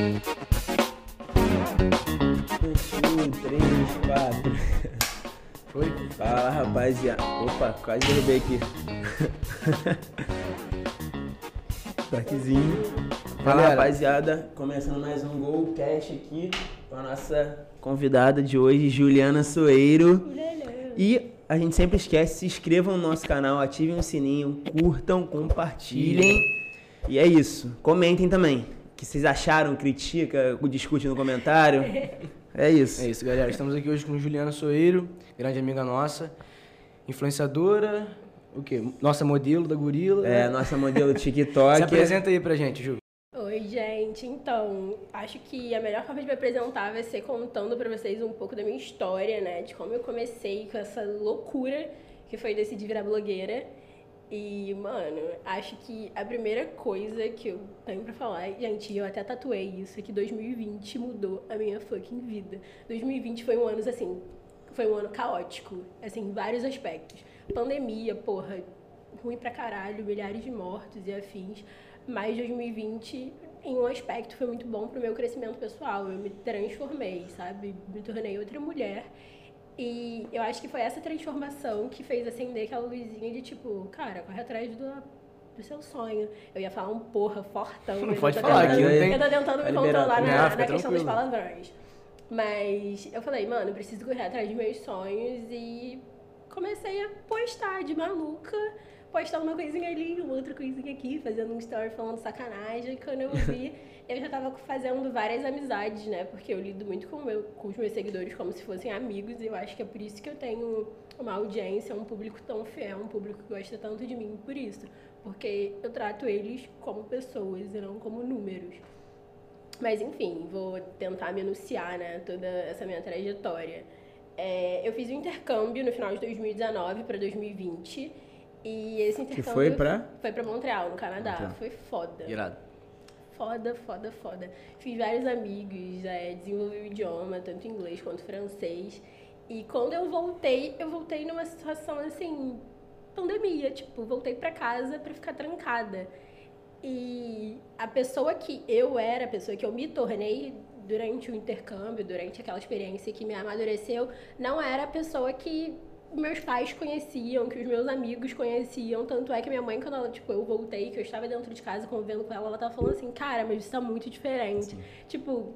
Um, três, quatro. Foi? Fala, rapaziada. Opa, quase derrubei aqui. Toquezinho. Fala, Galera. rapaziada. Começando mais um Gol Cash aqui com a nossa convidada de hoje, Juliana Soeiro. E a gente sempre esquece, se inscrevam no nosso canal, ativem o sininho, curtam, compartilhem. E é isso. Comentem também. Que vocês acharam, critica, discute no comentário. É isso. É isso, galera. Estamos aqui hoje com Juliana Soeiro, grande amiga nossa, influenciadora, o quê? Nossa modelo da Gorila. É, nossa modelo TikTok. Se apresenta aí pra gente, Ju. Oi, gente. Então, acho que a melhor forma de me apresentar vai ser contando pra vocês um pouco da minha história, né? De como eu comecei com essa loucura que foi decidir virar blogueira. E, mano, acho que a primeira coisa que eu tenho pra falar, gente, eu até tatuei isso, é que 2020 mudou a minha fucking vida. 2020 foi um ano, assim, foi um ano caótico, assim, em vários aspectos. Pandemia, porra, ruim pra caralho, milhares de mortos e afins. Mas 2020, em um aspecto, foi muito bom pro meu crescimento pessoal. Eu me transformei, sabe? Me tornei outra mulher. E eu acho que foi essa transformação que fez acender aquela luzinha de tipo, cara, corre atrás do, do seu sonho. Eu ia falar um porra fortão. Não pode falar, tentando- aqui tem- Eu tô tentando me controlar na, na questão dos palavrões. Mas eu falei, mano, eu preciso correr atrás dos meus sonhos e comecei a postar de maluca, postar uma coisinha ali, uma outra coisinha aqui, fazendo um story falando sacanagem. Quando eu vi, eu já tava fazendo várias amizades, né? Porque eu lido muito com, meu, com os meus seguidores como se fossem amigos, e eu acho que é por isso que eu tenho uma audiência, um público tão fiel, um público que gosta tanto de mim por isso. Porque eu trato eles como pessoas e não como números. Mas enfim, vou tentar me enunciar, né, toda essa minha trajetória. É, eu fiz um intercâmbio no final de 2019 para 2020 e esse intercâmbio foi pra? foi para Montreal, no Canadá. Montreal. Foi foda. Irado. Foda, foda, foda. Fiz vários amigos, é, desenvolvi o idioma, tanto inglês quanto francês. E quando eu voltei, eu voltei numa situação assim, pandemia, tipo, voltei pra casa pra ficar trancada. E a pessoa que eu era, a pessoa que eu me tornei durante o intercâmbio, durante aquela experiência que me amadureceu, não era a pessoa que meus pais conheciam, que os meus amigos conheciam. Tanto é que minha mãe, quando ela, tipo, eu voltei, que eu estava dentro de casa convivendo com ela, ela tava falando assim, cara, mas isso tá muito diferente. Tipo, o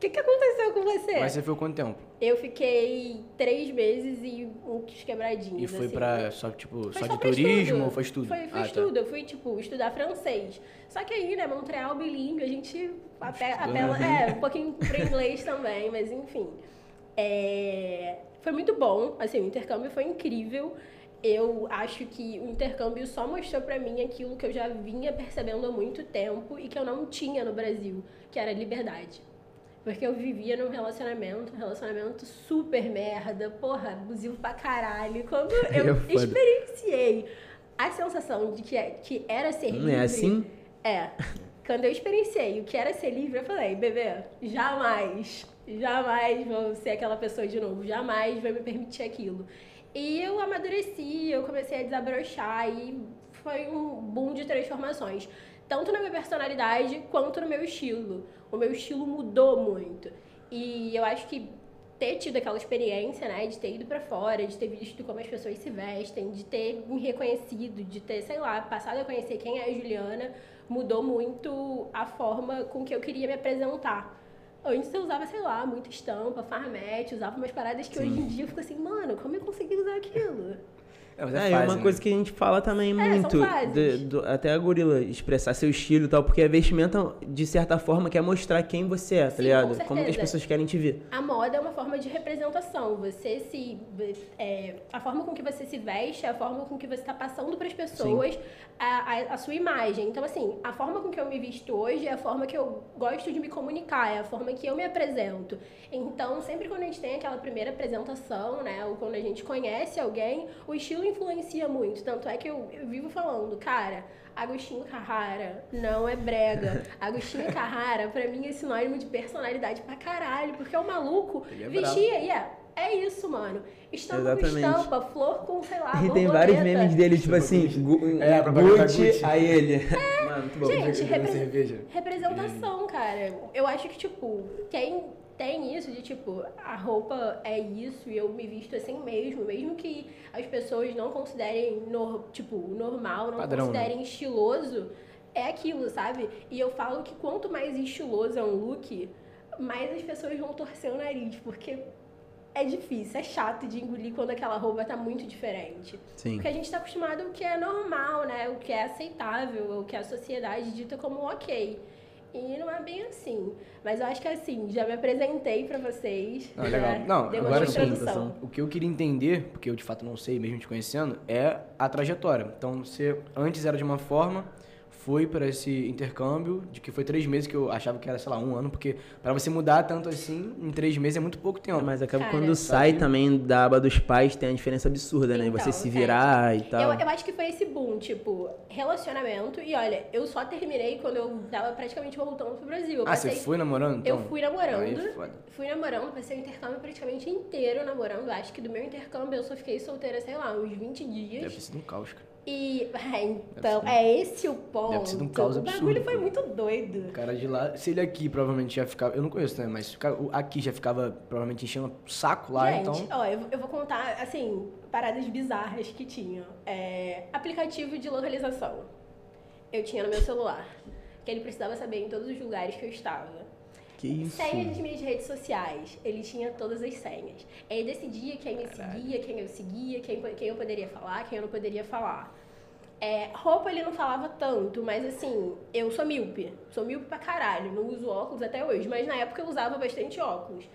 que, que aconteceu com você? Mas você ficou quanto tempo? Eu fiquei três meses e uns quebradinhos. E foi assim. pra só, tipo, Foi só, de turismo ou foi estudo? Foi, foi Ah, tá. estudo. Eu fui, tipo, estudar francês. Só que aí, né, Montreal, bilíngue, a gente ape- apela, é, um pouquinho pro inglês também, mas enfim. É, foi muito bom, assim, o intercâmbio foi incrível. Eu acho que o intercâmbio só mostrou pra mim aquilo que eu já vinha percebendo há muito tempo e que eu não tinha no Brasil, que era liberdade. Porque eu vivia num relacionamento, um relacionamento super merda, porra, abusivo pra caralho. Quando eu foda. experienciei a sensação de que, é- que era ser Não livre. é assim? É. Quando eu experienciei o que era ser livre, eu falei, bebê, jamais, jamais vou ser aquela pessoa de novo, jamais vou me permitir aquilo. E eu amadureci, eu comecei a desabrochar e foi um boom de transformações. Tanto na minha personalidade quanto no meu estilo. O meu estilo mudou muito. E eu acho que ter tido aquela experiência, né, de ter ido pra fora, de ter visto como as pessoas se vestem, de ter me reconhecido, de ter, sei lá, passado a conhecer quem é a Juliana, mudou muito a forma com que eu queria me apresentar. Antes eu usava, sei lá, muita estampa, farmete, usava umas paradas que hoje em dia eu fico assim, mano, como eu consegui usar aquilo? É, mas É, é fase, uma né? coisa que a gente fala também são muito, fases. do- do- até a gorila expressar seu estilo e tal, porque a vestimenta, de certa forma, quer mostrar quem você é, tá Sim, ligado? com Como que as pessoas querem te ver. A moda é uma forma de representação. Você se. é, a forma com que você se veste é a forma com que você está passando para as pessoas a, a, a sua imagem. Então, assim, a forma com que eu me visto hoje é a forma que eu gosto de me comunicar, é a forma que eu me apresento. Então, sempre quando a gente tem aquela primeira apresentação, né, ou quando a gente conhece alguém, o estilo influencia muito. Tanto é que eu, eu vivo falando, cara, Agostinho Carrara não é brega. Agostinho Carrara, pra mim, é sinônimo de personalidade pra caralho, porque o maluco Ele é vestia e é. É isso, mano. Estampa Exatamente. com estampa, flor com, sei lá, E tem vários memes dele, tipo assim, Gu- É, a propaganda Gucci, Gucci. aí ele. Mano, muito bom. Gente, repre- cerveja. representação, cara. Eu acho que, tipo, quem tem isso de, tipo, a roupa é isso e eu me visto assim mesmo, mesmo que as pessoas não considerem, nor- tipo, normal, não Padrão, né? considerem estiloso, é aquilo, sabe? E eu falo que quanto mais estiloso é um look, mais as pessoas vão torcer o nariz, porque é difícil, é chato de engolir quando aquela roupa tá muito diferente. Sim. Porque a gente tá acostumado ao que é normal, né? O que é aceitável, o que a sociedade dita como ok. E não é bem assim. Mas eu acho que assim, já me apresentei pra vocês. Não, já legal. Não, dei uma agora sim. O que eu queria entender, porque eu de fato não sei, mesmo te conhecendo, é a trajetória. Então, você antes era de uma forma, foi para esse intercâmbio, de que foi três meses, que eu achava que era, sei lá, um ano, porque para você mudar tanto assim, em três meses é muito pouco tempo. Mas acaba Cara, quando sai também da aba dos pais, tem a diferença absurda, né? Então, Você se é. virar e tal. Eu, eu acho que foi esse boom, tipo, relacionamento. E olha, eu só terminei quando eu tava praticamente voltando pro Brasil. Eu ah, você passei- foi namorando? Então? Eu fui namorando. Aí é foda. Fui namorando, passei o intercâmbio praticamente inteiro namorando. Acho que do meu intercâmbio eu só fiquei solteira, sei lá, uns 20 dias. Deve sido um caos, cara. E, ah, então, sido- é esse o ponto. deve sido um caos O bagulho absurdo, foi muito doido. O cara de lá, se ele aqui provavelmente já ficava, eu não conheço, né? Mas aqui já ficava provavelmente enchendo o saco lá, Gente, então. ó, eu, eu vou contar, assim, paradas bizarras que tinham. É, aplicativo de localização. Eu tinha no meu celular. Que ele precisava saber em todos os lugares que eu estava. Que isso? Senha das minhas redes sociais. Ele tinha todas as senhas. Ele decidia quem me seguia, quem eu seguia, quem, quem eu poderia falar, quem eu não poderia falar. É, roupa ele não falava tanto, mas assim, eu sou míope. Sou míope pra caralho. Não uso óculos até hoje, mas na época eu usava bastante óculos.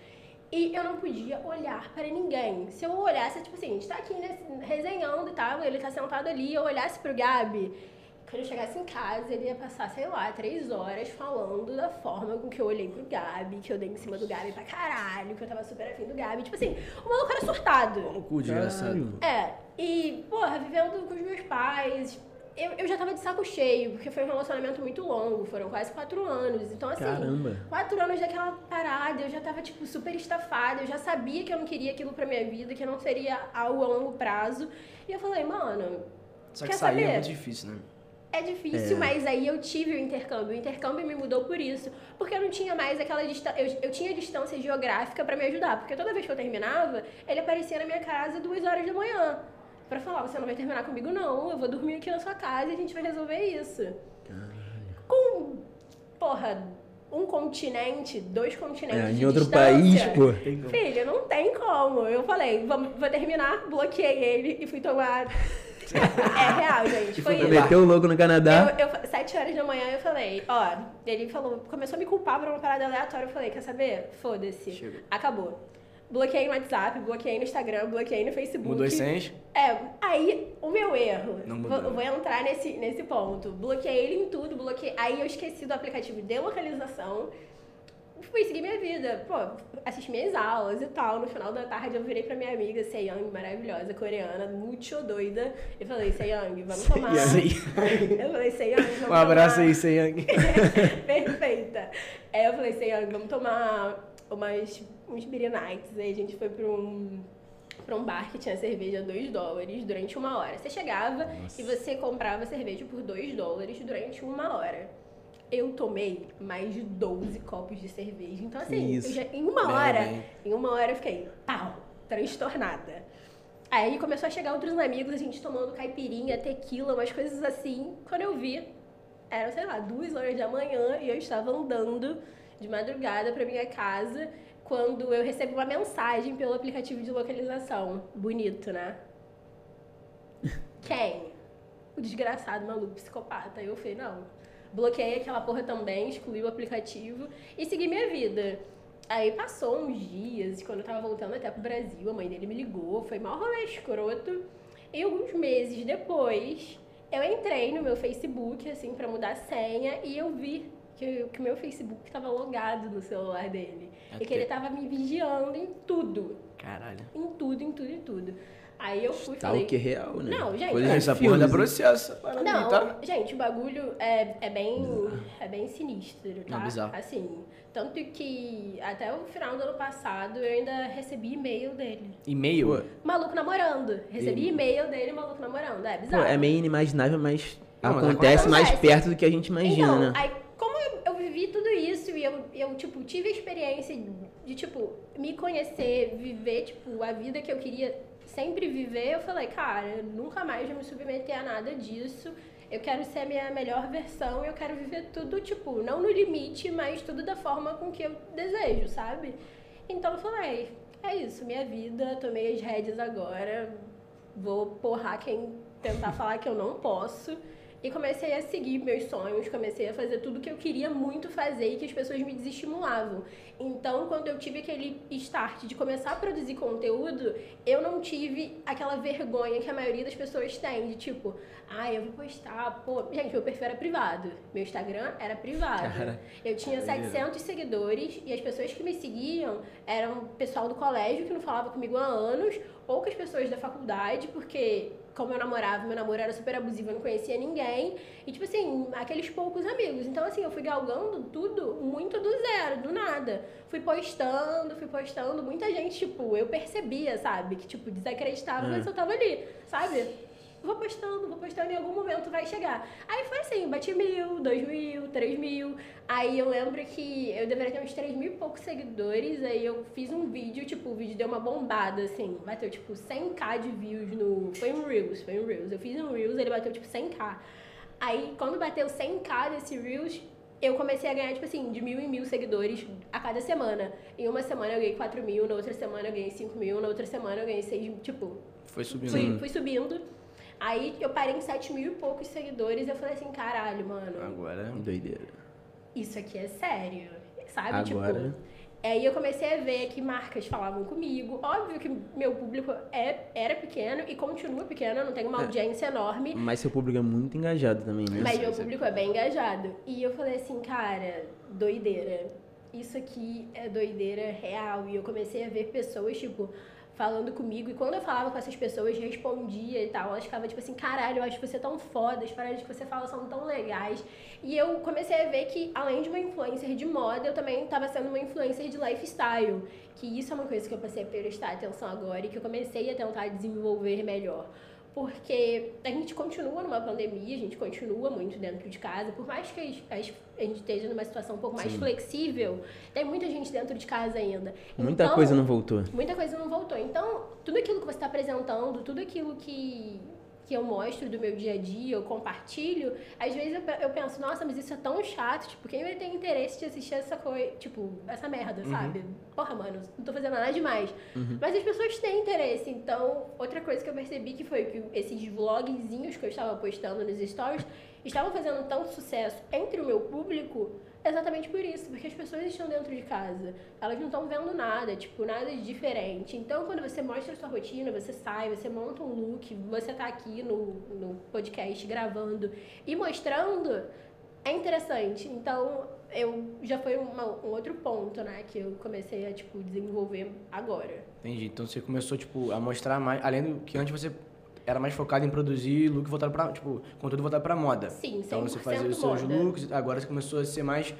E eu não podia olhar para ninguém. Se eu olhasse, tipo assim, a gente tá aqui né, resenhando e tal, ele tá sentado ali, eu olhasse pro Gabi, quando eu chegasse em casa, ele ia passar, sei lá, três horas falando da forma com que eu olhei pro Gabi, que eu dei em cima do Gabi pra caralho, que eu tava super afim do Gabi. Tipo assim, o maluco era surtado. No cu, desgraçado. É, e, porra, vivendo com os meus pais, eu, eu já tava de saco cheio, porque foi um relacionamento muito longo, foram quase quatro anos. Então, assim, Caramba. quatro anos daquela parada, eu já tava, tipo, super estafada, eu já sabia que eu não queria aquilo pra minha vida, que não seria algo a longo prazo. E eu falei, mano, Só que Quer sair é saber? muito difícil, né? É difícil, É. mas aí eu tive o intercâmbio. O intercâmbio me mudou por isso. Porque eu não tinha mais aquela distância. Eu, eu tinha distância geográfica pra me ajudar. Porque toda vez que eu terminava, ele aparecia na minha casa duas horas da manhã. Pra falar, você não vai terminar comigo, não. Eu vou dormir aqui na sua casa e a gente vai resolver isso. Com, porra, um continente, dois continentes. É, em outro país, pô. Filho, não tem como. Eu falei, vamos, vou terminar, bloqueei ele e fui tomar. é real, gente. Foi isso. Meteu o louco no Canadá. Eu, eu, sete horas da manhã eu falei, ó, ele falou, começou a me culpar por uma parada aleatória. Eu falei, quer saber? Foda-se. Chega. Acabou. Bloqueei no WhatsApp, bloqueei no Instagram, bloqueei no Facebook. Mudou as senhas? É, aí o meu erro, Não vou, mudou. vou entrar nesse, nesse ponto. Bloqueei ele em tudo, bloqueei. Aí eu esqueci do aplicativo de localização. Fui seguir minha vida, pô, assisti minhas aulas e tal. No final da tarde eu virei pra minha amiga Seyang, maravilhosa, coreana, muito doida. E falei, Seyang, vamos tomar. Eu falei, Seyang, vamos Um abraço tomar... aí, Seyang. Perfeita. Aí eu falei, Seyang, vamos tomar umas, uns beer nights. Aí a gente foi pra um, pra um bar que tinha cerveja a 2 dólares durante uma hora. Você chegava e você comprava cerveja por 2 dólares durante uma hora. Eu tomei mais de 12 copos de cerveja. Então, assim, já, em uma Bem, hora, bem. em uma hora eu fiquei, pau, transtornada. Aí começou a chegar outros amigos, a gente tomando caipirinha, tequila, umas coisas assim. Quando eu vi, eram, sei lá, duas horas da manhã e eu estava andando de madrugada para minha casa quando eu recebi uma mensagem pelo aplicativo de localização. Bonito, né? Quem? O desgraçado, maluco, psicopata. Eu falei, não. Bloqueei aquela porra também, excluí o aplicativo e segui minha vida. Aí passou uns dias, quando eu tava voltando até pro Brasil, a mãe dele me ligou, foi mal rolê escroto. E alguns meses depois, eu entrei no meu Facebook, assim, pra mudar a senha, e eu vi que, que o meu Facebook tava logado no celular dele. E que Até- ele tava me vigiando em tudo. Caralho. Em tudo, em tudo, em tudo. Aí eu fui e Tá falei... o que real, né? Não, gente, Coisa é de Essa porra né? processo. Não, tá? gente, o bagulho é, é bem é bem sinistro, tá? Não, bizarro. Assim, tanto que até o final do ano passado eu ainda recebi e-mail dele. E-mail? Maluco namorando. Recebi e-mail dele, maluco namorando. É Pô, bizarro. é meio inimaginável, mas Não, mas acontece mais acontece. perto do que a gente imagina, então, né? aí, como eu, eu vivi tudo isso e eu, eu, tipo, tive a experiência de, tipo, me conhecer, viver, tipo, a vida que eu queria sempre viver, eu falei, cara, eu nunca mais vou me submeter a nada disso. Eu quero ser a minha melhor versão eu quero viver tudo, tipo, não no limite, mas tudo da forma com que eu desejo, sabe? Então eu falei, é isso, minha vida, tomei as rédeas agora, vou porrar quem tentar falar que eu não posso. E comecei a seguir meus sonhos, comecei a fazer tudo que eu queria muito fazer e que as pessoas me desestimulavam. Então, quando eu tive aquele start de começar a produzir conteúdo, eu não tive aquela vergonha que a maioria das pessoas tem, de tipo, ah, eu vou postar, pô. Gente, meu perfil era privado, meu Instagram era privado. Cara, eu tinha doideira. 700 seguidores e as pessoas que me seguiam eram pessoal do colégio que não falava comigo há anos, poucas pessoas da faculdade, porque como eu namorava, meu namoro era super abusivo, eu não conhecia ninguém. E, tipo assim, aqueles poucos amigos. Então, assim, eu fui galgando tudo muito do zero, do nada. Fui postando, fui postando. Muita gente, tipo, eu percebia, sabe? Que, tipo, desacreditava, mas eu tava ali, sabe? Vou postando, vou postando, em algum momento vai chegar. Aí foi assim, bati mil, dois mil, três mil. Aí eu lembro que eu deveria ter uns três mil e poucos seguidores. Aí eu fiz um vídeo, tipo, o vídeo deu uma bombada, assim. Bateu, tipo, 100k de views no... Foi um Reels, foi um Reels. Eu fiz um Reels, ele bateu, tipo, 100k. Aí, quando bateu 100k desse Reels, eu comecei a ganhar, tipo assim, de mil em mil seguidores a cada semana. Em uma semana eu ganhei 4 mil, na outra semana eu ganhei 5 mil, na outra semana eu ganhei 6 mil, tipo... Foi subindo. Fui, fui subindo. Aí eu parei em 7 mil e poucos seguidores e eu falei assim, caralho, mano, Agora. Doideira. isso aqui é sério. Sabe? Agora- Tipo. Aí eu comecei a ver que marcas falavam comigo. Óbvio que meu público é, era pequeno e continua pequeno, eu não tenho uma É. audiência enorme. Mas seu público é muito engajado também, né? Mas meu público é bem engajado. E eu falei assim, cara, doideira. Isso aqui é doideira real. E eu comecei a ver pessoas, tipo, falando comigo. E quando eu falava com essas pessoas, respondia e tal. Elas ficavam tipo assim, caralho, eu acho você tão foda, as paradas que você fala são tão legais. E eu comecei a ver que, além de uma influencer de moda, eu também estava sendo uma influencer de lifestyle. Que isso é uma coisa que eu passei a prestar atenção agora e que eu comecei a tentar desenvolver melhor. Porque a gente continua numa pandemia, a gente continua muito dentro de casa, por mais que a gente esteja numa situação um pouco mais Sim. flexível, tem muita gente dentro de casa ainda. Muita Então, coisa não voltou. Muita coisa não voltou. Então, tudo aquilo que você está apresentando, tudo aquilo que, que eu mostro do meu dia a dia, eu compartilho, às vezes eu, eu penso, nossa, mas isso é tão chato, tipo, quem vai ter interesse de assistir essa coisa, tipo, essa merda, sabe? Porra, mano, não tô fazendo nada demais. Mas as pessoas têm interesse. Então, outra coisa que eu percebi que foi que esses vlogzinhos que eu estava postando nos stories estavam fazendo tanto sucesso entre o meu público exatamente por isso, porque as pessoas estão dentro de casa, elas não estão vendo nada, tipo, nada de diferente. Então, quando você mostra a sua rotina, você sai, você monta um look, você tá aqui no, no podcast gravando e mostrando, é interessante. Então, eu já foi uma- um outro ponto, né, que eu comecei a, tipo, desenvolver agora. Entendi. Então você começou, tipo, a mostrar mais. Além do que antes você era mais focado em produzir look voltado pra. Tipo, conteúdo voltado pra moda. Sim, Então você fazia 100% os seus moda. looks, agora você começou a ser mais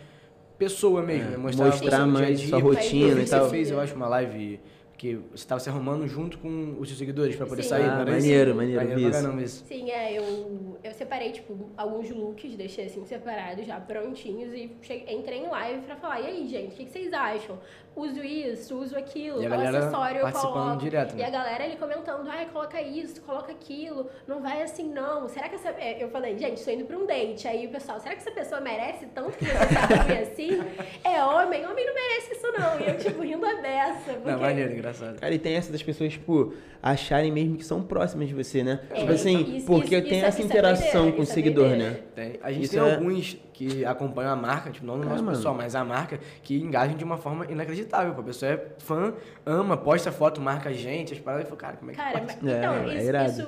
pessoa mesmo, É, né? mostrar a mais dia. sua vi rotina e Você tal. fez, eu acho, uma live que você tava se arrumando junto com os seus seguidores pra poder Sim. sair, Ah, maneiro, maneiro, Maneiro isso. caramba isso. Sim, é, eu, eu separei, tipo, alguns looks, deixei assim separados, já prontinhos, e cheguei, entrei em live pra falar, e aí, gente, o que, que vocês acham? Uso isso, uso aquilo, E a acessório eu coloco? direto, né? E a galera ali comentando, ai, coloca isso, coloca aquilo, não vai assim não. Será que essa. é, Eu falei, gente, estou indo pra um date. Aí o pessoal, será que essa pessoa merece tanto que você tá assim? É homem, homem não merece isso não. E eu, tipo, rindo a beça. Porque... Não, maneiro, engraçado. Cara, e tem essa das pessoas, tipo, acharem mesmo que são próximas de você, né? É, tipo assim, isso- porque isso- tem isso é- essa isso é interação doideira, com o isso é seguidor, né? Tem. A gente Isso tem é- alguns que acompanham a marca, tipo, não no É, nosso pessoal, mas a marca, que engajam de uma forma inacreditável. A pessoa é fã, ama, posta foto, marca a gente, as paradas e fala, cara, como é que Cara, pode? mas- então, É, é isso, irado. isso É,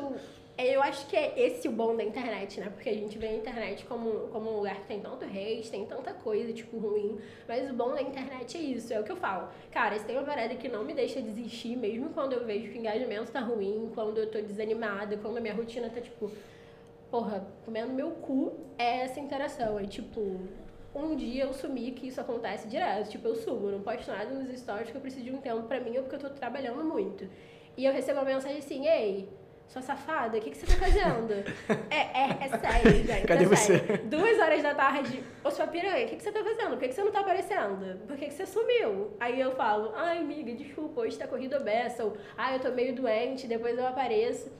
Eu acho que é esse o bom da internet, né? Porque a gente vê a internet como, como um lugar que tem tanto hate, tem tanta coisa, tipo, ruim. Mas o bom da internet é isso, é o que eu falo. Cara, se tem uma parada que não me deixa desistir, mesmo quando eu vejo que o engajamento tá ruim, quando eu tô desanimada, quando a minha rotina tá, tipo, porra, comendo meu cu, é essa interação. É tipo, um dia eu sumi, que isso acontece direto. Tipo, eu sumo, não posto nada nos stories que eu preciso de um tempo pra mim ou porque eu tô trabalhando muito. E eu recebo uma mensagem assim, ei, sua safada, o que, que você tá fazendo? é, é, é sério, gente. Cadê é você? sério. Duas horas da tarde, ô sua piranha, o que, que você tá fazendo? Por que, que você não tá aparecendo? Por que, que você sumiu? Aí eu falo, ai, amiga, desculpa, hoje tá corrida beça, ou ai, eu tô meio doente, depois eu apareço.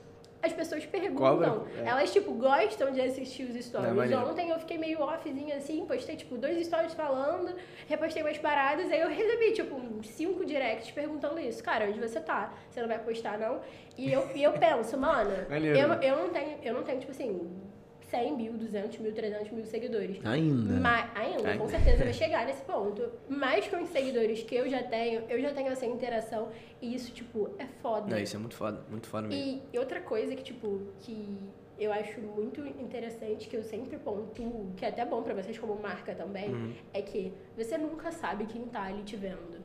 As pessoas perguntam. Cobra, é. Elas, tipo, gostam de assistir os stories. Ontem eu fiquei meio offzinho assim, postei, tipo, dois stories falando, repostei umas paradas, aí eu recebi, tipo, cinco directs perguntando isso. Cara, onde você tá? Você não vai postar, não? E eu, e eu penso, mano, eu, eu não tenho, eu não tenho, tipo assim, 100 mil, 200 mil, 300 mil seguidores. Ainda. Mas, ainda, com certeza vai chegar nesse ponto. Mas com os seguidores que eu já tenho, eu já tenho essa interação e isso, tipo, é foda. Isso é muito foda, muito foda mesmo. E outra coisa que, tipo, que eu acho muito interessante, que eu sempre pontuo, que é até bom pra vocês como marca também, Uhum. é que você nunca sabe quem tá ali te vendo.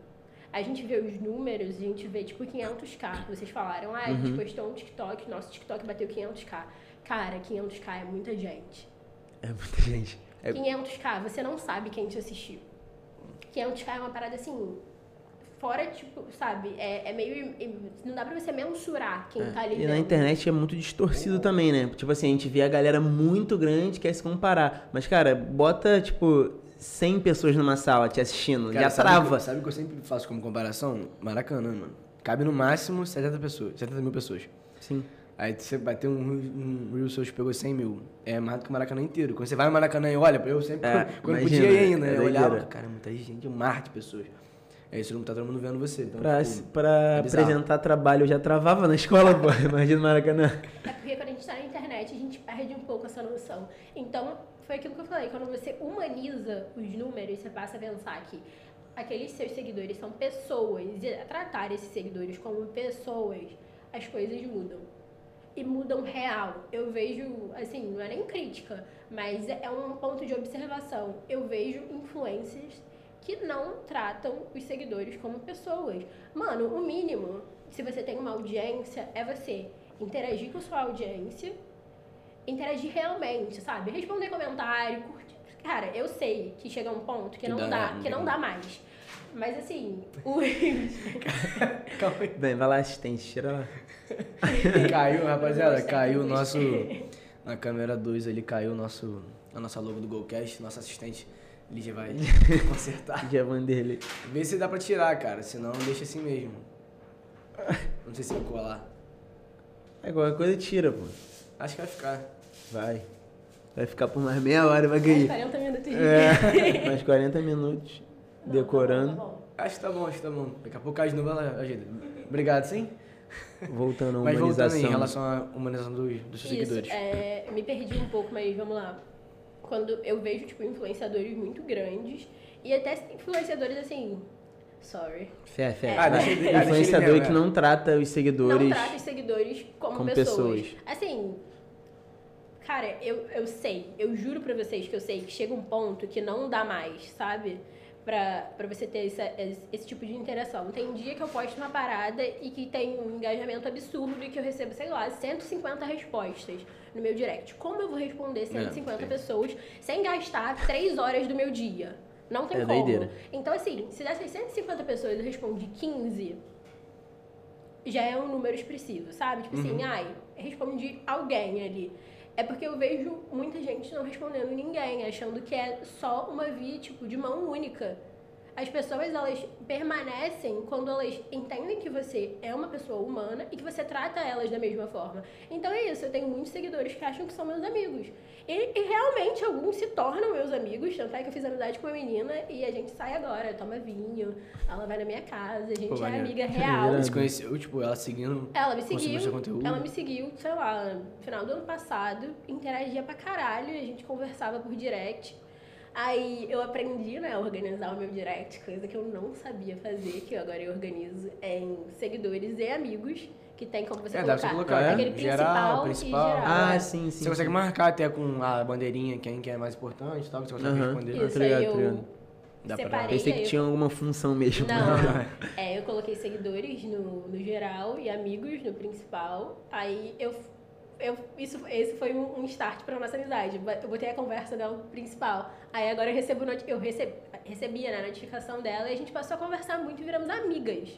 A gente vê os números, a gente vê, tipo, 500k. Vocês falaram, ah, a gente postou um TikTok, nosso TikTok bateu 500k. Cara, 500k é muita gente. É muita gente. É- 500k, você não sabe quem te assistiu. 500k é uma parada assim, fora, tipo, sabe, é, é meio. Não dá pra você mensurar quem tá ali E na vendo. internet é muito distorcido também, né? Tipo assim, a gente vê a galera muito grande quer se comparar. Mas, cara, bota, tipo, 100 pessoas numa sala te assistindo. Cara, já sabe trava. que- Sabe o que eu sempre faço como comparação? Maracanã, mano. Cabe no máximo 70 pessoas, 70 mil pessoas. Sim. Aí você vai ter um, um Real Search pegou 100 mil. É mais do que o Maracanã inteiro. Quando você vai no Maracanã e olha, eu sempre, É, quando imagina, podia ir ainda, é eu olhava, cara, muita gente, um mar de pessoas. Aí você não tá todo mundo vendo você. Então, Pra, tipo, pra é apresentar trabalho, eu já travava na escola, pô. Imagina o Maracanã. É porque quando a gente tá na internet, a gente perde um pouco essa noção. Então, foi aquilo que eu falei, quando você humaniza os números, você passa a pensar que aqueles seus seguidores são pessoas, e a tratar esses seguidores como pessoas, as coisas mudam. E mudam real. Eu vejo, assim, não é nem crítica, mas é um ponto de observação. Eu vejo influencers que não tratam os seguidores como pessoas. Mano, o mínimo, se você tem uma audiência, é você interagir com sua audiência, interagir realmente, sabe? Responder comentário, curtir. Cara, eu sei que chega um ponto que, Que não dá, dá, né? que não dá mais. Mas assim, os... Calma aí. Bem, vai lá, assistente, tira lá. Caiu, rapaziada, caiu o nosso. Na câmera 2 ali caiu o nosso, a nossa logo do Golcast, nosso assistente. Lígia vai consertar. Já Vanderlei. Vê se dá pra tirar, cara. Senão deixa assim mesmo. Não sei se vai colar. É, qualquer coisa tira, pô. Acho que vai ficar. Vai. Vai ficar por mais meia hora e vai mais cair. 40 minutos É, mais 40 minutos Não, decorando. tá bom, tá bom. Acho que tá bom, acho que tá bom. Daqui a pouco a de novo ela ajeita. Obrigado, sim. Voltando à Mas voltando humanização. em relação à humanização dos, dos seus Isso, seguidores. é, me perdi um pouco, mas vamos lá. Quando eu vejo, tipo, influenciadores muito grandes e até influenciadores assim. Sorry. Fé, fé. Ah, ele- ah, deixa ele Influenciador mesmo, que é. não trata os seguidores. Não trata os seguidores como, como pessoas. pessoas. Assim, cara, eu, eu sei, eu juro pra vocês que eu sei que chega um ponto que não dá mais, sabe? Pra, pra você ter esse, esse, tipo de interação. Tem dia que eu posto uma parada e que tem um engajamento absurdo e que eu recebo, sei lá, 150 respostas no meu direct. Como eu vou responder 150 sim. pessoas sem gastar 3 horas do meu dia? Não tem É como. doideira. Então, assim, se dessas 150 pessoas eu respondi 15, já é um número expressivo, sabe? Tipo assim, ai, respondi alguém ali. É porque eu vejo muita gente não respondendo ninguém, achando que é só uma via, tipo, de mão única. As pessoas, elas permanecem quando elas entendem que você é uma pessoa humana e que você trata elas da mesma forma. Então é isso, eu tenho muitos seguidores que acham que são meus amigos. E, e realmente alguns se tornam meus amigos, tanto é que eu fiz amizade com uma menina e a gente sai agora, toma vinho, ela vai na minha casa, a gente Pô, é amiga real. Você conheceu, tipo, ela seguindo. Ela me seguiu. seu conteúdo? Ela me seguiu, sei lá, no final do ano passado, interagia pra caralho, a gente conversava por direct. Aí eu aprendi, né, a organizar o meu direct, coisa que eu não sabia fazer, que agora eu organizo em seguidores e amigos, que tem como você É, dá pra colocar, você colocar, é? aquele Geral, principal, principal. e geral. Ah, é. sim, sim. Você consegue sim. marcar até com a bandeirinha quem que é mais importante e tal, que você consegue Aham. responder. Ah, Isso, tá eu. Dá pra- separei. Pensei que eu- tinha alguma função mesmo. Não. É, eu coloquei seguidores no, no geral e amigos no principal. Aí eu. Eu isso, esse foi um, um start pra nossa amizade. Eu botei a conversa dela principal. Aí agora eu recebo eu receb, recebia né, a notificação dela e a gente passou a conversar muito e viramos amigas.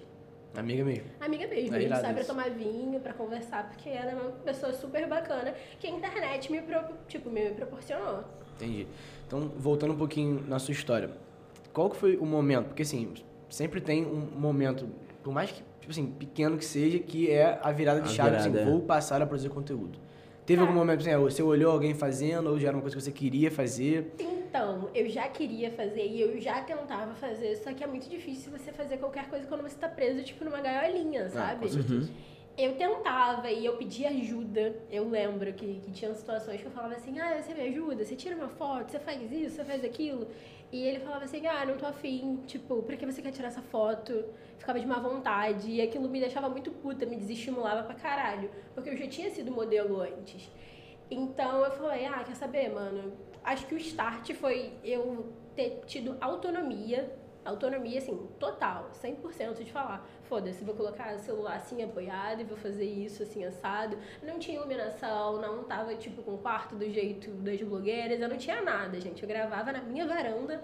Amiga mesmo. Amiga mesmo. É a gente sai pra tomar vinho, pra conversar, porque ela é uma pessoa super bacana que a internet me, pro- tipo, me proporcionou. Entendi. Então, voltando um pouquinho na sua história. Qual que foi o momento? Porque, assim, sempre tem um momento, por mais que, tipo assim, pequeno que seja, que é a virada de A chave, virada, assim, é. vou passar a produzir conteúdo. Teve Tá. algum momento, assim, você olhou alguém fazendo, ou já era uma coisa que você queria fazer? Então, eu já queria fazer e eu já tentava fazer, só que é muito difícil você fazer qualquer coisa quando você tá preso, tipo, numa gaiolinha, Ah, sabe? com certeza. Eu tentava e eu pedia ajuda. Eu lembro que, que tinha situações que eu falava assim: ah, você me ajuda, você tira uma foto, você faz isso, você faz aquilo. E ele falava assim: ah, não tô afim, tipo, pra que você quer tirar essa foto? Ficava de má vontade. E aquilo me deixava muito puta, me desestimulava pra caralho. Porque eu já tinha sido modelo antes. Então eu falei: ah, quer saber, mano? Acho que o start foi eu ter tido autonomia Autonomia, assim, total, 100% de falar. Foda-se, vou colocar o celular assim apoiado e vou fazer isso assim assado. Não tinha iluminação, não tava tipo com o quarto do jeito das blogueiras, eu não tinha nada, gente. Eu gravava na minha varanda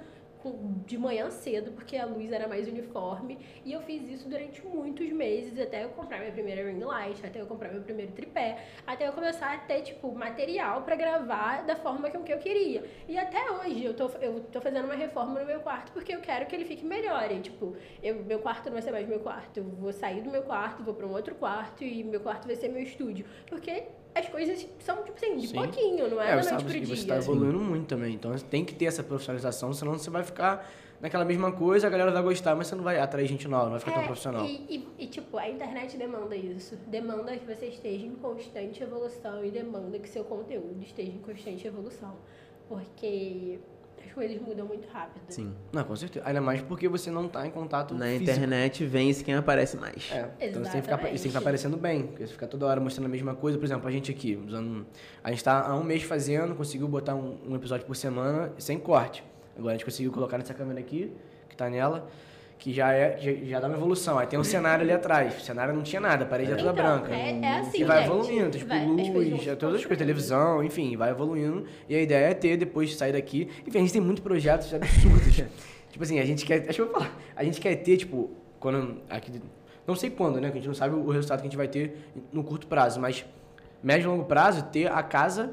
com- de manhã cedo, porque a luz era mais uniforme. E eu fiz isso durante muitos meses, até eu comprar minha primeira ring light, até eu comprar meu primeiro tripé, até eu começar a ter, tipo, material pra gravar da forma que eu queria. E até hoje eu tô, eu tô fazendo uma reforma no meu quarto porque eu quero que ele fique melhor. E, tipo, eu, meu quarto não vai ser mais meu quarto. Eu vou sair do meu quarto, vou pra um outro quarto e meu quarto vai ser meu estúdio. Porque as coisas são, tipo assim, de Sim. pouquinho, não é, É, da noite pro dia. você está evoluindo muito também. Então tem que ter essa profissionalização, senão você vai ficar naquela mesma coisa, a galera vai gostar, mas você não vai atrair gente nova, não vai ficar tão É, profissional. E, e- e, tipo, a internet demanda isso. Demanda que você esteja em constante evolução e demanda que seu conteúdo esteja em constante evolução. Porque as coisas mudam muito rápido. Sim. Não, com certeza. Ainda mais porque você não tá em contato Na físico. internet vence quem aparece mais. É, então você tem que, ficar, Exatamente. você tem que estar aparecendo bem, porque você fica toda hora mostrando a mesma coisa. Por exemplo, a gente aqui, usando, a gente está há um mês fazendo, conseguiu botar um, um episódio por semana sem corte. Agora a gente conseguiu colocar nessa câmera aqui, que tá nela, que já, é, já, já dá uma evolução. Aí tem um cenário ali atrás. O cenário não tinha nada, a parede é toda Então, branca. é- é assim, E vai gente. evoluindo, tipo Vai, as coisas luz, se todas as coisas, televisão, enfim, vai evoluindo. E a ideia é ter, depois de sair daqui. Enfim, a gente tem muitos projetos absurdos. tipo assim, a gente quer. Acho que eu vou falar. A gente quer ter, tipo, quando. Aqui, não sei quando, né? Que a gente não sabe o resultado que a gente vai ter no curto prazo, mas médio e longo prazo, ter a casa,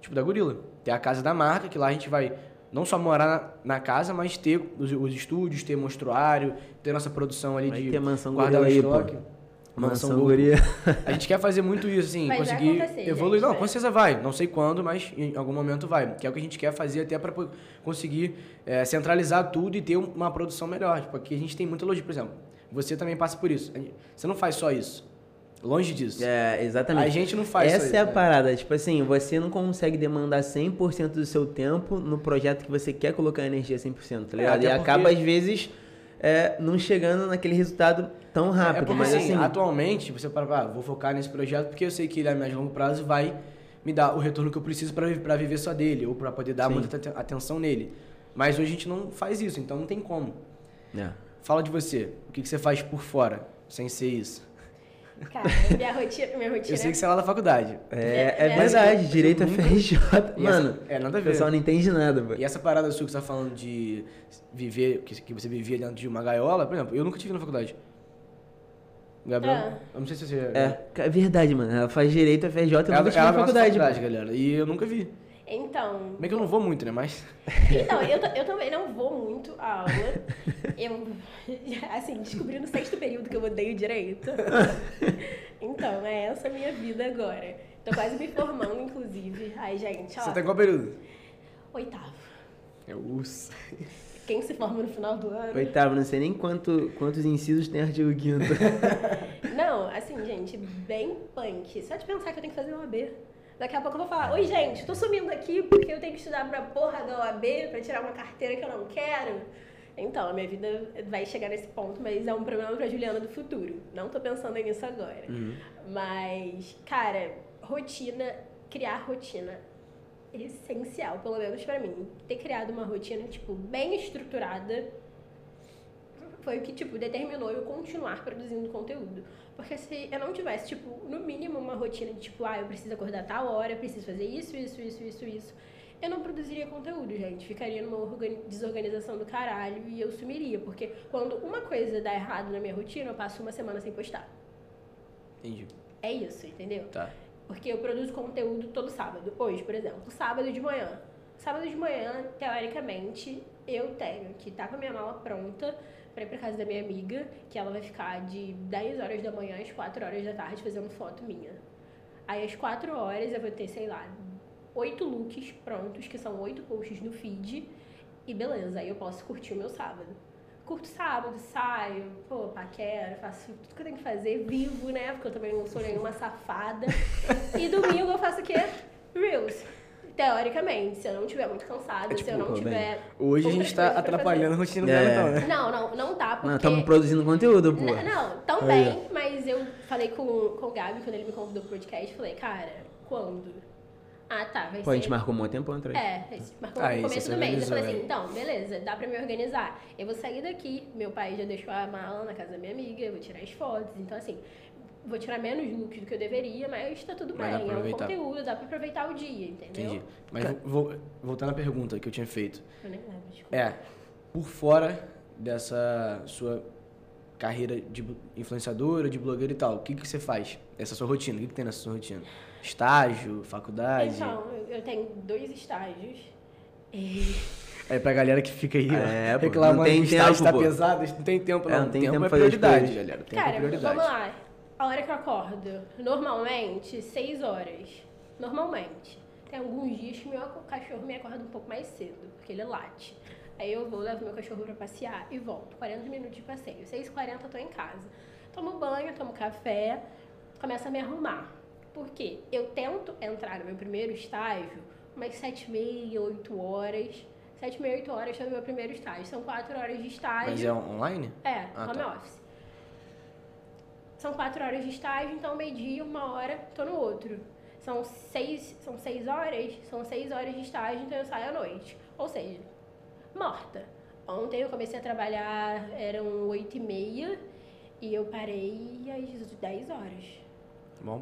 tipo, da gorila. Ter a casa da marca, que lá a gente vai não só morar na, na casa, mas ter os, os estúdios, ter monstruário, ter nossa produção ali Vai de ter mansão pô. estoque. Mansão Gorila. Guria. A gente quer fazer muito isso, assim, Mas vai conseguir acontecer, evoluir. gente, não, é. com certeza vai. Não sei quando, mas em algum momento vai. Que é o que a gente quer fazer até para conseguir é, centralizar tudo e ter uma produção melhor. Tipo, aqui a gente tem muita elogio, por exemplo. Você também passa por isso. Você não faz só isso. Longe disso. É, exatamente. A gente não faz Essa isso, é a né? parada. Tipo assim, você não consegue demandar 100% do seu tempo no projeto que você quer colocar energia 100%, tá ligado? até e porque- acaba, às vezes, é, não chegando naquele resultado tão É rápido. porque, mas assim, assim, atualmente, você para, ah, vou focar nesse projeto porque eu sei que ele médio e longo prazo vai me dar o retorno que eu preciso para viver só dele, ou para poder dar Sim. muita aten- atenção nele. Mas hoje a gente não faz isso, então não tem como. é. Fala de você. O que, que você faz por fora, sem ser isso? Cara, minha rotina, minha rotina Eu sei que você é lá da faculdade. É, É, é verdade, mas- direito é FRJ. Mano, é, nada a o ver. pessoal não entende nada, pô. E essa parada sua que você tá falando de viver, que, que você vivia dentro de uma gaiola, por exemplo, eu nunca tive na faculdade. Gabriel, É. eu não sei se você... É, é verdade, mano. Ela faz direito FRJ, eu ela, nunca tive ela na faculdade. faculdade, galera. E eu nunca vi. Então, Bem que eu não vou muito, né? Mas... Então, eu, eu também não vou muito à aula. Eu, assim, descobri no sexto período que eu odeio direito. Então, é essa a minha vida agora. Tô quase me formando, inclusive. Ai, gente, ó. Você tá em qual período? Oitavo. É us. Quem se forma no final do ano? Oitavo, não sei nem quanto, quantos incisos tem artigo quinto. Não, assim, gente, bem punk. Só de pensar que eu tenho que fazer uma B. Daqui a pouco eu vou falar, oi gente, tô sumindo aqui porque eu tenho que estudar pra porra da OAB pra tirar uma carteira que eu não quero. Então, a minha vida vai chegar nesse ponto, mas é um problema pra Juliana do futuro. Não tô pensando nisso agora. Uhum. Mas, cara, rotina, criar rotina é essencial, pelo menos pra mim. Ter criado uma rotina, tipo, bem estruturada foi o que, tipo, determinou eu continuar produzindo conteúdo. Porque se eu não tivesse, tipo, no mínimo uma rotina de, tipo, ah, eu preciso acordar tal hora, eu preciso fazer isso, isso, isso, isso, isso, eu não produziria conteúdo, gente. Ficaria numa organi- desorganização do caralho e eu sumiria. Porque quando uma coisa dá errado na minha rotina, eu passo uma semana sem postar. Entendi. É isso, entendeu? Tá. Porque eu produzo conteúdo todo sábado. Hoje, por exemplo, sábado de manhã. Sábado de manhã, teoricamente, eu tenho que estar com a minha mala pronta pra ir pra casa da minha amiga, que ela vai ficar de 10 horas da manhã às 4 horas da tarde fazendo foto minha. Aí às 4 horas eu vou ter, sei lá, oito looks prontos, que são oito posts no feed, e beleza, aí eu posso curtir o meu sábado. Curto sábado, saio, pô, paquero, faço tudo que eu tenho que fazer, vivo, né? Porque eu também não sou nenhuma safada. E domingo eu faço o quê? Reels. Teoricamente, se eu não estiver muito cansada, se eu não tiver. Hoje a gente tá atrapalhando a rotina É. dela, então, né? fazer. Não, não, não tá, porque. Não, estamos produzindo conteúdo, pô. N- Não, também, mas eu falei com, com o Gabi quando ele me convidou pro podcast, falei, cara, quando? Ah, tá, vai Pô, a gente ser. marcou um bom tempo atrás. É, a gente marcou Ah, no começo do mês. Eu falei assim, organizou, então, beleza, dá pra me organizar. Eu vou sair daqui, meu pai já deixou a mala na casa da minha amiga, eu vou tirar as fotos. Então, assim, vou tirar menos looks do que eu deveria, mas tá tudo Mas bem. É um conteúdo, dá pra aproveitar o dia, entendeu? Entendi. Mas vo- vo- voltando à pergunta que eu tinha feito. Eu nem lembro, desculpa. É, por fora dessa sua carreira de influenciadora, de blogueira e tal, o que, que você faz? Essa sua rotina, o que, que tem nessa sua rotina? Estágio, faculdade? Então, eu- tenho dois estágios. E Aí pra galera que fica aí ó, É, pô, reclamando não tem que o estágio tempo, tá pô. pesado, não tem tempo É, não. não tem tempo tempo é prioridade, galera. Tempo é Cara, prioridade. vamos lá. A hora que eu acordo, normalmente, 6 horas. Normalmente. Tem alguns dias que meu cachorro me acorda um pouco mais cedo, porque ele late. Aí eu vou, levo meu cachorro pra passear e volto. 40 minutos de passeio. 6h40 eu tô em casa. Tomo banho, tomo café, começo a me arrumar. Por quê? Eu tento entrar no meu primeiro estágio umas 7h30, 8 horas. 7h30, 8 horas tô no meu primeiro estágio. São 4 horas de estágio. Mas é online? É, Ah, home tá. office. São quatro horas de estágio, então meio-dia, uma hora, tô no outro. São seis, são seis horas, são seis horas de estágio, então eu saio à noite. Ou seja, morta. Ontem eu comecei a trabalhar, eram oito e meia, e eu parei às 10 horas. Bom.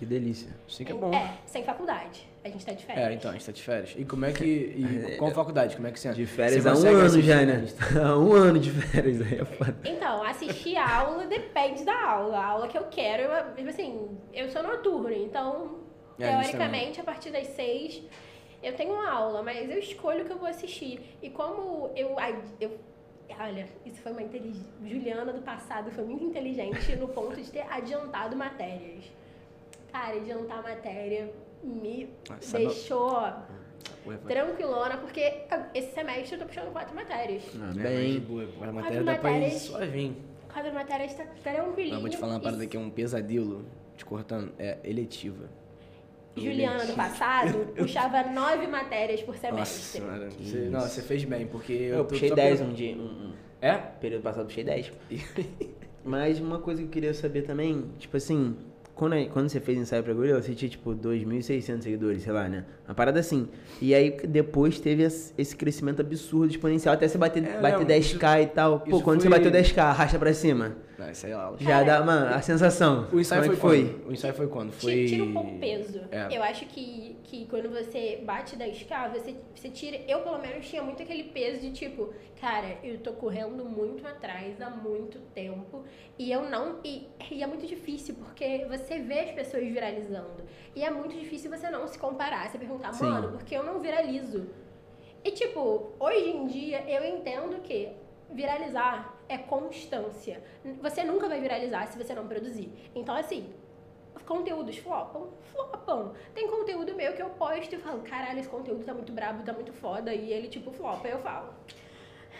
Que delícia. Sim que é bom. É, sem faculdade. A gente tá de férias. É, então, a gente tá de férias. E como é que. E qual faculdade? Como é que você De férias você há um ano já, né? Há um ano de férias aí é foda. Então, assistir a aula depende da aula. A aula que eu quero, eu, tipo assim, eu sou noturna, então, É, teoricamente, a partir das seis, eu tenho uma aula, mas eu escolho o que eu vou assistir. E como eu. ai, eu olha, isso foi uma inteligência. Juliana do passado foi muito inteligente no ponto de ter adiantado matérias. Cara, adiantar matéria me Nossa, deixou ó, Ué, vai. tranquilona, porque ah, esse semestre eu tô puxando quatro matérias. Ah, É, bem. boa, A Quatro matéria dá pra ir matérias. suavinho. Quatro matérias tá tranquilinho. Mas vou te falar uma E parada que é um pesadelo, te cortando, é eletiva. Juliana do passado puxava nove matérias por Nossa semestre. senhora. Você, não, você fez bem, porque eu, Eu puxei só 10 pelo- um dia. Um, um É? período passado, puxei 10. Mas uma coisa que eu queria saber também, tipo assim, quando, quando você fez ensaio pra gorila, você tinha tipo 2.600 seguidores, sei lá, né? Uma parada assim. E aí depois teve esse crescimento absurdo, exponencial, até você bater, É, bater não, 10k e tal. Pô, isso quando você foi- bateu 10k, arrasta pra cima. Não, isso aí é aula. Já dá, mano, a sensação. O ensaio foi, é que foi? quando? O ensaio foi quando? Foi... Tira um pouco o peso. É. Eu acho que, que quando você bate 10k, você, você tira. Eu, pelo menos, tinha muito aquele peso de tipo, cara, eu tô correndo muito atrás há muito tempo. E eu não. E, e é muito difícil, porque você vê as pessoas viralizando. E é muito difícil você não se comparar. Você perguntar, Sim. mano, por que eu não viralizo? E tipo, hoje em dia eu entendo que viralizar é constância. Você nunca vai viralizar se você não produzir. Então, assim, conteúdos flopam? Flopam. Tem conteúdo meu que eu posto e falo, caralho, esse conteúdo tá muito brabo, tá muito foda, e ele tipo flopa. Eu falo,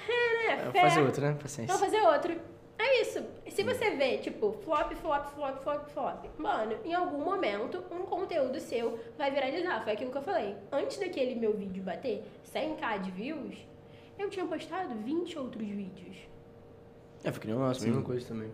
é, né? É, fé. fazer outro, né? Paciência. Vou fazer outro. É isso. Se você vê, tipo, flop, flop, flop, flop, flop, mano, em algum momento um conteúdo seu vai viralizar. Foi aquilo que eu falei. Antes daquele meu vídeo bater 100k de views, eu tinha postado 20 outros vídeos. É, fica nem o nosso, mesma coisa também.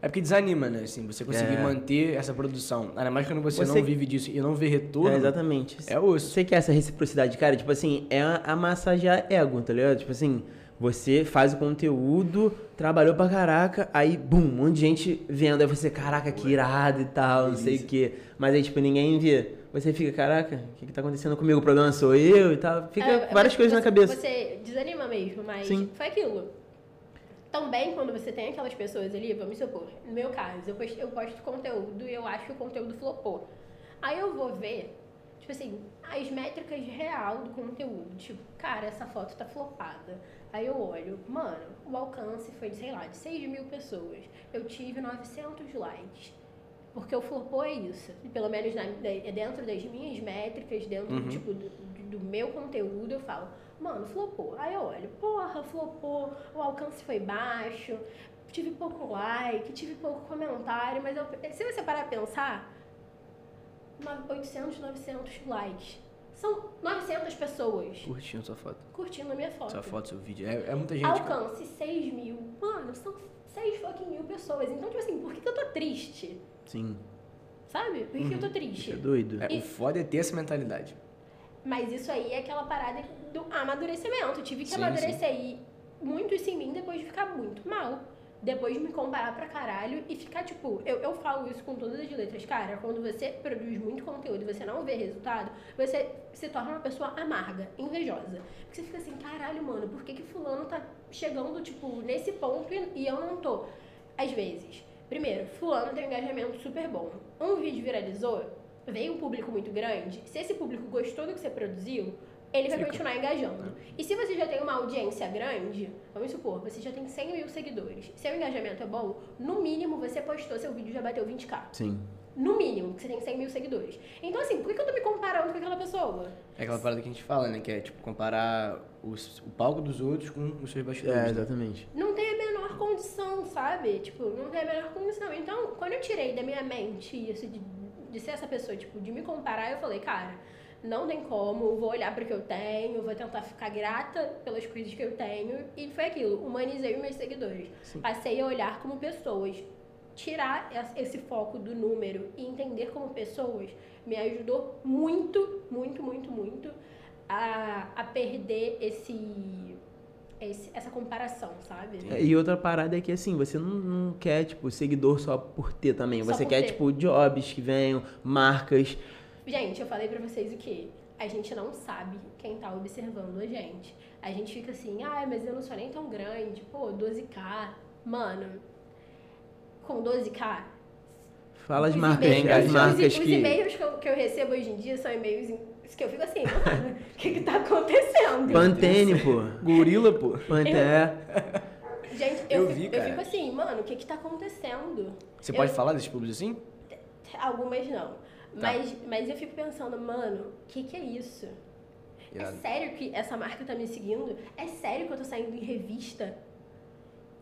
É porque desanima, né? Assim, você conseguir É. manter essa produção. Ainda mais quando você, Você- não vive disso e não vê retorno. É, exatamente. É osso. Você quer essa reciprocidade, cara? Tipo assim, é a, a massagear ego, tá ligado? Tipo assim, você faz o conteúdo, trabalhou pra caraca, aí, bum, um monte de gente vendo, aí você, caraca, que irado e tal, não sei o quê. Mas aí, tipo, ninguém vê. Você fica, caraca, o que, que tá acontecendo comigo? O problema sou eu e tal. Fica É, várias você- coisas na você- cabeça. Você desanima mesmo, mas Sim. foi aquilo. Também, quando você tem aquelas pessoas ali, vamos supor, no meu caso, eu posto, eu posto conteúdo e eu acho que o conteúdo flopou. Aí eu vou ver, tipo assim, as métricas real do conteúdo. Tipo, cara, essa foto tá flopada. Aí eu olho, mano, o alcance foi, sei lá, de 6 mil pessoas. Eu tive 900 likes. Porque o flopou é isso. Pelo menos na- é dentro das minhas métricas, dentro Uhum. tipo, do, do- meu conteúdo, eu falo, mano, flopou. Aí eu olho, porra, flopou, o alcance foi baixo, tive pouco like, tive pouco comentário, mas eu, se você parar pra pensar, no- 800, 900 likes. São 900 pessoas Curtindo sua foto. curtindo a minha foto. Sua foto, seu vídeo. É, é muita gente. cara. Alcance 6 mil. Mano, são 6 fucking mil pessoas. Então, tipo assim, por que, que eu tô triste? Sim, Sabe? Por que, que eu tô triste? é doido. É, o foda é ter essa mentalidade. Mas isso aí é aquela parada do amadurecimento. Eu tive que Sim, amadurecer aí muito isso em mim depois de ficar muito mal. Depois de me comparar pra caralho e ficar, tipo, eu, eu falo isso com todas as letras. Cara, quando você produz muito conteúdo e você não vê resultado, você se torna uma pessoa amarga, invejosa. Porque você fica assim, caralho, mano, por que, que fulano tá chegando, tipo, nesse ponto e, e eu não tô? Às vezes. Primeiro, fulano tem um engajamento super bom. Um vídeo viralizou, veio um público muito grande. Se esse público gostou do que você produziu, ele vai Fica. continuar engajando. E se você já tem uma audiência grande, vamos supor, você já tem 100 mil seguidores, seu engajamento é bom, no mínimo você postou, seu vídeo já bateu 20k. Sim. No mínimo, que você tem 100 mil seguidores. Então, assim, por que que eu tô me comparando com aquela pessoa? É aquela parada que a gente fala, né? Que é tipo comparar os- o palco dos outros com os seus bastidores. É, né? exatamente. Não tem a menor condição, sabe? Tipo, não tem a menor condição. Então, quando eu tirei da minha mente isso de, de ser essa pessoa, tipo, de me comparar, eu falei, cara, não tem como, vou olhar para o que eu tenho, vou tentar ficar grata pelas coisas que eu tenho. E foi aquilo, humanizei os meus seguidores. Passei a olhar como pessoas. Tirar es- esse foco do número e entender como pessoas me ajudou muito, muito, muito, muito a, a perder esse, esse- essa comparação, sabe? É, E outra parada é que assim, você não, não quer, tipo, seguidor só por ter também. Só você quer, ter. tipo, jobs que venham, marcas. Gente, eu falei pra vocês o quê? A gente não sabe quem tá observando a gente. A gente fica assim, ah, mas eu não sou nem tão grande, pô, 12k. Mano, com 12k. Fala as os marcas, e-mails- as os- marcas os, os que. e-mails que eu, que eu recebo hoje em dia são e-mails em- que eu fico assim, mano, o que que tá acontecendo? Pantene, pô. Gorila, pô. Pantene. Gente, eu, Eu fico, vi, eu cara. fico assim, mano, o que que tá acontecendo? Você Eu- pode falar desses públicos assim? Algumas não. Tá. Mas, mas eu fico pensando, mano, o que que é isso? É Irado. sério que essa marca tá me seguindo? É sério que eu tô saindo em revista?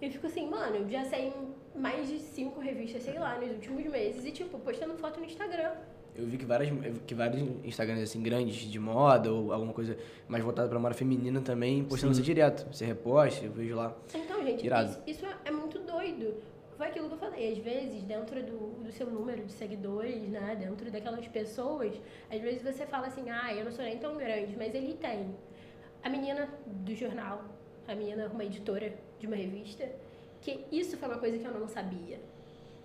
Eu fico assim, mano, eu já saí em mais de cinco revistas, sei lá, nos últimos meses. E, tipo, postando foto no Instagram. Eu vi que, várias, que vários Instagrams assim, grandes de moda ou alguma coisa mais voltada pra moda feminina também postando você direto. Você reposta, eu vejo lá. Então, gente, isso, isso é, é muito doido. Foi aquilo que eu falei. Às vezes, dentro do, do seu número de seguidores, né? Dentro daquelas pessoas, às vezes você fala assim, ah, eu não sou nem tão grande, mas ele tem. A menina do jornal, a menina, uma editora de uma revista, que isso foi uma coisa que eu não sabia.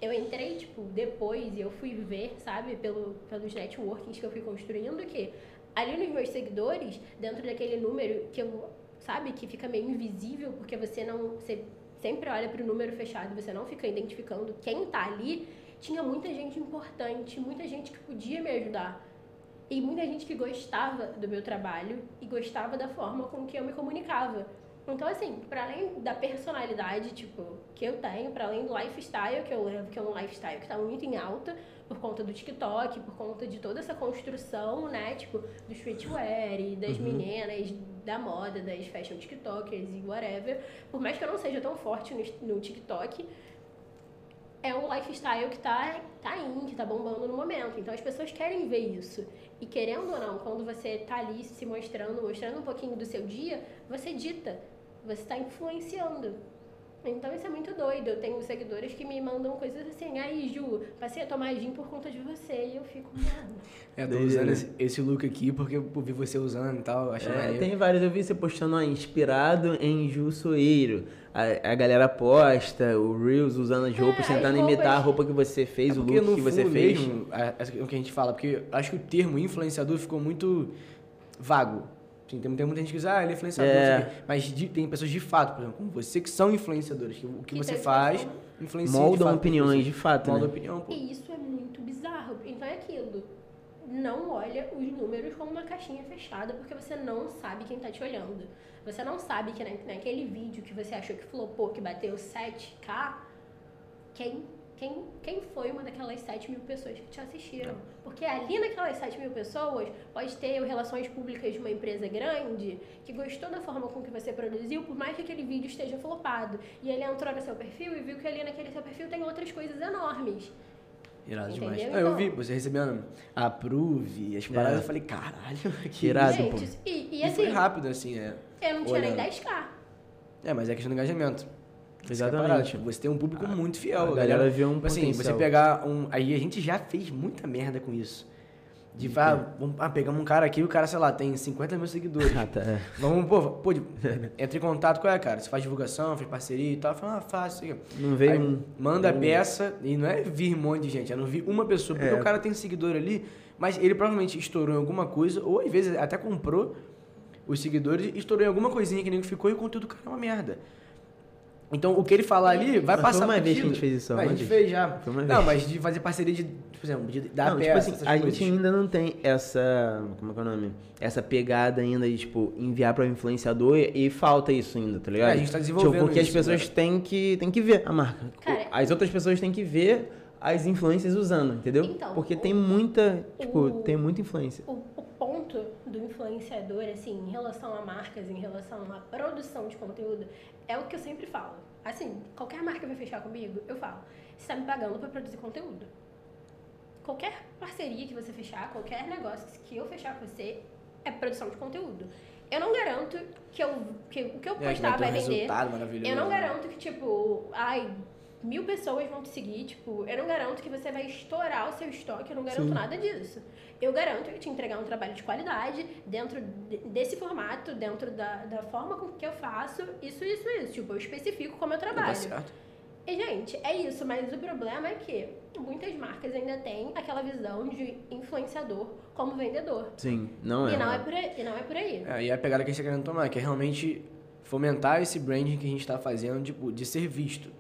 Eu entrei, tipo, depois e eu fui ver, sabe, pelo, pelos networkings que eu fui construindo, que ali nos meus seguidores, dentro daquele número que eu, sabe, que fica meio invisível, porque você não. Você sempre olha para o número fechado, você não fica identificando quem tá ali, tinha muita gente importante, muita gente que podia me ajudar. E muita gente que gostava do meu trabalho e gostava da forma com que eu me comunicava. Então, assim, para além da personalidade, tipo, que eu tenho, para além do lifestyle que eu levo, que é um lifestyle que tá muito em alta por conta do TikTok, por conta de toda essa construção, né, tipo, do streetwear e das meninas, da moda, das fashion tiktokers e whatever. Por mais que eu não seja tão forte no, no TikTok, é um lifestyle que tá, tá in, que tá bombando no momento. Então as pessoas querem ver isso. E querendo ou não, quando você tá ali se mostrando, mostrando um pouquinho do seu dia, você dita, você está influenciando. Então isso é muito doido. Eu tenho seguidores que me mandam coisas assim, aí Ju, passei a tomar gin por conta de você. E eu fico, mano. É, tô usando esse, esse, look aqui porque eu vi você usando e tal. Achei é, tem vários, eu vi você postando, ó, inspirado em Ju Soeiro. A, a galera posta, o Reels usando as roupas, é, tentando as roupas... imitar a roupa que você fez, é o look que você fez. Mesmo, é, é o que a gente fala, porque acho que o termo influenciador ficou muito vago. Sim, tem, tem muita gente que diz, ah, ele é influenciador, é. mas de, tem pessoas de fato, por exemplo, como você, que são influenciadores, que o que, que você faz influencia Moldam de fato, opiniões, de fato, Moldam né? opinião, pô. E isso é muito bizarro. Então é aquilo. Não olha os números como uma caixinha fechada, porque você não sabe quem tá te olhando. Você não sabe que naquele vídeo que você achou que flopou, que bateu 7k, quem quem, quem foi uma daquelas 7 mil pessoas que te assistiram. Porque ali naquelas 7 mil pessoas pode ter relações públicas de uma empresa grande que gostou da forma com que você produziu, por mais que aquele vídeo esteja flopado. E ele entrou no seu perfil e viu que ali naquele seu perfil tem outras coisas enormes. Irado demais. Não, eu vi, você recebendo a approve, as paradas, é. eu falei, caralho, que irado, Gente, pô. E, e, assim, e foi rápido, assim, é. Eu não tinha Olhando. nem 10k. É, mas é questão do engajamento. Exatamente. Você tem um público muito fiel. A galera, galera vê um tipo Assim, potencial. você pegar um... Aí a gente já fez muita merda com isso. De, ah, vamos, ah, pegamos um cara aqui, o cara, sei lá, tem 50 mil seguidores. Ah, tá. É. Vamos, pô, pô, entra em contato com é, cara. Você faz divulgação, faz parceria e tal. Fala, ah, isso Não veio um. Manda a peça, e não é vir um monte de gente, é não vir uma pessoa, porque é. o cara tem seguidor ali, mas ele provavelmente estourou em alguma coisa, ou às vezes até comprou os seguidores, estourou em alguma coisinha que nem ficou e o conteúdo do cara é uma merda. Então, o que ele falar ali vai mas passar Foi uma vez que a gente fez isso. A gente fez já. Foi uma vez. Não, mas de fazer parceria de, por exemplo, de dar não, peça, tipo assim, A coisas. gente ainda não tem essa, como é que é o nome? Essa pegada ainda de, tipo, enviar para o influenciador e, e, falta isso ainda, tá ligado? É, a gente tá desenvolvendo tipo, porque isso, as pessoas têm que, têm que ver a marca. Cara, as outras pessoas têm que ver as influências usando, entendeu? Então, porque o, tem muita, tipo, o, tem muita influência. O ponto do influenciador, assim, em relação a marcas, em relação à produção de conteúdo, é o que eu sempre falo. Assim, qualquer marca vai fechar comigo, eu falo, você está me pagando para produzir conteúdo. Qualquer parceria que você fechar, qualquer negócio que eu fechar com você, é produção de conteúdo. Eu não garanto que, eu, que o que eu postar é, vai, vai vender. Eu não garanto que, tipo, ai, mil pessoas vão te seguir, tipo, eu não garanto que você vai estourar o seu estoque, eu não garanto Sim. nada disso. Eu garanto te entregar um trabalho de qualidade dentro desse formato, dentro da, da forma com que eu faço, isso, isso, isso. Tipo, eu especifico como eu tá trabalho. Tá certo. E, gente, é isso, mas o problema é que muitas marcas ainda têm aquela visão de influenciador como vendedor. Sim, não é. E não é por aí. E, não é, por aí. É, e é a pegada que a gente está querendo tomar, que é realmente fomentar esse branding que a gente está fazendo, tipo, de ser visto.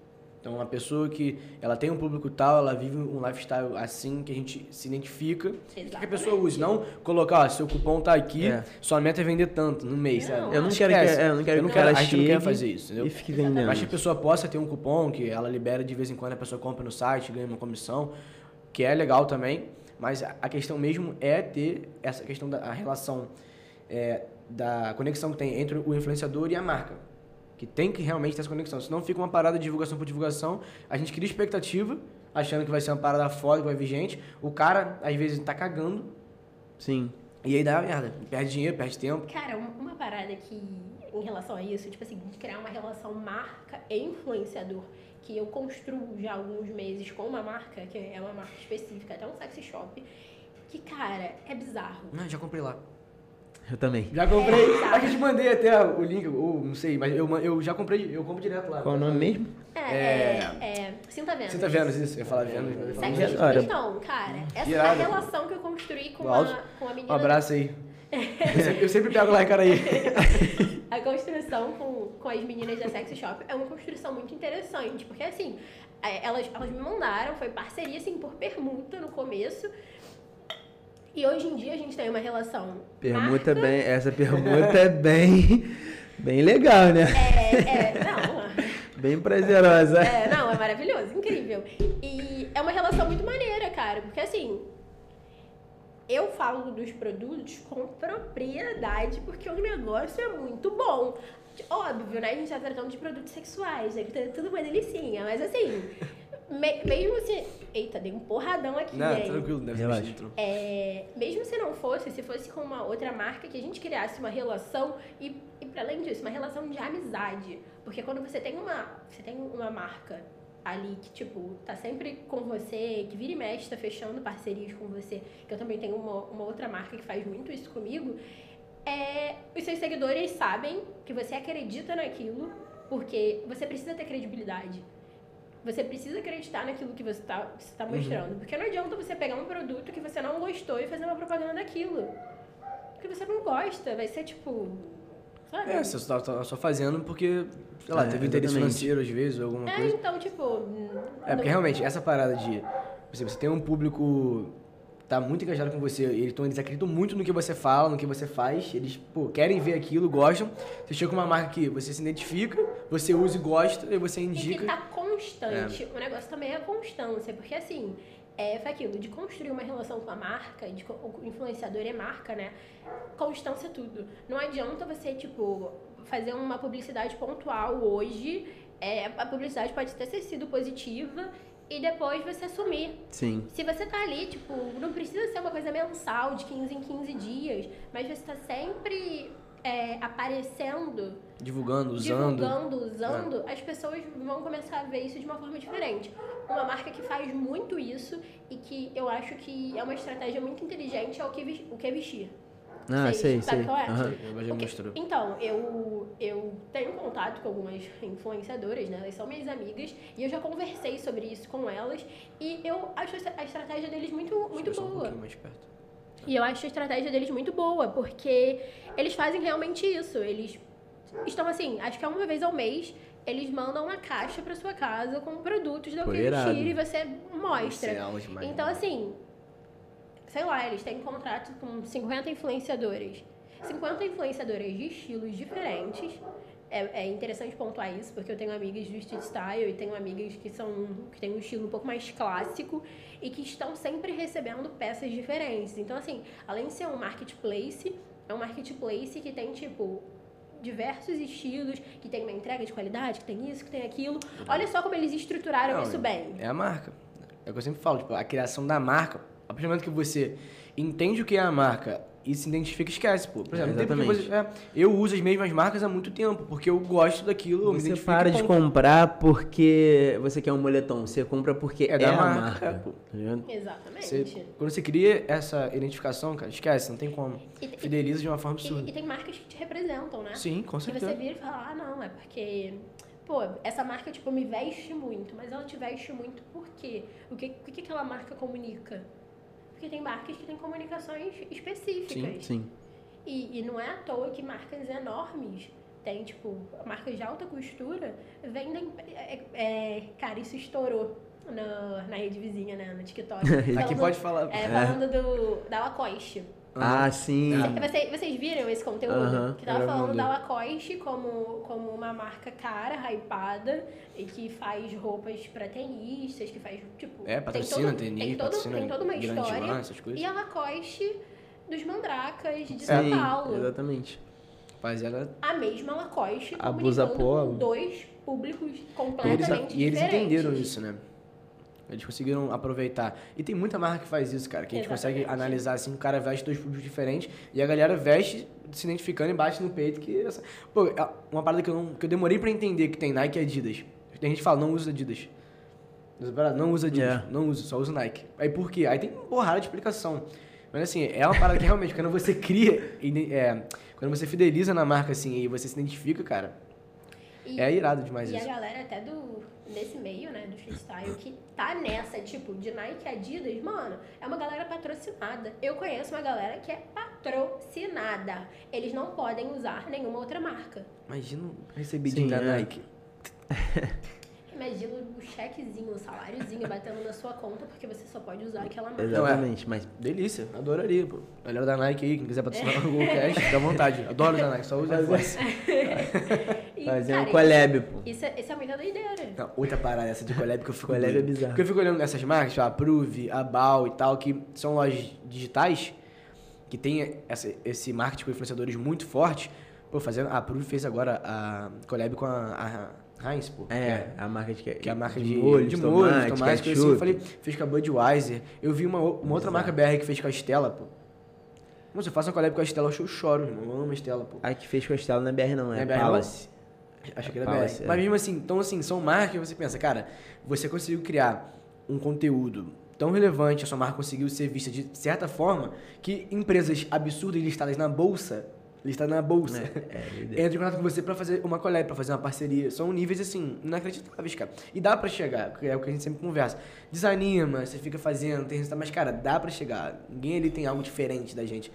Então, uma pessoa que ela tem um público tal, ela vive um lifestyle assim, que a gente se identifica, que a pessoa use. Não colocar, ó, seu cupom tá aqui, é. sua meta é vender tanto no mês, não? Eu não quero que, é, eu não quero eu não que ela A gente não quer fazer isso, entendeu? E fique vendendo. Mas que a pessoa possa ter um cupom que ela libera de vez em quando, a pessoa compra no site, ganha uma comissão, que é legal também. Mas a questão mesmo é ter essa questão da relação, é, da conexão que tem entre o influenciador e a marca que tem que realmente ter essa conexão. Senão fica uma parada de divulgação por divulgação, a gente cria expectativa, achando que vai ser uma parada foda, que vai vir gente. O cara, às vezes, tá cagando. Sim. E aí dá merda. Perde dinheiro, perde tempo. Cara, uma parada que, em relação a isso, tipo assim, de criar uma relação marca e influenciador, que eu construo já há alguns meses com uma marca, que é uma marca específica, até um sexy shop, que, cara, é bizarro. Não, já comprei lá. Eu também. Já comprei. É, Acho que eu te mandei até o link, ou não sei, mas eu, eu já comprei, eu compro direto lá. Qual o nome mesmo? É, é, é Sinta Vênus. Sinta Vênus, isso. Eu ia falar Vênus. Então, cara, essa é a relação que eu construí com, a, com a menina. Um abraço aí. eu, sempre, eu sempre pego lá, cara aí. a construção com, com as meninas da Sexy Shop é uma construção muito interessante, porque assim, é, elas, elas me mandaram, foi parceria assim por permuta no começo. E hoje em dia a gente tem uma relação. Permuta marca... bem. Essa permuta é bem. Bem legal, né? É, é, não. Bem prazerosa. É, não, é maravilhoso, incrível. E é uma relação muito maneira, cara, porque assim. eu falo dos produtos com propriedade, porque o negócio é muito bom. Óbvio, né? A gente tá tratando de produtos sexuais, né? Tá tudo uma delicinha, mas assim, me- mesmo se. Eita, dei um porradão aqui, Não, tranquilo, deve ser. É, mesmo se não fosse, se fosse com uma outra marca, que a gente criasse uma relação e, e para além disso, uma relação de amizade. Porque quando você tem uma, você tem uma marca ali que, tipo, tá sempre com você, que vira e mexe, tá fechando parcerias com você, que eu também tenho uma, uma outra marca que faz muito isso comigo, é, os seus seguidores sabem que você acredita naquilo, porque você precisa ter credibilidade. Você precisa acreditar naquilo que você está tá mostrando. Porque não adianta você pegar um produto que você não gostou e fazer uma propaganda daquilo. Porque você não gosta, vai ser tipo. Sabe? É, você só tá só fazendo porque, sei lá, É, teve interesse financeiro às vezes, ou alguma É, coisa. então, tipo. É, porque realmente, essa parada de. Você, você tem um público que tá muito engajado com você, e eles, eles acreditam muito no que você fala, no que você faz, eles, pô, querem ver aquilo, gostam. Você chega com uma marca que você se identifica, você usa e gosta, e você E que indica. tá constante. O negócio também é a constância, porque assim, é, foi aquilo, de construir uma relação com a marca, de o influenciador é marca, né? Constância é tudo. Não adianta você, tipo, fazer uma publicidade pontual hoje, é, a publicidade pode ter sido positiva e depois você sumir. Sim. Se você tá ali, tipo, não precisa ser uma coisa mensal, de 15 em 15 dias, mas você tá sempre é, aparecendo Divulgando, usando. divulgando, usando, as pessoas vão começar a ver isso de uma forma diferente. Uma marca que faz muito isso e que eu acho que é uma estratégia muito inteligente é o que, o que é vestir. Ah, sei, sabem sei. qual é? Que- mostrou. Então, eu, eu tenho contato com algumas influenciadoras, né? Elas são minhas amigas e eu já conversei sobre isso com elas e eu acho a estratégia deles muito, muito um boa. pouquinho mais perto. E eu acho a estratégia deles muito boa, porque eles fazem realmente isso. Eles estão assim, acho que é uma vez ao mês, eles mandam uma caixa pra sua casa com produtos da irado. e você mostra. é demais, Então, assim, sei lá, eles têm contrato com 50 influenciadores. 50 influenciadoras de estilos diferentes. É, é interessante pontuar isso, porque eu tenho amigas do street style e tenho amigas que são que têm um estilo um pouco mais clássico e que estão sempre recebendo peças diferentes. Então, assim, além de ser um marketplace, é um marketplace que tem, tipo, diversos estilos, que tem uma entrega de qualidade, que tem isso, que tem aquilo. Olha só como eles estruturaram Não, isso bem. É a marca. É o que eu sempre falo, tipo, a criação da marca, a partir do momento que você entende o que é a marca e se identifica, esquece, pô. Por exemplo, É, tem porque exatamente. você- é, eu uso as mesmas marcas há muito tempo, porque eu gosto daquilo, Você para e de ponto. comprar porque você quer um moletom. Você compra porque é, É da a marca, marca. é, pô. tá? Exatamente. Você- quando você cria essa identificação, cara, esquece, não tem como. E- e- Fideliza de uma forma E, absurda. e tem marcas que te representam, né? Sim, com que você certeza. vira e fala, ah, não, é porque, pô, essa marca, tipo, me veste muito, mas ela te veste muito por quê? O que, o que que aquela marca comunica? Porque tem marcas que têm comunicações específicas. Sim. E, e não é à toa que marcas enormes tem, tipo, marcas de alta costura vendem. É, é, cara, isso estourou na, na rede vizinha, né? No TikTok. Aqui Falando- pode falar. É, falando do, da Lacoste. Ah, sim. Vocês, vocês viram esse conteúdo? Aham, que tava falando da Lacoste como, como uma marca cara, hypada, e que faz roupas pra tenistas, que faz, tipo... É, tem patrocina todo- tenis, tem, todo, patrocina tem toda uma Grande história. Essas coisas. E a Lacoste dos Mandracas de São Sim, Paulo. exatamente. Rapaziada, A mesma Lacoste A blusa comunicando com dois públicos E eles, completamente e eles diferentes. entenderam isso, né? Eles conseguiram aproveitar. E tem muita marca que faz isso, cara. Que a gente consegue Exatamente. analisar assim, o cara veste dois públicos diferentes e a galera veste se identificando e bate no peito que... Essa... Pô, é uma parada que eu, não, que eu demorei pra entender que tem Nike e Adidas. Tem gente que fala, não usa Adidas. Não usa Adidas, É. não usa, só usa Nike. Aí por quê? Aí tem uma porrada de explicação. Mas assim, é uma parada que realmente, quando você cria, é, quando você fideliza na marca assim e você se identifica, cara, E- é irado demais E isso. a galera até do desse meio, né, do freestyle, que tá nessa, tipo, de Nike e Adidas, mano, é uma galera patrocinada. Eu conheço uma galera que é patrocinada. Eles não podem usar nenhuma outra marca. Imagina recebidinho Sim, da é. Nike. Imagina o chequezinho, o saláriozinho batendo na sua conta porque você só pode usar aquela marca. Exatamente, mas Delícia, adoraria, pô. Galera da Nike aí, quem quiser patrocinar o Google Cash, fica à vontade. Adoro da Nike, só usa a voz. E, fazer cara, um collab, pô. Isso, é- isso é muita doideira. Não, outra parada essa de collab que eu fico Collab é bizarro. Porque eu fico olhando nessas marcas, tipo, a Prove, a Bal e tal, que são lojas digitais, que tem essa, esse marketing com influenciadores muito forte, pô, fazendo. A Prove fez agora a collab com a, a Heinz, pô. É, a marca de, que é a marca de, de molhos, de tomate, molhos, tomate, coisa assim. ketchup. Eu falei, fez com a Budweiser. Eu vi uma, uma outra Exato. marca BR que fez com a Estela, pô. Moço, eu faço uma collab com a Estela, eu choro, irmão. Eu amo a Estela, pô. A que fez Castelo na BR não, Não é, é BR não? Palace. Acho que era Palace, BR. é. Mas mesmo assim, então assim, são marcas que você pensa, cara, você conseguiu criar um conteúdo tão relevante, a sua marca conseguiu ser vista de certa forma que empresas absurdas listadas na bolsa, listadas na bolsa, É, entram em contato com você pra fazer uma collab, pra fazer uma parceria. São níveis assim, inacreditáveis, cara. E dá pra chegar, é o que a gente sempre conversa. Desanima, você fica fazendo, tem resultado, mas cara, dá pra chegar. Ninguém ali tem algo diferente da gente.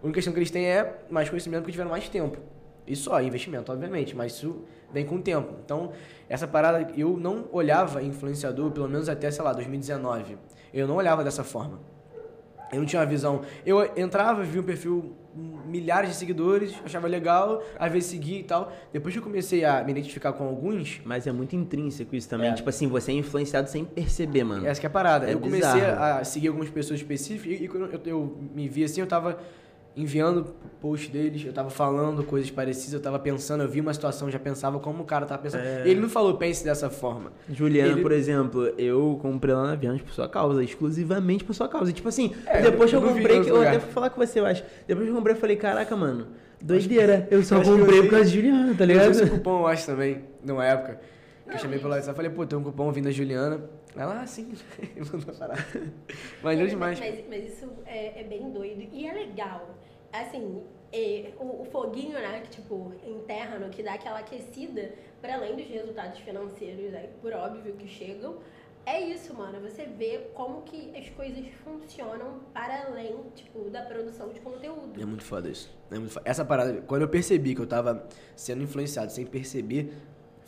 A única questão que eles têm é mais conhecimento porque tiveram mais tempo. E só, investimento, obviamente, mas isso vem com o tempo. Então, essa parada, eu não olhava influenciador, pelo menos até, sei lá, 2019. Eu não olhava dessa forma. Eu não tinha uma visão. Eu entrava, via um perfil, milhares de seguidores, achava legal, às vezes seguia e tal. Depois que eu comecei a me identificar com alguns, Mas é muito intrínseco isso também. É. Tipo assim, você é influenciado sem perceber, mano. Essa que é a parada. É eu comecei bizarro. a seguir algumas pessoas específicas e, e quando eu, eu me vi assim, eu tava enviando post deles, eu tava falando coisas parecidas, eu tava pensando, eu vi uma situação, já pensava como o cara tava pensando. É. Ele não falou, pense dessa forma. Juliana, Ele- por exemplo, eu comprei lá na Vianas por sua causa, exclusivamente por sua causa. E, tipo assim, É, depois que eu eu comprei, que eu até lugar. fui falar com você, eu acho. Depois que eu comprei, eu falei, caraca, mano, doideira. Eu só eu comprei por causa de Juliana, tá Eu ligado? usei esse cupom, eu acho, também, numa época. Que eu chamei pelo. WhatsApp e falei, pô, tem um cupom vindo da Juliana. Ela, ah, sim. Mandou parar. Maneiro demais. Mas, mas isso é, é bem doido. E é legal. Assim, é, o, o foguinho, né, que, tipo, interno, que dá aquela aquecida, para além dos resultados financeiros, né, por óbvio que chegam, é isso, mano. Você vê como que as coisas funcionam para além, tipo, da produção de conteúdo. É muito foda isso. É muito foda. Essa parada, quando eu percebi que eu tava sendo influenciado sem perceber,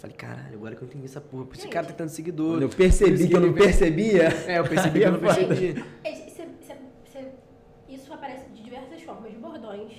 falei, caralho, agora que eu entendi essa porra, por esse cara tem tanto seguidor. Quando eu percebi isso que eu não percebia. É, eu percebi que eu não é foda. percebi. Cê- cê- cê- isso aparece de diversas formas. Bordões.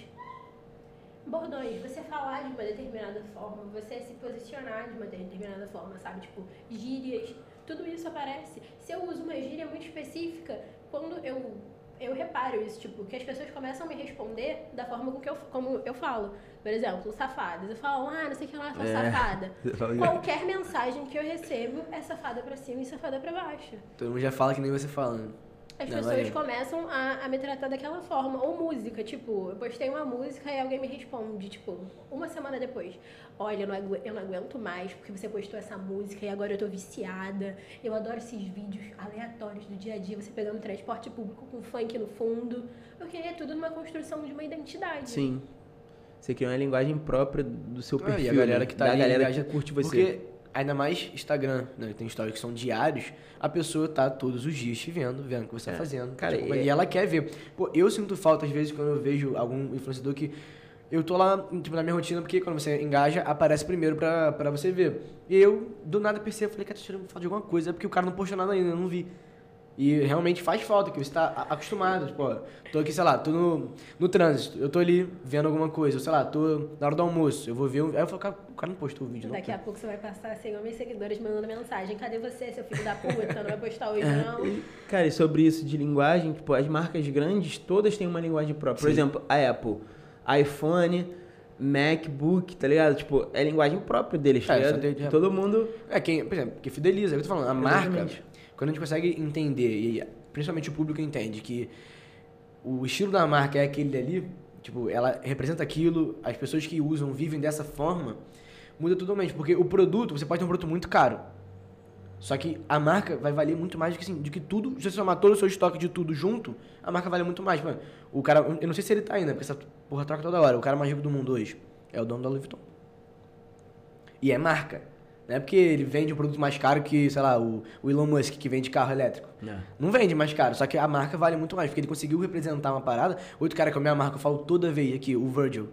Bordões, você falar de uma determinada forma, você se posicionar de uma determinada forma, sabe? Tipo, gírias, tudo isso aparece. Se eu uso uma gíria muito específica, quando eu, eu reparo isso, tipo, que as pessoas começam a me responder da forma com que eu, como eu falo. Por exemplo, safadas. Eu falo, ah, não sei o que lá, sua É. safada. Qualquer mensagem que eu recebo é safada pra cima e safada pra baixo. Todo mundo já fala que nem você falando. As Não, pessoas valeu. começam a, a me tratar daquela forma. Ou música, tipo, eu postei uma música e alguém me responde, tipo, uma semana depois. Olha, eu não, agu- eu não aguento mais porque você postou essa música e agora eu tô viciada. Eu adoro esses vídeos aleatórios do dia a dia, você pegando transporte público com funk no fundo. Porque é tudo numa construção de uma identidade. Sim. Você cria uma linguagem própria do seu Ah, perfil. e a galera né? que tá da ali galera engaja- que curte você. Porque, ainda mais Instagram, né? Tem stories que são diários, a pessoa tá todos os dias te vendo, vendo o que você É. tá fazendo. Cara, Tipo, e- e ela quer ver. Pô, eu sinto falta, às vezes, quando eu vejo algum influenciador que. Eu tô lá, tipo, na minha rotina, porque quando você engaja, aparece primeiro pra, pra você ver. E eu, do nada, percebo, falei, cara, tô tirando foto de alguma coisa, é porque o cara não postou nada ainda, eu não vi. E realmente faz falta, que você tá acostumado. Tipo, ó, tô aqui, sei lá, tô no, no trânsito, eu tô ali vendo alguma coisa, ou sei lá, tô na hora do almoço, eu vou ver. um- Aí eu falo, cara, o cara não postou o vídeo, não. Daqui a pouco você vai passar 100 homens seguidores mandando mensagem. Cadê você, seu filho da puta? Não vai postar hoje, É. não? Cara, e sobre isso de linguagem, tipo, as marcas grandes todas têm uma linguagem própria. Por Sim. exemplo, a Apple, iPhone, MacBook, tá ligado? Tipo, é linguagem própria deles, tá É, ligado? tem- Todo mundo. É, quem, por exemplo, que fideliza, é o que eu tô falando, a marca, Exatamente. quando a gente consegue entender, e principalmente o público entende que o estilo da marca é aquele ali, tipo, ela representa aquilo, as pessoas que usam vivem dessa forma, muda totalmente, porque o produto, você pode ter um produto muito caro, só que a marca vai valer muito mais do que, assim, do que tudo, se você somar todo o seu estoque de tudo junto, a marca vale muito mais. Mano, o cara, eu não sei se ele tá ainda, porque essa porra troca toda hora, o cara mais rico do mundo hoje é o dono da Louis Vuitton. E é marca. Não é porque ele vende um produto mais caro que, sei lá, o, o Elon Musk, que vende carro elétrico. Não vende mais caro, só que a marca vale muito mais, porque ele conseguiu representar uma parada. Outro cara que é a minha marca, eu falo toda vez aqui, o Virgil,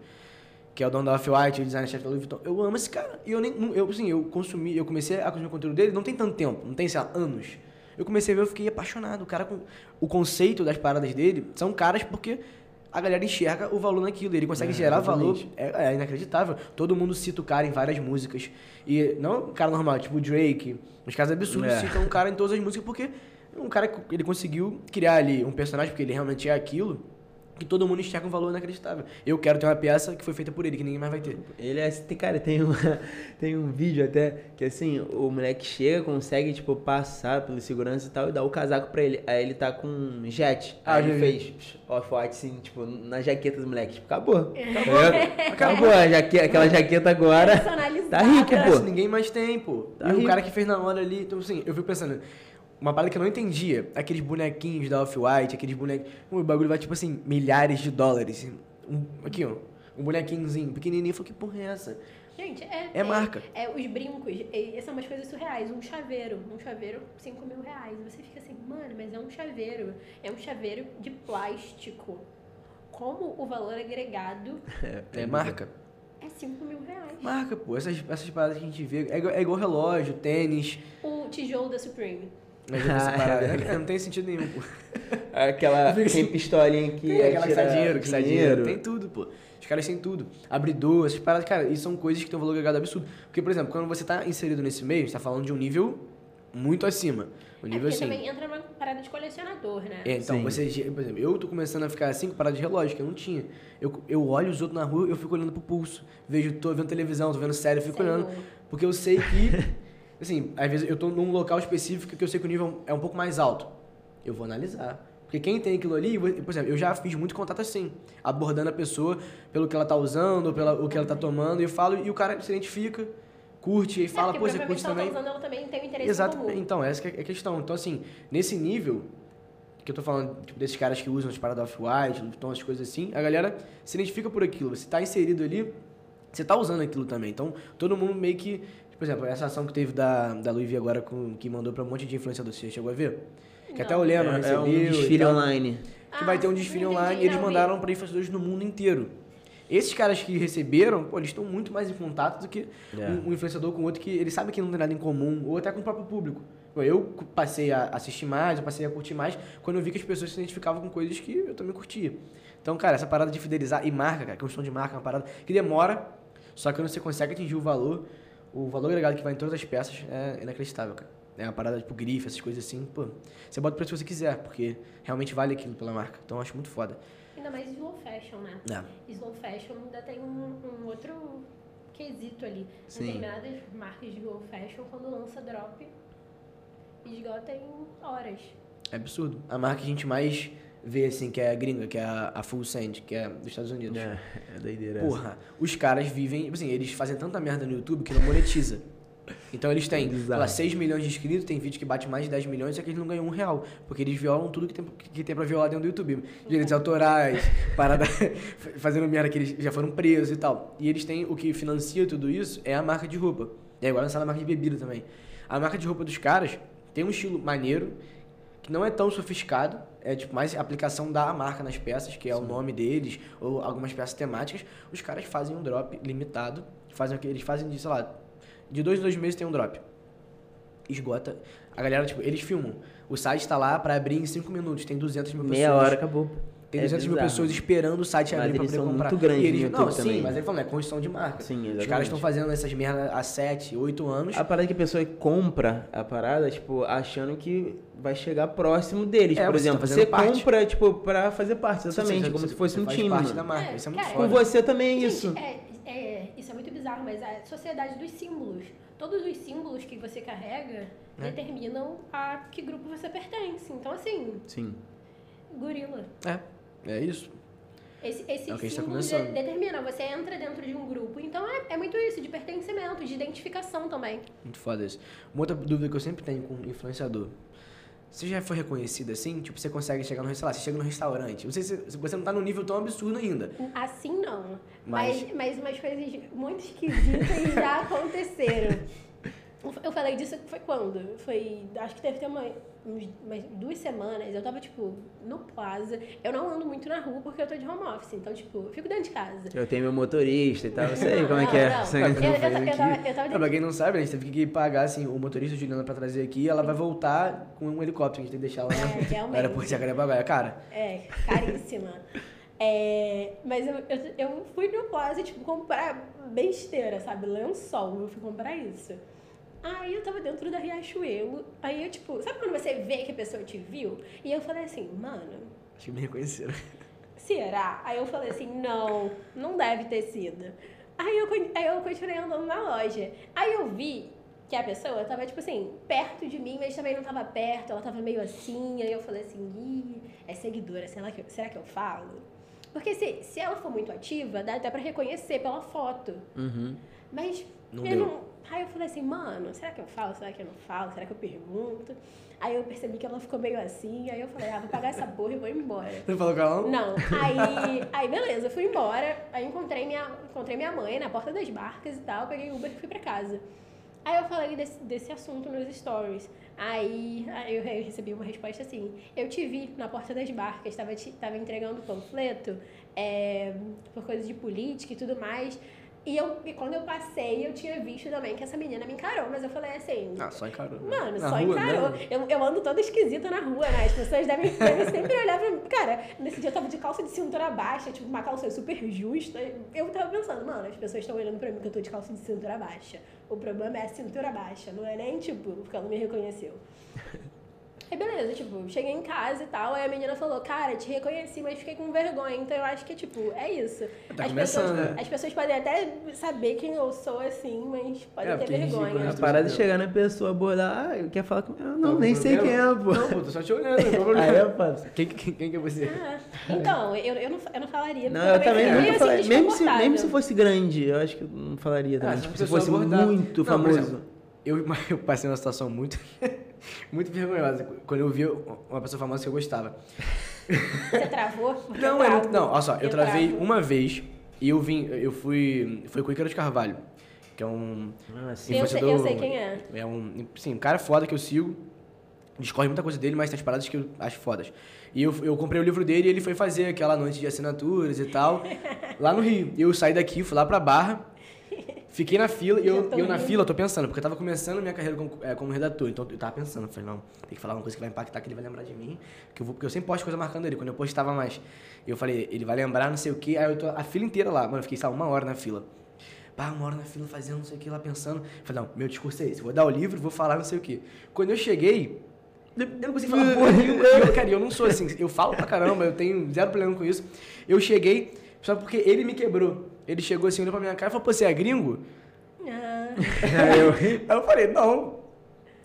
que é o dono da Off-White, o designer-chefe da Louis Vuitton. Eu amo esse cara. E eu nem, eu, assim, eu consumi, eu comecei a consumir o conteúdo dele, não tem tanto tempo, não tem, sei lá, anos. Eu comecei a ver, eu fiquei apaixonado. O cara com o conceito das paradas dele são caras porque a galera enxerga o valor naquilo. Ele consegue É, gerar valor. exatamente. É, é inacreditável. Todo mundo cita o cara em várias músicas. E não um cara normal, tipo o Drake. Os caras absurdos É. citam o cara em todas as músicas porque um cara que ele conseguiu criar ali um personagem, porque ele realmente é aquilo. Que todo mundo enxerga um valor inacreditável. Eu quero ter uma peça que foi feita por ele, que ninguém mais vai ter. Ele é, tem- cara, tem, uma, tem um vídeo até que assim, o moleque chega, consegue, tipo, passar pelo segurança e tal, e dá o casaco pra ele. Aí ele tá com um jet. Ah, Aí ele vi. fez off-white, assim, tipo, na jaqueta do moleque. Tipo, acabou. Acabou. Acabou. A jaque, aquela jaqueta agora. Tá rico, pô. ninguém mais tem, pô. Tá e o rico. cara que fez na hora ali, então assim, eu fico pensando, uma parada que eu não entendia, aqueles bonequinhos da Off-White, aqueles bonequinhos, o bagulho vai tipo assim, milhares de dólares. Um, aqui, ó, um bonequinhozinho pequenininho, eu falei, que porra é essa? Gente, é, É marca. É, os brincos, e- essas são umas coisas surreais. Um chaveiro, um chaveiro, 5 mil reais. Você fica assim, mano, mas é um chaveiro. É um chaveiro de plástico. Como o valor agregado É, marca. é 5 mil reais. Marca, pô, essas, essas paradas que a gente vê, é é igual relógio, tênis, O tijolo da Supreme. Mas essa parada, né? não tem sentido nenhum, pô. Aquela. Tem pistolinha aqui. Tem aquela que sai dinheiro, que sai dinheiro. Tem tudo, pô. Os caras têm tudo. Abridor, essas paradas, cara, e são coisas que têm um valor agregado absurdo. Porque, por exemplo, quando você tá inserido nesse meio, gente tá falando de um nível muito acima. Um É nível porque assim. também entra numa parada de colecionador, né? É, então, Sim. você, por exemplo, eu tô começando a ficar assim com parada de relógio, que eu não tinha. Eu, eu olho os outros na rua, eu fico olhando pro pulso. Vejo, tô vendo televisão, tô vendo série, eu fico Senhor. olhando. Porque eu sei que, assim, às vezes eu tô num local específico que eu sei que o nível é um pouco mais alto. Eu vou analisar. Porque quem tem aquilo ali, por exemplo, eu já fiz muito contato assim, abordando a pessoa pelo que ela tá usando, pelo o que ela tá tomando, e eu falo, e o cara se identifica, curte, e fala, é, pô, porque você curte também. tá usando, ela também tem um interesse comum. Então, essa que é a questão. Então, assim, nesse nível que eu tô falando, tipo, desses caras que usam as paradas off-white, as coisas assim, a galera se identifica por aquilo. Você tá inserido ali, você tá usando aquilo também. Então, todo mundo meio que... Por exemplo, essa ação que teve da, da Louis V agora, com, que mandou pra um monte de influenciador, você chegou a ver? Que até Não. o Leno É, é recebeu. um e desfile tal online. que vai ter um Ah, desfile online e eles mandaram para influenciadores no mundo inteiro. Esses caras que receberam, pô, eles estão muito mais em contato do que É. um, um influenciador com outro que ele sabe que não tem nada em comum, ou até com o próprio público. Eu passei a assistir mais, eu passei a curtir mais, quando eu vi que as pessoas se identificavam com coisas que eu também curtia. Então, cara, essa parada de fidelizar e marca, cara, questão de marca é uma parada que demora, só que quando você consegue atingir o valor, o valor agregado que vai em todas as peças é inacreditável, cara. É uma parada tipo grife, essas coisas assim, pô. Você bota o preço que você quiser, porque realmente vale aquilo pela marca. Então eu acho muito foda. Ainda mais slow fashion, né? É. Slow fashion ainda tem um, um outro quesito ali. Sim. Determinadas marcas de slow fashion, quando lança drop, esgota em horas. É absurdo. A marca que a gente mais vê, assim, que é a gringa, que é a, a Full Send, que é dos Estados Unidos. É, é doideira. essa. Porra, os caras vivem, tipo assim, eles fazem tanta merda no YouTube que não monetiza. Então eles têm, lá, 6 milhões de inscritos, tem vídeo que bate mais de 10 milhões, só que eles não ganham um real. Porque eles violam tudo que tem, que tem pra violar dentro do YouTube. Direitos autorais, parada, fazendo merda que eles já foram presos e tal. E eles têm, o que financia tudo isso é a marca de roupa. É igual lançar a marca de bebida também. A marca de roupa dos caras tem um estilo maneiro, que não é tão sofisticado, é tipo mais aplicação da marca nas peças, que é o nome deles, ou algumas peças temáticas. Os caras fazem um drop limitado, fazem o que eles fazem de, sei lá, de dois em dois meses tem um drop. Esgota. A galera, tipo, eles filmam. O site tá lá pra abrir em cinco minutos, tem 200 mil Meia pessoas. hora acabou. Tem É 200 mil bizarro. pessoas esperando o site Mas abrir pra eles poder são comprar. muito grandes e eles, Não, sim, também. mas ele falando, é construção de marca. Sim, Os exatamente. caras estão fazendo essas merdas há 7, 8 anos. A parada que a pessoa compra a parada, tipo, achando que vai chegar próximo deles. É, Por você tá exemplo, fazendo você parte. compra, tipo, pra fazer parte, exatamente. Você- como você- se fosse um time. parte da marca. É, Isso é muito cara, Com foda. você também é Gente, isso. É, é, isso é muito bizarro, mas a sociedade dos símbolos. Todos os símbolos que você carrega É. determinam a que grupo você pertence. Então, assim, Sim. gorila. É, é isso. Esse, esse É o que a gente tá de- começando. determina, você entra dentro de um grupo. Então é, é muito isso, de pertencimento, de identificação também. Muito foda isso. Uma outra dúvida que eu sempre tenho com influenciador. Você já foi reconhecido assim? Tipo, você consegue chegar no restaurante, você chega no restaurante. Não sei se você não tá num nível tão absurdo ainda. Assim não. Mas- Mas, mas umas coisas muito esquisitas já aconteceram. Eu falei disso foi quando? Foi. Acho que deve ter uma, umas duas semanas. Eu tava, tipo, no plaza. Eu não ando muito na rua porque eu tô de home office. Então, tipo, eu fico dentro de casa. Eu tenho meu motorista e tal. Eu sei Não, como é não, que é. não. Sei Eu- como é que eu- é. eu- tava eu tava dentro- pra quem não sabe, a gente teve que pagar assim, o motorista Juliana pra trazer aqui ela vai voltar com um helicóptero. A gente tem que deixar ela É, realmente. aeroporto de Jacarepaguá. Cara, É, caríssima. É, mas eu, eu, eu fui no Plaza, tipo, comprar besteira, sabe? Lençol, eu fui comprar isso. Aí eu tava dentro da Riachuelo, aí eu, tipo, sabe quando você vê que a pessoa te viu? E eu falei assim, mano, acho que me reconheceram. será? Aí eu falei assim, não, não deve ter sido. Aí eu, aí eu continuei andando na loja. Aí eu vi que a pessoa tava, tipo assim, perto de mim, mas também não tava perto, ela tava meio assim. Aí eu falei assim, ih, é seguidora, será que, eu- será que eu falo? Porque se, se ela for muito ativa, dá até pra reconhecer pela foto. Uhum. Mas Não eu deu. não. Aí eu falei assim, mano, será que eu falo? Será que eu não falo? Será que eu pergunto? Aí eu percebi que ela ficou meio assim, aí eu falei, ah, vou pagar essa porra e vou embora. Você falou com ela? não? Aí, aí beleza, eu fui embora, aí encontrei minha, encontrei minha mãe na porta das barcas e tal, peguei Uber e fui pra casa. Aí eu falei desse, desse assunto nos stories. Aí, aí eu re- recebi uma resposta assim: Eu te vi na porta das barcas, estava tava entregando panfleto é, por coisas de política e tudo mais. E, eu, e quando eu passei, eu tinha visto também que essa menina me encarou, mas eu falei assim: Ah, só encarou. né? Mano, Na só rua, encarou. né? Eu, eu ando toda esquisita na rua, né? As pessoas devem, devem sempre olhar pra mim. Cara, nesse dia eu tava de calça de cintura baixa, tipo, uma calça super justa. Eu tava pensando, mano, as pessoas estão olhando pra mim que eu tô de calça de cintura baixa. O problema é a cintura baixa, não é nem, tipo, porque ela não me reconheceu. Aí beleza, tipo, cheguei em casa e tal, aí a menina falou, cara, te reconheci, mas fiquei com vergonha. Então eu acho que, tipo, é isso. Tá as, pessoas, né? as pessoas podem até saber quem eu sou assim, mas podem É, ter vergonha. A parada é chegar na pessoa, abordar, ah, quer falar comigo? Eu não, Algum nem sei quem é, pô. Não, pô, tô só te olhando. Aí falo. Quem, quem, quem que é você? Ah, então, eu, eu, não, eu não falaria. Não, eu também falaria. assim, Mesmo se, mesmo se fosse grande, eu acho que eu não falaria também. Ah, tipo, se fosse abordar- muito Não, famoso. Eu, eu passei uma situação muito, muito vergonhosa quando eu vi uma pessoa famosa que eu gostava. Você travou? Porque Não, eu travo. não, olha só, eu travei travo. uma vez e eu vim, eu fui, foi com o Ícaro de Carvalho, que é um Ah, sim. Eu sei- eu sei quem é. É um, sim, um cara foda que eu sigo, discorre muita coisa dele, mas tem as paradas que eu acho fodas. E eu, eu comprei o livro dele e ele foi fazer aquela noite de assinaturas e tal, lá no Rio. E eu saí daqui, fui lá pra Barra, Fiquei na fila e eu, e eu na fila, eu tô pensando, porque eu tava começando minha carreira como, é, como redator, então eu tava pensando, eu falei, não, tem que falar uma coisa que vai impactar, que ele vai lembrar de mim, que eu vou, porque eu sempre posto coisa marcando ele, quando eu postava mais. Eu falei, ele vai lembrar, não sei o que, aí eu tô a fila inteira lá, mano, eu fiquei, lá, uma hora na fila. Pá, uma hora na fila fazendo não sei o que lá, pensando. Eu falei, não, meu discurso é esse, vou dar o livro, vou falar não sei o que. Quando eu cheguei, eu não consegui falar porra nenhuma. Eu, cara, eu não sou assim, eu falo pra caramba, eu tenho zero problema com isso. Eu cheguei, só porque ele me quebrou. Ele chegou assim, olhou pra minha cara e falou, pô, você é gringo? Ah, Aí eu- Aí eu falei, não.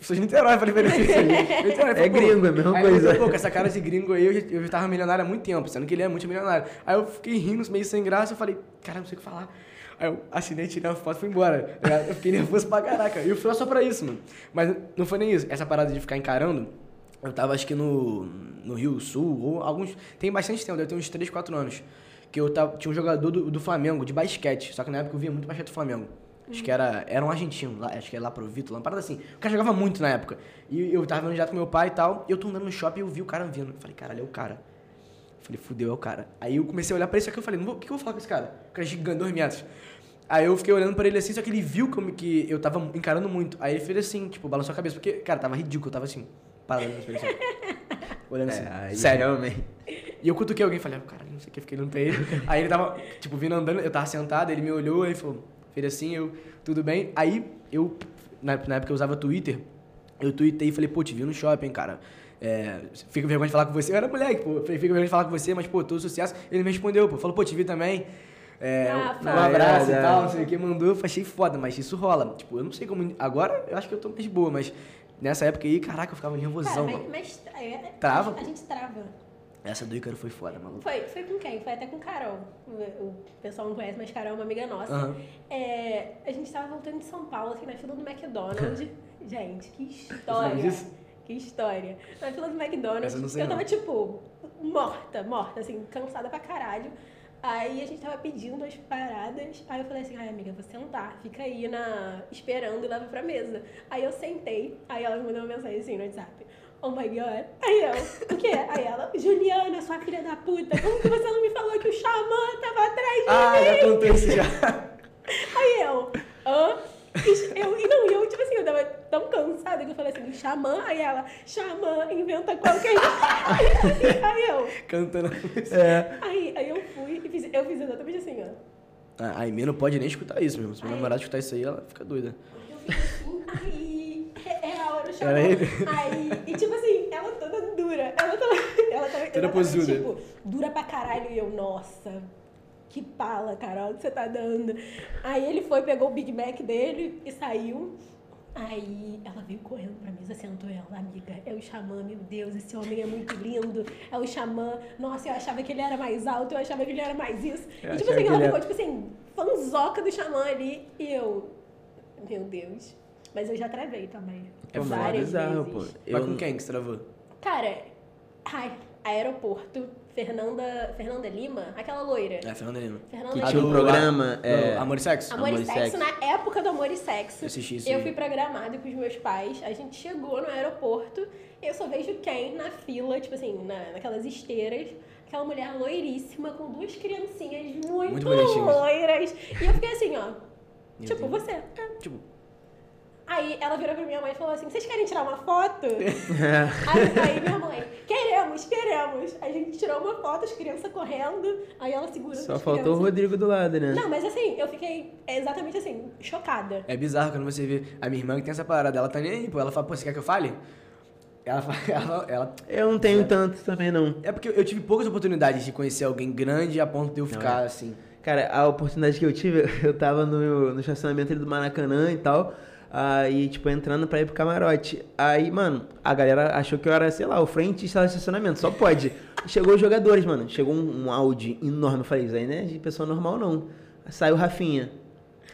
Sou de Niterói, eu falei pra ele. Niterói, É gringo, é a mesma aí coisa. falou, Pô, com essa cara de gringo aí, eu já, eu já tava milionário há muito tempo, sendo que ele é muito milionário. Aí eu fiquei rindo, meio sem graça, eu falei, cara, não sei o que falar. Aí eu assinei, tirei uma foto e fui embora. Eu fiquei nervoso pra caraca. E eu fui lá só pra isso, mano. Mas não foi nem isso. Essa parada de ficar encarando, eu tava acho que no, no Rio Sul, ou alguns. Tem bastante tempo, deve ter uns 3, 4 anos. Que eu tava, tinha um jogador do, do Flamengo, de basquete. Só que na época eu via muito basquete do Flamengo. Acho que era, era um argentino, lá, acho que era lá pro Vitor, uma parada assim. O cara jogava muito na época. E eu tava vendo direto com meu pai e tal. E eu tô andando no shopping e eu vi o cara vindo. Falei, caralho, é o cara. Falei, fudeu, é o cara. Aí eu comecei a olhar pra ele, só que eu falei, o que eu vou falar com esse cara? O cara é gigante, dois metros. Aí eu fiquei olhando pra ele assim, só que ele viu que eu, me- que eu tava encarando muito. Aí ele fez assim, tipo, balançou a cabeça. Porque, cara, tava ridículo, eu tava assim, parado assim. Olhando assim. É, aí Sério. Realmente. E eu cutuquei alguém e falei, ah, caralho, não sei o que, fiquei olhando pra ele. Aí ele tava, tipo, vindo andando, eu tava sentado, ele me olhou, aí falou, fez assim, eu, tudo bem. Aí eu, na, na época eu usava Twitter, eu tuitei e falei, pô, te vi no shopping, cara. É, fica com vergonha de falar com você. Eu era moleque, pô. Falei, fica com vergonha de falar com você, mas, pô, todo sucesso. Ele me respondeu, pô. Falou, pô, te vi também. É, Ah, um foda. abraço É, e é. tal, não sei o que, mandou. Eu achei foda, mas isso rola. Tipo, eu não sei como. Agora eu acho que eu tô mais boa, mas nessa época aí, caraca, eu ficava cara, nervosão, mas, mano. mas é, Trava, A, gente trava. Essa do Ícaro foi foda, maluco. Foi, foi com quem? Foi até com Carol. O, pessoal não conhece, mas Carol é uma amiga nossa. Aham. É, a gente tava voltando de São Paulo, assim, na fila do McDonald's. gente, que história. Que história. Na fila do McDonald's, eu não sei, eu tava, não. tipo, morta, morta, assim, cansada pra caralho. Aí a gente tava pedindo as paradas. Aí eu falei assim, ai amiga, vou sentar, fica aí na. esperando e leva pra mesa. Aí eu sentei, aí ela me mandou uma mensagem assim no WhatsApp. Oh my god. Aí eu, o quê? Aí ela, Juliana, sua filha da puta, como que você não me falou que o Xamã tava atrás de Ah, mim? já contei isso já. Aí eu, hã? Eu, e não, eu, tipo assim, eu tava tão cansada que eu falei assim, xamã, aí ela, xamã, inventa qualquer aí, aí eu, Cantando música. É. aí, aí eu fui e fiz, eu fiz exatamente assim, ó. A Aimee não pode nem escutar isso, meu. Se meu namorado escutar isso aí, ela fica doida. Eu fiz assim, aí, é, é a hora do xamã. Era ele? Aí, e tipo assim, ela toda dura, ela tava, ela posuda. Tipo, dura pra caralho. E eu, nossa, que pala, Carol, que você tá dando. Aí ele foi, pegou o Big Mac dele e saiu. Aí ela veio correndo pra mesa, sentou ela, amiga, é o Xamã, meu Deus, esse homem é muito lindo, é o Xamã, nossa, eu achava que ele era mais alto, eu achava que ele era mais isso. Eu e tipo assim, que ela ficou, era- tipo assim, fanzoca do Xamã ali, e eu, meu Deus. Mas eu já travei também. É várias bizarro, vezes. pô. Mas com quem que você travou? Cara, ai, aeroporto, Fernanda, Fernanda Lima, aquela loira. É, Fernanda Lima. Fernanda Que Lima. tinha um programa. é, Amor e Sexo? Amor, Amor e sexo, Sexo. na época do Amor e Sexo. Eu assisti isso Eu aí. fui programada com os meus pais. A gente chegou no aeroporto. Eu só vejo quem na fila, tipo assim, na, naquelas esteiras. Aquela mulher loiríssima com duas criancinhas muito, Muito loiras. E eu fiquei assim, ó. Tipo, você. Tipo, Aí ela virou pra minha mãe e falou assim: vocês querem tirar uma foto? aí, aí minha mãe, queremos, queremos. A gente tirou uma foto, as crianças correndo. Aí ela segurando Só as faltou o crianças. Rodrigo do lado, né? Não, mas assim, eu fiquei exatamente assim, chocada. é bizarro quando você vê a minha irmã que tem essa parada. Ela tá nem aí, pô. Ela fala, pô, você quer que eu fale? Ela fala, ela, ela- Eu não tenho tanto também, não. É porque eu tive poucas oportunidades de conhecer alguém grande a ponto de eu ficar assim. Cara, a oportunidade que eu tive, eu tava no, no estacionamento ali do Maracanã e tal. Aí, tipo, entrando pra ir pro camarote. Aí, mano, a galera achou que eu era, sei lá, o frentista do estacionamento. Só pode. Chegou os jogadores, mano. Chegou um, um Audi enorme. Eu falei, isso aí não é de pessoa normal, não. Saiu o Rafinha.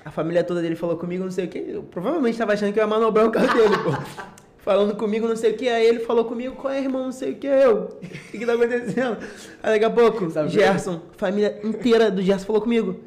A família toda dele falou comigo, não sei o que. Eu provavelmente tava achando que eu ia manobrar o carro dele, pô. Falando comigo, não sei o que. Aí ele falou comigo, qual é, irmão, não sei o que. Eu, o que que tá acontecendo? Aí daqui a pouco, Sabe Gerson, família inteira do Gerson falou comigo.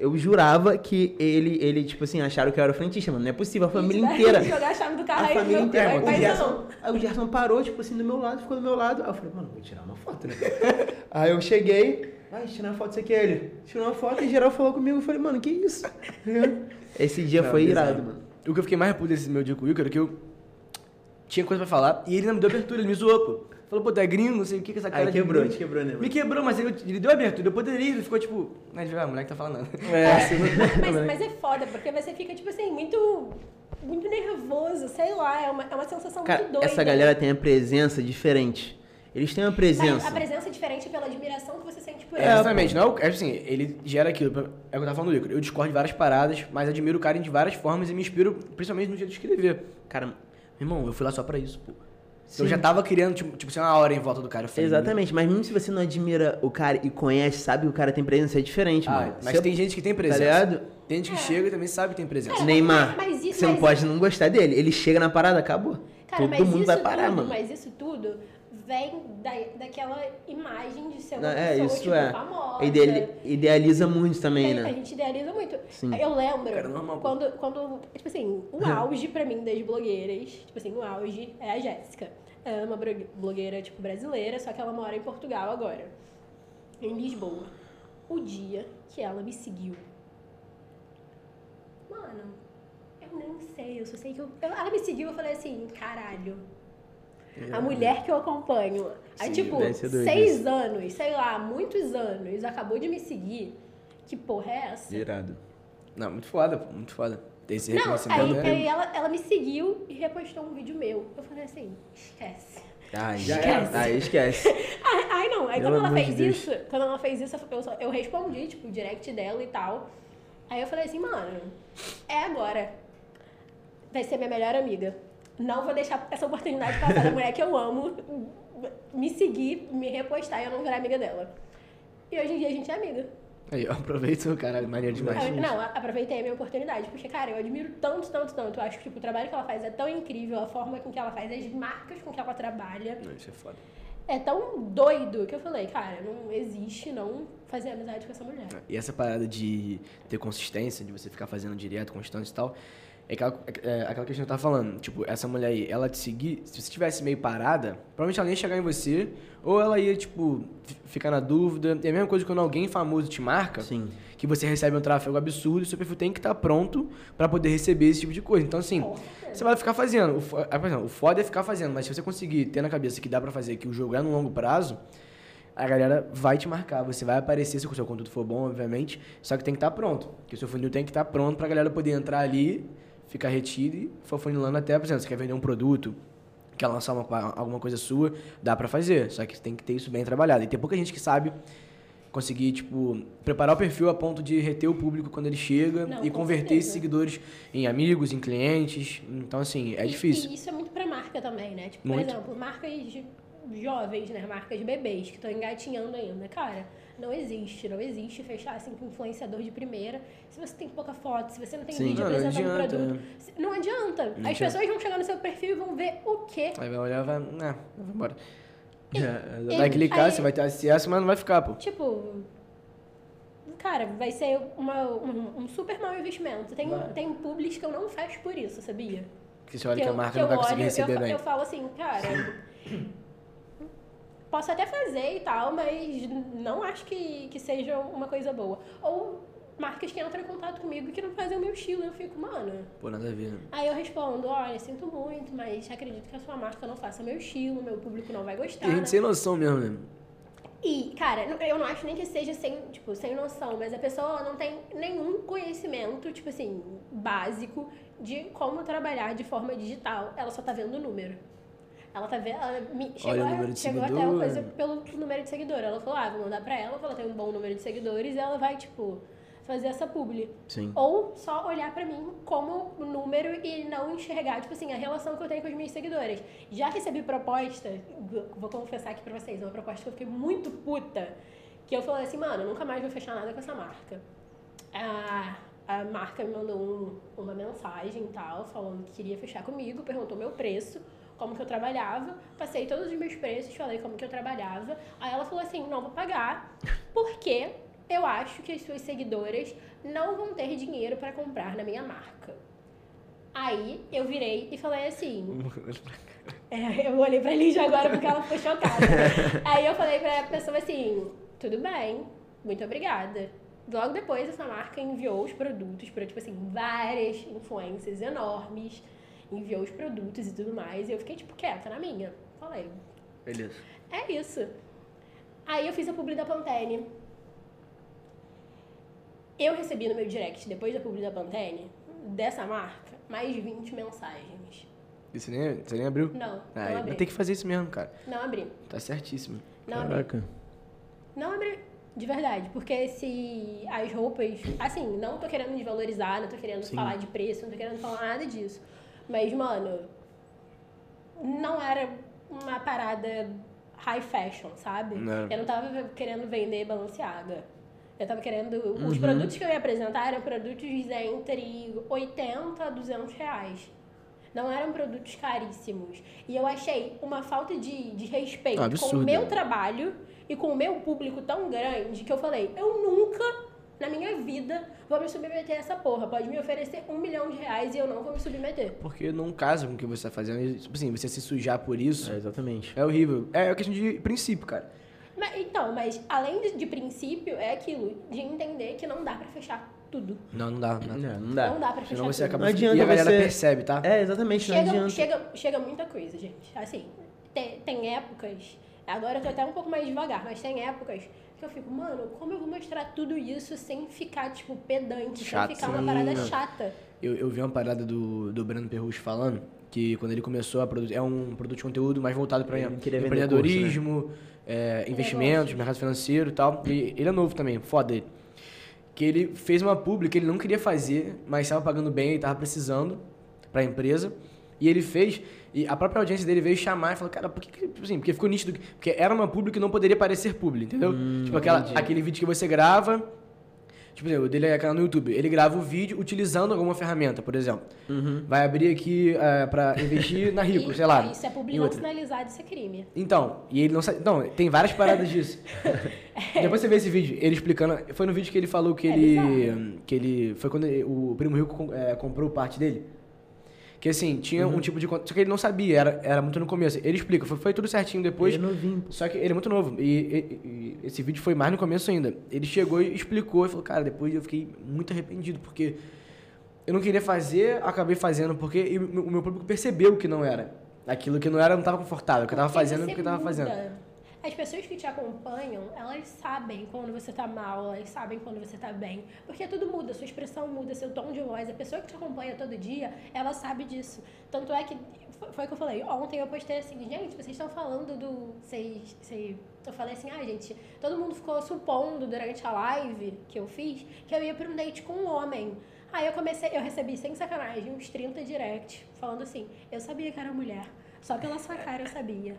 Eu jurava que ele, ele, tipo assim, acharam que eu era o frentista, mano. Não é possível, a família inteira. Jogar a chave do carro A aí, família inteira. O Gerson, aí o Gerson parou, tipo assim, do meu lado, ficou do meu lado. Aí eu falei, mano, vou tirar uma foto, né? aí eu cheguei, vai, tirar uma foto, isso aqui é ele. Tirou uma foto e geral falou comigo. Eu falei, mano, que isso? Esse dia Não, foi irado, mano. O que eu fiquei mais puto desse meu dia com o Wilker é que eu tinha coisa pra falar e ele não me deu abertura, ele me zoou, pô. Falou, pô, tu é gringo, não sei o que, que essa cara Aí quebrou, te quebrou, né? Me quebrou, mas ele, ele deu abertura. Eu poderia, ele ficou tipo. Mas, ah, o moleque tá falando nada. É, Mas, mas é foda, porque você fica, tipo assim, muito, muito nervoso, sei lá, é uma, é uma sensação Cara, muito doida. essa galera tem a presença diferente. Eles têm uma Mas presença. a presença é diferente pela admiração que você sente por É, ele. exatamente, não é, o- é assim, ele gera aquilo. É o que eu tava falando do Wilker. Eu discordo de várias paradas, mas admiro o cara de várias formas e me inspiro, principalmente no jeito de escrever. Cara, meu irmão, eu fui lá só pra isso, pô. Sim. Eu já tava criando, tipo, tipo, assim, uma hora em volta do cara. Eu falei, Exatamente, mas mesmo se você não admira o cara e conhece, sabe que o cara tem presença, é diferente, Ah, mano. mas Você- tem gente que tem Tá presença. ligado? tem gente que chega e também sabe que tem presença. Neymar, mas isso- você não mas pode não gostar dele. Ele chega na parada, acabou. Cara, Todo mas mundo isso vai parar, tudo, mano. Mas isso tudo vem da, daquela imagem de ser uma Não, é, pessoa, isso tipo, é. famosa. Ideali- idealiza muito também, É, A né? gente idealiza muito. Sim. Eu lembro Cara, normal. quando, quando, tipo assim, o auge pra mim das blogueiras, tipo assim, o auge é a Jéssica. Ela é uma blogueira, tipo, brasileira, só que ela mora em Portugal agora. Em Lisboa. O dia que ela me seguiu. Mano, eu nem sei, eu só sei que eu. eu- ela me seguiu e eu falei assim, caralho. A mulher que eu acompanho há, Sim, tipo, seis anos, sei lá, muitos anos, acabou de me seguir. Que porra é essa? Irado. Não, muito foda, pô, muito foda. Esse Não, aí, né? aí ela, ela me seguiu e repostou um vídeo meu. Eu falei assim, esquece. Ai, Já esquece. Aí esquece. Ai, ai, não, aí Pelo quando ela fez Deus. isso, quando ela fez isso, eu, só- eu respondi, tipo, o direct dela e tal. Aí eu falei assim, mano, é agora. Vai ser minha melhor amiga. Não vou deixar essa oportunidade passar da mulher que eu amo me seguir, me repostar e eu não virar amiga dela. E hoje em dia a gente é amiga. Aí, ó, aproveita, caralho, maneiro demais. Eu- não, aproveitei a minha oportunidade, porque, cara, eu admiro tanto, tanto, tanto. Eu acho que tipo, o trabalho que ela faz é tão incrível, a forma com que ela faz, as marcas com que ela trabalha. Não, isso é foda. É tão doido que eu falei, cara, não existe não fazer amizade com essa mulher. E essa parada de ter consistência, de você ficar fazendo direto, constante e tal, é aquela, é aquela questão que eu tava falando. Tipo, essa mulher aí, ela te seguir, se você tivesse meio parada, provavelmente ela ia chegar em você, ou ela ia, tipo, ficar na dúvida. É a mesma coisa quando alguém famoso te marca, Sim. que você recebe um tráfego absurdo, seu perfil tem que estar pronto pra poder receber esse tipo de coisa. Então, assim, você vai ficar fazendo. O, por exemplo, o foda é ficar fazendo, mas se você conseguir ter na cabeça que dá pra fazer, que o jogo é no longo prazo, a galera vai te marcar. Você vai aparecer se o seu conteúdo for bom, obviamente, só que tem que estar pronto. Porque o seu funil tem que estar pronto pra galera poder entrar ali, ficar retido e for funilando até, por exemplo, você quer vender um produto, quer lançar uma, alguma coisa sua, dá pra fazer. Só que tem que ter isso bem trabalhado. E tem pouca gente que sabe conseguir, tipo, preparar o perfil a ponto de reter o público quando ele chega Não, e converter esses seguidores em amigos, em clientes. Então, assim, é E- difícil. E, isso é muito pra marca também, né? Tipo, Muito. por exemplo, marcas jovens, né? Marcas de bebês que estão engatinhando ainda. Cara, não existe, não existe fechar assim com influenciador de primeira. Se você tem pouca foto, se você não tem Sim. vídeo Não, não apresentando o adianta, produto. se- Não adianta. As adianta. pessoas vão chegar no seu perfil e vão ver o quê? Aí vai olhar e vai. Ah, vai embora. É, Vai clicar, aí- você vai ter acesso, mas não vai ficar, pô. Tipo. Cara, vai ser uma, um, um super mau investimento. Tem, Vai. tem publis que eu não fecho por isso, sabia? Porque você olha que, eu- a marca que não eu vai conseguir olho, receber eu, bem. Eu falo assim, cara, posso até fazer e tal, mas não acho que, que seja uma coisa boa. Ou marcas que entram em contato comigo e que não fazem o meu estilo. Eu fico, mano. Pô, nada a ver, né? Aí eu respondo, olha, sinto muito, mas acredito que a sua marca não faça meu estilo, meu público não vai gostar. Tem gente né? sem noção mesmo, né? E, cara, eu não acho nem que seja sem, tipo, sem noção, mas a pessoa não tem nenhum conhecimento, tipo assim, básico de como trabalhar de forma digital. Ela só tá vendo o número. Ela tá vendo. Ela me, chegou a- chegou até uma coisa pelo número de seguidor. Ela falou, ah, vou mandar pra ela, ela tem um bom número de seguidores e ela vai, tipo, fazer essa publi. Sim. Ou só olhar pra mim como número e não enxergar, tipo assim, a relação que eu tenho com as minhas seguidoras. Já recebi proposta, vou confessar aqui pra vocês, uma proposta que eu fiquei muito puta, que eu falei assim, mano, nunca mais vou fechar nada com essa marca. A, a marca me mandou um- uma mensagem e tal, falando que queria fechar comigo, perguntou meu preço, como que eu trabalhava, passei todos os meus preços, falei como que eu trabalhava. Aí ela falou assim, não vou pagar, porque eu acho que as suas seguidoras não vão ter dinheiro pra comprar na minha marca. Aí eu virei e falei assim. É, eu olhei pra Lígia agora porque ela ficou chocada. Aí eu falei pra pessoa assim: tudo bem, muito obrigada. Logo depois, essa marca enviou os produtos para, tipo assim, várias influências enormes. Enviou os produtos e tudo mais. E eu fiquei, tipo, quieta na minha. Falei, Beleza. é isso. Aí eu fiz a publi da Pantene. Eu recebi no meu direct, depois da publi da Pantene, dessa marca, mais de 20 mensagens. E você nem, você nem abriu? Não, Ah, não vai abri. ter que fazer isso mesmo, cara. Não abri. Tá certíssimo. Não abri. Caraca. Não abri. De verdade, porque se as roupas. Assim, não tô querendo desvalorizar, não tô querendo Sim. falar de preço, não tô querendo falar nada disso. Mas, mano, não era uma parada high fashion, sabe? Não. Eu não tava querendo vender balanceada. Eu tava querendo. Os Uhum. produtos que eu ia apresentar eram produtos entre 80 a 200 reais. Não eram produtos caríssimos. E eu achei uma falta de, de respeito com o Absurdo, meu trabalho e com o meu público tão grande que eu falei, eu nunca na minha vida vou me submeter a essa porra. Pode me oferecer um milhão de reais e eu não vou me submeter. Porque não casa com o que você tá fazendo. Tipo assim, você se sujar por isso É, exatamente. é horrível. É uma questão de princípio, cara. Mas, então, mas além de, de princípio, é aquilo de entender que não dá pra fechar tudo. Não, não dá. Não dá. Não, não dá. Não dá pra fechar Senão você tudo. acaba... Não adianta e a galera você- percebe, tá? É, exatamente, não Chega, adianta. chega, chega muita coisa, gente. Assim, tem, tem épocas. Agora eu tô até um pouco mais devagar, mas tem épocas que eu fico, mano, como eu vou mostrar tudo isso sem ficar, tipo, pedante, Chato, sem ficar uma parada não. chata? Eu, eu vi uma parada do, do Breno Perrucci falando que quando ele começou a produzir, é um produto de conteúdo mais voltado para Ele queria vender empreendedorismo, é, investimentos, mercado financeiro e tal. E ele é novo também, foda ele. Que ele fez uma publi que ele não queria fazer, mas estava pagando bem e estava precisando para a empresa. E ele fez, e a própria audiência dele veio chamar e falou, cara, por que, que tipo assim, porque ficou nítido, que- porque era uma publi que não poderia parecer publi, entendeu? tipo aquela, aquele vídeo que você grava, Tipo, assim, o dele é canal no YouTube. Ele grava o vídeo utilizando alguma ferramenta, por exemplo. Vai abrir aqui é, pra investir na Rico, E- sei lá. Isso é publi não sinalizado, isso é crime. Então, e ele não sabe. Não, tem várias paradas disso. Depois você vê esse vídeo, ele explicando. Foi no vídeo que ele falou que É ele. que ele. Foi quando ele- o Primo Rico é, comprou parte dele. Que assim, tinha Uhum. um tipo de. Só que ele não sabia, era, era muito no começo. Ele explica, foi, foi tudo certinho depois. Ele é novinho. Só que ele é muito novo. E, e- e esse vídeo foi mais no começo ainda. Ele chegou e explicou e falou, cara, depois eu fiquei muito arrependido, porque eu não queria fazer, acabei fazendo, porque o meu- o público percebeu que não era. Aquilo que não era, eu não estava confortável. Que eu tava Porque fazendo você porque eu tava fazendo. As pessoas que te acompanham, elas sabem quando você tá mal, elas sabem quando você tá bem. Porque tudo muda, sua expressão muda, seu tom de voz. A pessoa que te acompanha todo dia, ela sabe disso. Tanto é que, foi o que eu falei, ontem eu postei assim, gente, vocês estão falando do... Vocês, vocês, eu falei assim, ah, gente, todo mundo ficou supondo durante a live que eu fiz que eu ia pra um date com um homem. Aí eu comecei, eu recebi sem sacanagem uns 30 directs falando assim, eu sabia que era mulher. Só pela sua cara eu sabia.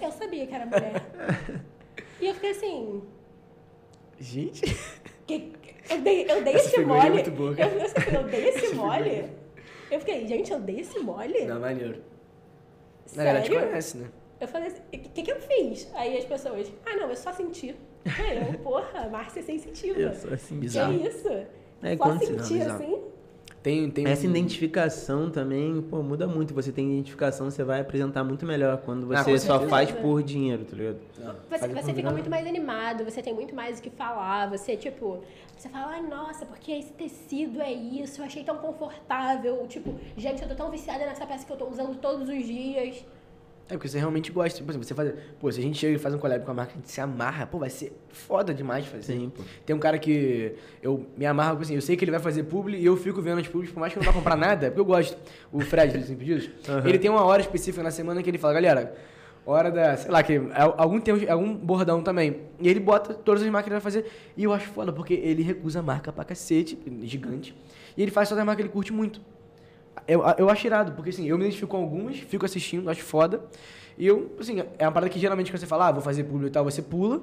Eu sabia que era mulher. E eu fiquei assim. Gente. Que, eu dei, eu dei esse é mole. muito boa, eu, cara. eu, assim, eu dei esse mole. Eu fiquei, gente, eu dei esse mole? Não, maneiro. Na verdade, te Sério? conhece, né? Eu falei assim, o que, que eu fiz? Aí as pessoas, ah, não, eu só senti. Eu, porra, Márcia é sensitiva. Eu sou assim, Que bizarro. isso? É, só sentir bizarro. assim? Tem, tem Essa um- identificação também, pô, muda muito. Você tem identificação, você vai apresentar muito melhor quando Ah, você com só certeza. faz por dinheiro, tá ligado? Você, faz você fica muito mais animado, você tem muito mais o que falar, você, tipo, você fala, ai, nossa, porque esse tecido é isso, eu achei tão confortável, tipo, gente, eu tô tão viciada nessa peça que eu tô usando todos os dias. É porque você realmente gosta. Tipo assim, você faz. Pô, se a gente chega e faz um collab com a marca, a gente se amarra, pô, vai ser foda demais fazer. Sim, pô. Tem um cara que eu me amarro, tipo assim, eu sei que ele vai fazer publi e eu fico vendo as publis, por mais que eu não vá comprar nada, porque eu gosto. O Fred, dos Impedidos, Aham. ele tem uma hora específica na semana que ele fala, galera, hora da, sei lá, que é algum tempo, algum bordão também. E ele bota todas as marcas que ele vai fazer. E eu acho foda, porque ele recusa marca pra cacete, gigante. E ele faz só das marcas que ele curte muito. Eu, eu acho irado, porque assim, eu me identifico com algumas, fico assistindo, acho foda. E eu, assim, é uma parada que geralmente quando você fala, ah, vou fazer público e tal, você pula.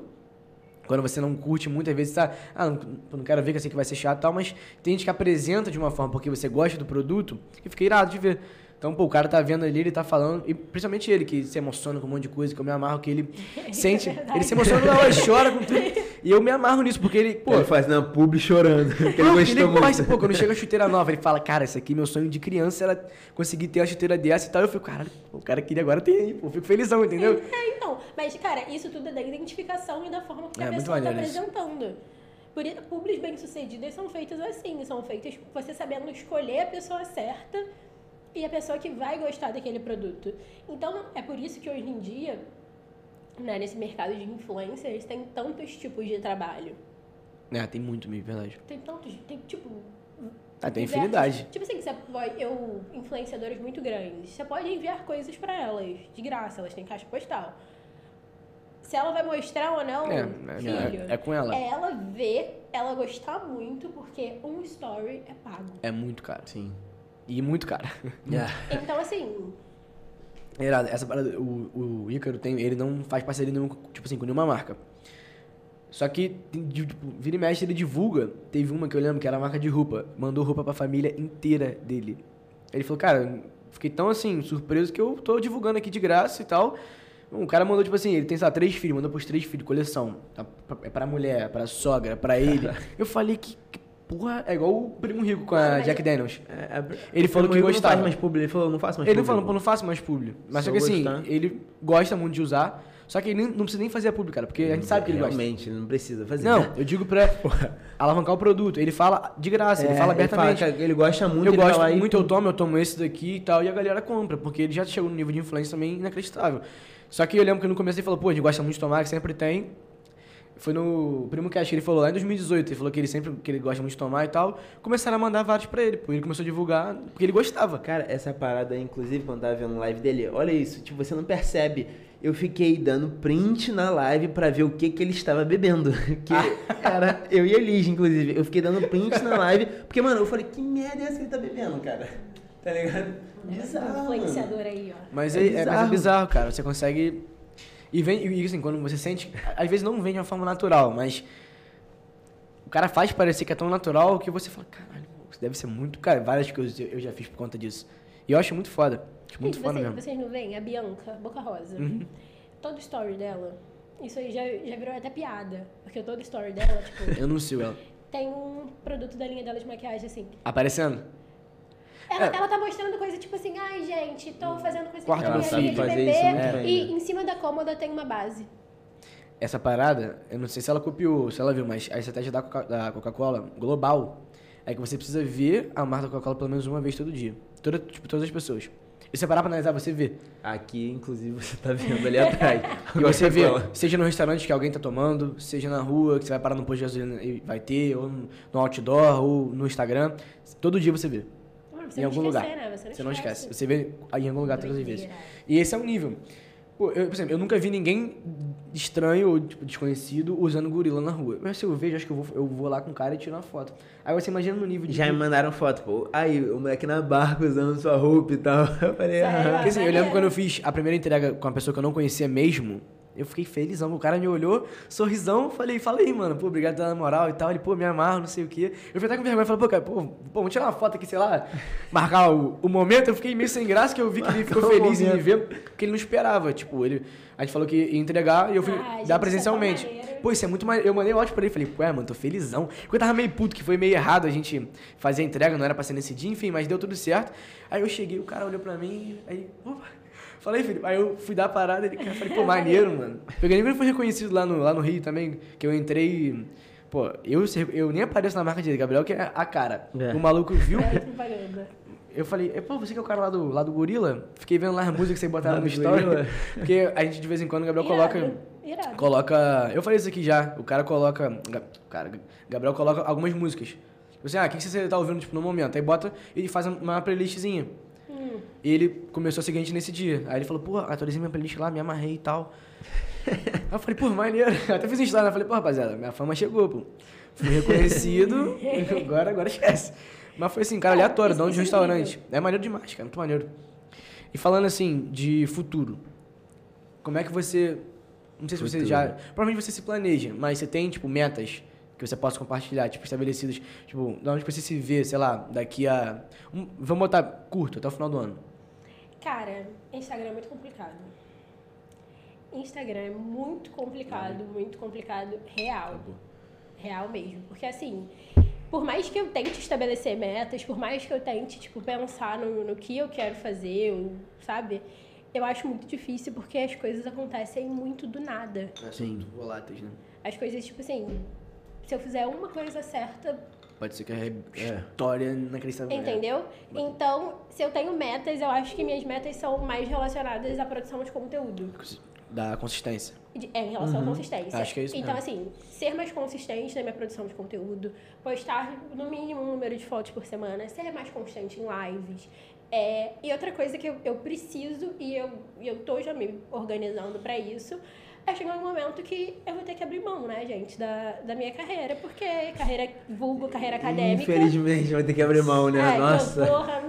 Quando você não curte muitas vezes, tá, ah, não, não quero ver que assim que vai ser chato e tal, mas tem gente que apresenta de uma forma porque você gosta do produto e fica irado de ver. Então, pô, o cara tá vendo ali, ele tá falando, e principalmente ele, que se emociona com um monte de coisa, que eu me amarro, que ele sente, verdade. ele se emociona na hora, chora com tudo. E eu me amarro nisso, porque ele, pô, ele fazendo a publi chorando. porque ele não, gostou ele muito. gosta, pô, quando chega a chuteira nova, ele fala, cara, isso aqui, meu sonho de criança era conseguir ter uma chuteira dessa e tal. Eu fico, caralho, o cara queria agora ter aí, pô, eu fico felizão, entendeu? É, então, mas, cara, isso tudo é da identificação e da forma que É, a pessoa tá isso. apresentando. Por isso, publis bem-sucedidas são feitas assim, são feitas você sabendo escolher a pessoa certa e a pessoa que vai gostar daquele produto. Então, é por isso que hoje em dia, né, nesse mercado de influencers, tem tantos tipos de trabalho. É, tem muito mesmo, verdade. Tem tantos, tem tipo... Ah, tem diversos- infinidade. Tipo assim, você pode, eu, influenciadoras muito grandes, você pode enviar coisas pra elas, de graça, elas têm caixa postal. Se ela vai mostrar ou não, É, filho, é, é com ela. é ela ver, ela gostar muito, porque um story é pago. É muito caro. Sim. E muito caro. Então, assim, É irado, essa parada, o, o Ícaro tem, ele não faz parceria nenhuma, com- tipo assim, com nenhuma marca. Só que, tipo, vira e mexe, ele divulga. Teve uma que eu lembro que era a marca de roupa. Mandou roupa pra família inteira dele. Ele falou, cara, fiquei tão assim, surpreso que eu tô divulgando aqui de graça e tal. Um cara mandou, tipo assim, ele tem, sei lá, três filhos, mandou pros três filhos, coleção. Tá? É pra mulher, pra sogra, pra ele. Eu falei que, que porra, é igual o primo rico com a Jack eu- Daniels. É, é- Ele falou que gostava. Não faz mais publi. Ele falou, não faço mais Ele não publi. falou, pô, não faço mais publi. Mas Se só que assim, gostar. ele gosta muito de usar, só que ele não precisa nem fazer a publi, cara, porque a gente sabe que ele gosta. Realmente, ele não precisa fazer. Não, eu digo pra alavancar o produto. Ele fala de graça, ele É, fala abertamente. Ele, fala ele gosta muito, eu ele vai gosto lá e- muito, eu tomo, eu tomo esse daqui e tal, e a galera compra, porque ele já chegou no nível de influência também inacreditável. Só que eu lembro que no começo ele falou, pô, a gente gosta muito de tomar, que sempre tem. Foi no Primo Cash que ele falou lá em 2018, ele falou que ele sempre que ele gosta muito de tomar e tal. Começaram a mandar vários pra ele, pô, ele começou a divulgar, porque ele gostava. Cara, essa parada aí, inclusive, quando tava vendo live dele, olha isso, tipo, você não percebe. Eu fiquei dando print na live pra ver o que que ele estava bebendo. Que era eu e a Elige, inclusive. Eu fiquei dando print na live, porque, mano, eu falei, que merda é essa que ele tá bebendo, cara? Tá ligado? Bizarro. mano. influenciador aí, ó. Mas É é, é, mas é bizarro. bizarro, cara. Você consegue. E vem, e assim, quando você sente. Às vezes não vem de uma forma natural, mas. O cara faz parecer que é tão natural que você fala, caralho, isso deve ser muito. Cara, várias coisas eu eu já fiz por conta disso. E eu acho muito foda. Acho muito Gente, foda vocês, mesmo. vocês não veem? A Bianca, Boca Rosa. Uhum. Todo story dela, isso aí já, já virou até piada. Porque todo story dela, tipo, Eu anuncio ela. tem um produto da linha dela de maquiagem, assim. Aparecendo? Ela, É. ela tá mostrando coisa tipo assim, ai gente, tô fazendo coisa Quarto minha filho. linha de Fazer bebê. bem, e né? em cima da cômoda tem uma base. Essa parada, eu não sei se ela copiou, se ela viu, mas a estratégia da Coca- da Coca-Cola global é que você precisa ver a marca da Coca-Cola pelo menos uma vez todo dia. Toda, tipo, todas as pessoas. E você parar pra analisar, você vê. Aqui, inclusive, você tá vendo ali atrás. E você vê, seja no restaurante que alguém tá tomando, seja na rua, que você vai parar no posto de gasolina e vai ter, ou no outdoor, ou no Instagram. Todo dia você vê. Você em não algum esquecer, lugar. né? Você não, Você não esquece. Você vê em algum lugar todas as vezes. E esse é o nível. Pô, eu, por exemplo, eu nunca vi ninguém estranho ou tipo, desconhecido usando gorila na rua. Mas se eu vejo, acho que eu vou, eu vou lá com o cara e tiro uma foto. Aí você imagina no nível de. Já me mandaram foto, pô. Aí, o moleque na barca usando sua roupa e tal. Eu falei, Sério? ah. Porque assim, eu lembro quando eu fiz a primeira entrega com uma pessoa que eu não conhecia mesmo, eu fiquei felizão. O cara me olhou, sorrisão, falei, fala aí, mano, pô, obrigado pela moral e tal. Ele, pô, me amarro, não sei o quê. Eu fiquei até com vergonha, falei, pô, cara, pô, pô, vamos tirar uma foto aqui, sei lá, marcar o, o momento. Eu fiquei meio sem graça, que eu vi que ele ficou feliz em me ver, porque ele não esperava. Tipo, ele, a gente falou que ia entregar e eu fui Ah, dar é presencialmente. Pô, isso é muito mais. Eu mandei um áudio pra ele, falei, ué, mano, tô felizão. Porque eu tava meio puto, que foi meio errado a gente fazer a entrega, não era pra ser nesse dia, enfim, mas deu tudo certo. Aí eu cheguei, o cara olhou pra mim, aí, opa. Falei, filho, aí eu fui dar a parada, ele cara, falei, pô, maneiro, mano. Eu nem fui reconhecido lá no, lá no Rio também, que eu entrei. Pô, eu, eu nem apareço na marca de Gabriel, que é a cara. É. O maluco viu, É propaganda. eu falei, "É, pô, você que é o cara lá do, lá do Gorila? Fiquei vendo lá as músicas que você botaram no story. Porque a gente de vez em quando o Gabriel coloca. Irado, irado. Coloca. Eu falei isso aqui já. O cara coloca. Ga- Cara, Gabriel coloca algumas músicas. Tipo assim, ah, o que você tá ouvindo tipo, no momento? Aí bota e ele faz uma playlistzinha. Hum. E ele começou a seguir a gente nesse dia. Aí ele falou, pô, atualizei minha playlist lá, me amarrei e tal. Aí eu falei, pô, maneiro. Até fiz um story, né? Falei, pô, rapaziada, minha fama chegou, pô. Fui reconhecido, agora, agora esquece. Mas foi assim, cara, aleatório, isso- dono de um é restaurante. É maneiro demais, cara, muito maneiro. E falando assim, de futuro, como é que você. Não sei se você Futuro. já. Provavelmente você se planeja, mas você tem, tipo, metas que você possa compartilhar, tipo, estabelecidas, tipo, de onde você se vê, sei lá, daqui a. Um, vamos botar curto, até o final do ano. Cara, Instagram é muito complicado. Instagram é muito complicado, muito complicado, real. Real mesmo. Porque assim, por mais que eu tente estabelecer metas, por mais que eu tente, tipo, pensar no, no que eu quero fazer, ou, sabe? Eu acho muito difícil porque as coisas acontecem muito do nada. Sim. Voláteis, né? As coisas, tipo assim, se eu fizer uma coisa certa, Pode ser que a história inacreditável. Entendeu? Então, se eu tenho metas, eu acho que minhas metas são mais relacionadas à produção de conteúdo. Da consistência. De- É, em relação à consistência. Acho que é isso Então, mesmo. assim, ser mais consistente na minha produção de conteúdo, postar no mínimo um número de fotos por semana, ser mais constante em lives. É, e outra coisa que eu, eu preciso, e eu, e eu tô já me organizando pra isso, é chegar um momento que eu vou ter que abrir mão, né, gente, da, da minha carreira, porque carreira vulgo, carreira acadêmica. Infelizmente, vai ter que abrir mão, né? É, Nossa. porra,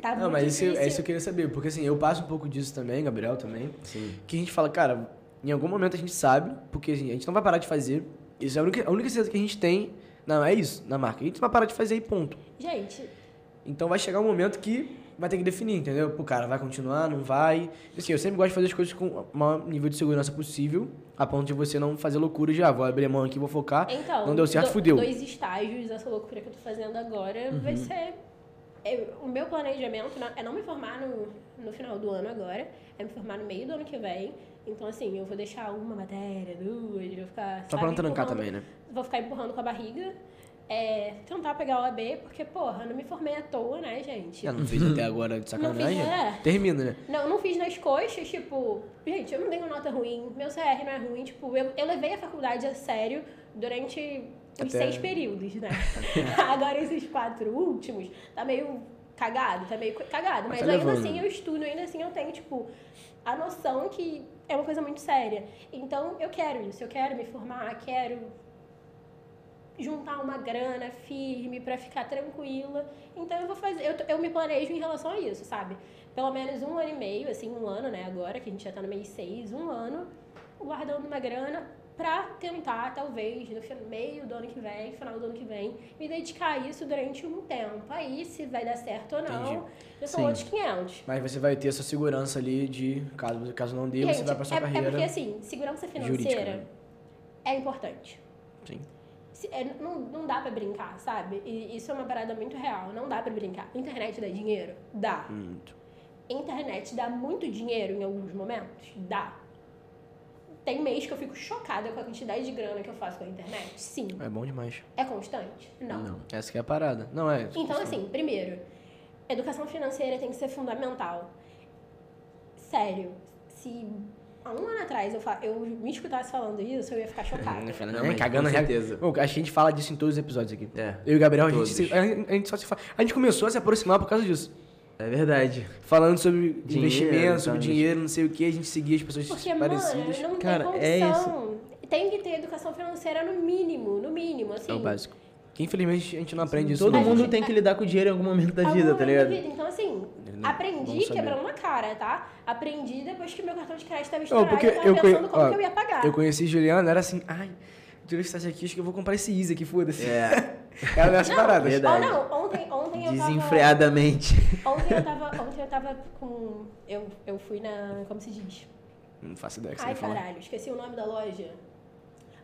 tá Não, muito mas isso, é isso que eu queria saber. Porque assim, eu passo um pouco disso também, Gabriel também. Sim. Que a gente fala, cara, em algum momento a gente sabe, porque assim, a gente não vai parar de fazer. Isso é a única, a única certeza que a gente tem. Não, é isso, na marca. A gente vai parar de fazer e ponto. Gente, Então vai chegar um momento que vai ter que definir, entendeu? Pô, cara, vai continuar, não vai. Assim, eu sempre gosto de fazer as coisas com o maior nível de segurança possível, a ponto de você não fazer loucura já. Vou abrir a mão aqui, vou focar. então. não deu certo, do- fudeu. Dois estágios, essa loucura que eu tô fazendo agora Uhum. vai ser. é, o meu planejamento não- é não me formar no, no final do ano agora, é me formar no meio do ano que vem. Então, assim, eu vou deixar uma matéria, duas, vou ficar. Só pra sabe, não trancar também, né? Vou ficar empurrando com a barriga. É, tentar pegar o AB, porque, porra, não me formei à toa, né, gente? Já não fez até agora de sacanagem? fiz, é. Termina, né? Não, eu não fiz nas coxas, tipo, gente, eu não tenho nota ruim, meu CR não é ruim, tipo, eu, eu levei a faculdade a sério durante os Até- seis períodos, né? Agora esses quatro últimos, tá meio cagado, tá meio cagado, Mas mas tá ainda levando. assim eu estudo, ainda assim eu tenho, tipo, a noção que é uma coisa muito séria. Então, eu quero isso, eu quero me formar, quero juntar uma grana firme pra ficar tranquila. Então eu vou fazer, eu, eu me planejo em relação a isso, sabe? Pelo menos um ano e meio, assim, um ano, né, agora, que a gente já tá no mês seis, um ano, guardando uma grana pra tentar, talvez, no meio do ano que vem, final do ano que vem, me dedicar a isso durante um tempo. Aí, se vai dar certo ou não, Entendi. já são Sim. outros 500. Mas você vai ter essa segurança ali de, caso, caso não dê, você Gente, vai pra sua é, carreira. é porque, assim, segurança financeira jurídica, né? é importante. Sim. É, não, não dá pra brincar, sabe? E isso é uma parada muito real. Não dá pra brincar. Internet dá dinheiro? Dá. Muito. Internet dá muito dinheiro em alguns momentos? Dá. Tem mês que eu fico chocada com a quantidade de grana que eu faço com a internet? Sim. É bom demais. É constante? Não. Não. Essa que é a parada. Não é. Então, assim, primeiro, educação financeira tem que ser fundamental. sério, se há um ano atrás eu, fa- eu me escutasse falando isso, eu ia ficar chocada. Não, Não, mas cagando com certeza. Bom, a gente fala disso em todos os episódios aqui. É. Eu e o Gabriel, a gente, se- a, gente- a gente só se fala. A gente começou a se aproximar por causa disso. É verdade. Falando sobre Dinheiro, investimento, sobre dinheiro, não sei o que, a gente seguia as pessoas Porque, parecidas. mano, não Cara, tem é condição. Tem que ter educação financeira no mínimo, no mínimo, assim. É o básico. Que infelizmente a gente não aprende isso. Todo no- mundo tem que lidar com o dinheiro em algum momento da Algum vida, tá ligado? vida. Então, assim, Não, aprendi quebrando a cara, tá? Aprendi depois que meu cartão de crédito estava Não, estourado porque e eu tava eu, pensando conhe- como ó, que eu ia pagar. eu conheci Juliana, era assim, ai, tu está aqui, acho que eu vou comprar esse Easy aqui, foda-se. É, Era nessas paradas. verdade. Oh, não, ontem, ontem eu tava... desenfreadamente. Ontem eu tava, ontem eu tava com... Eu, eu fui na... Como se diz? Não faço ideia que você Ai, falar. caralho, esqueci o nome da loja.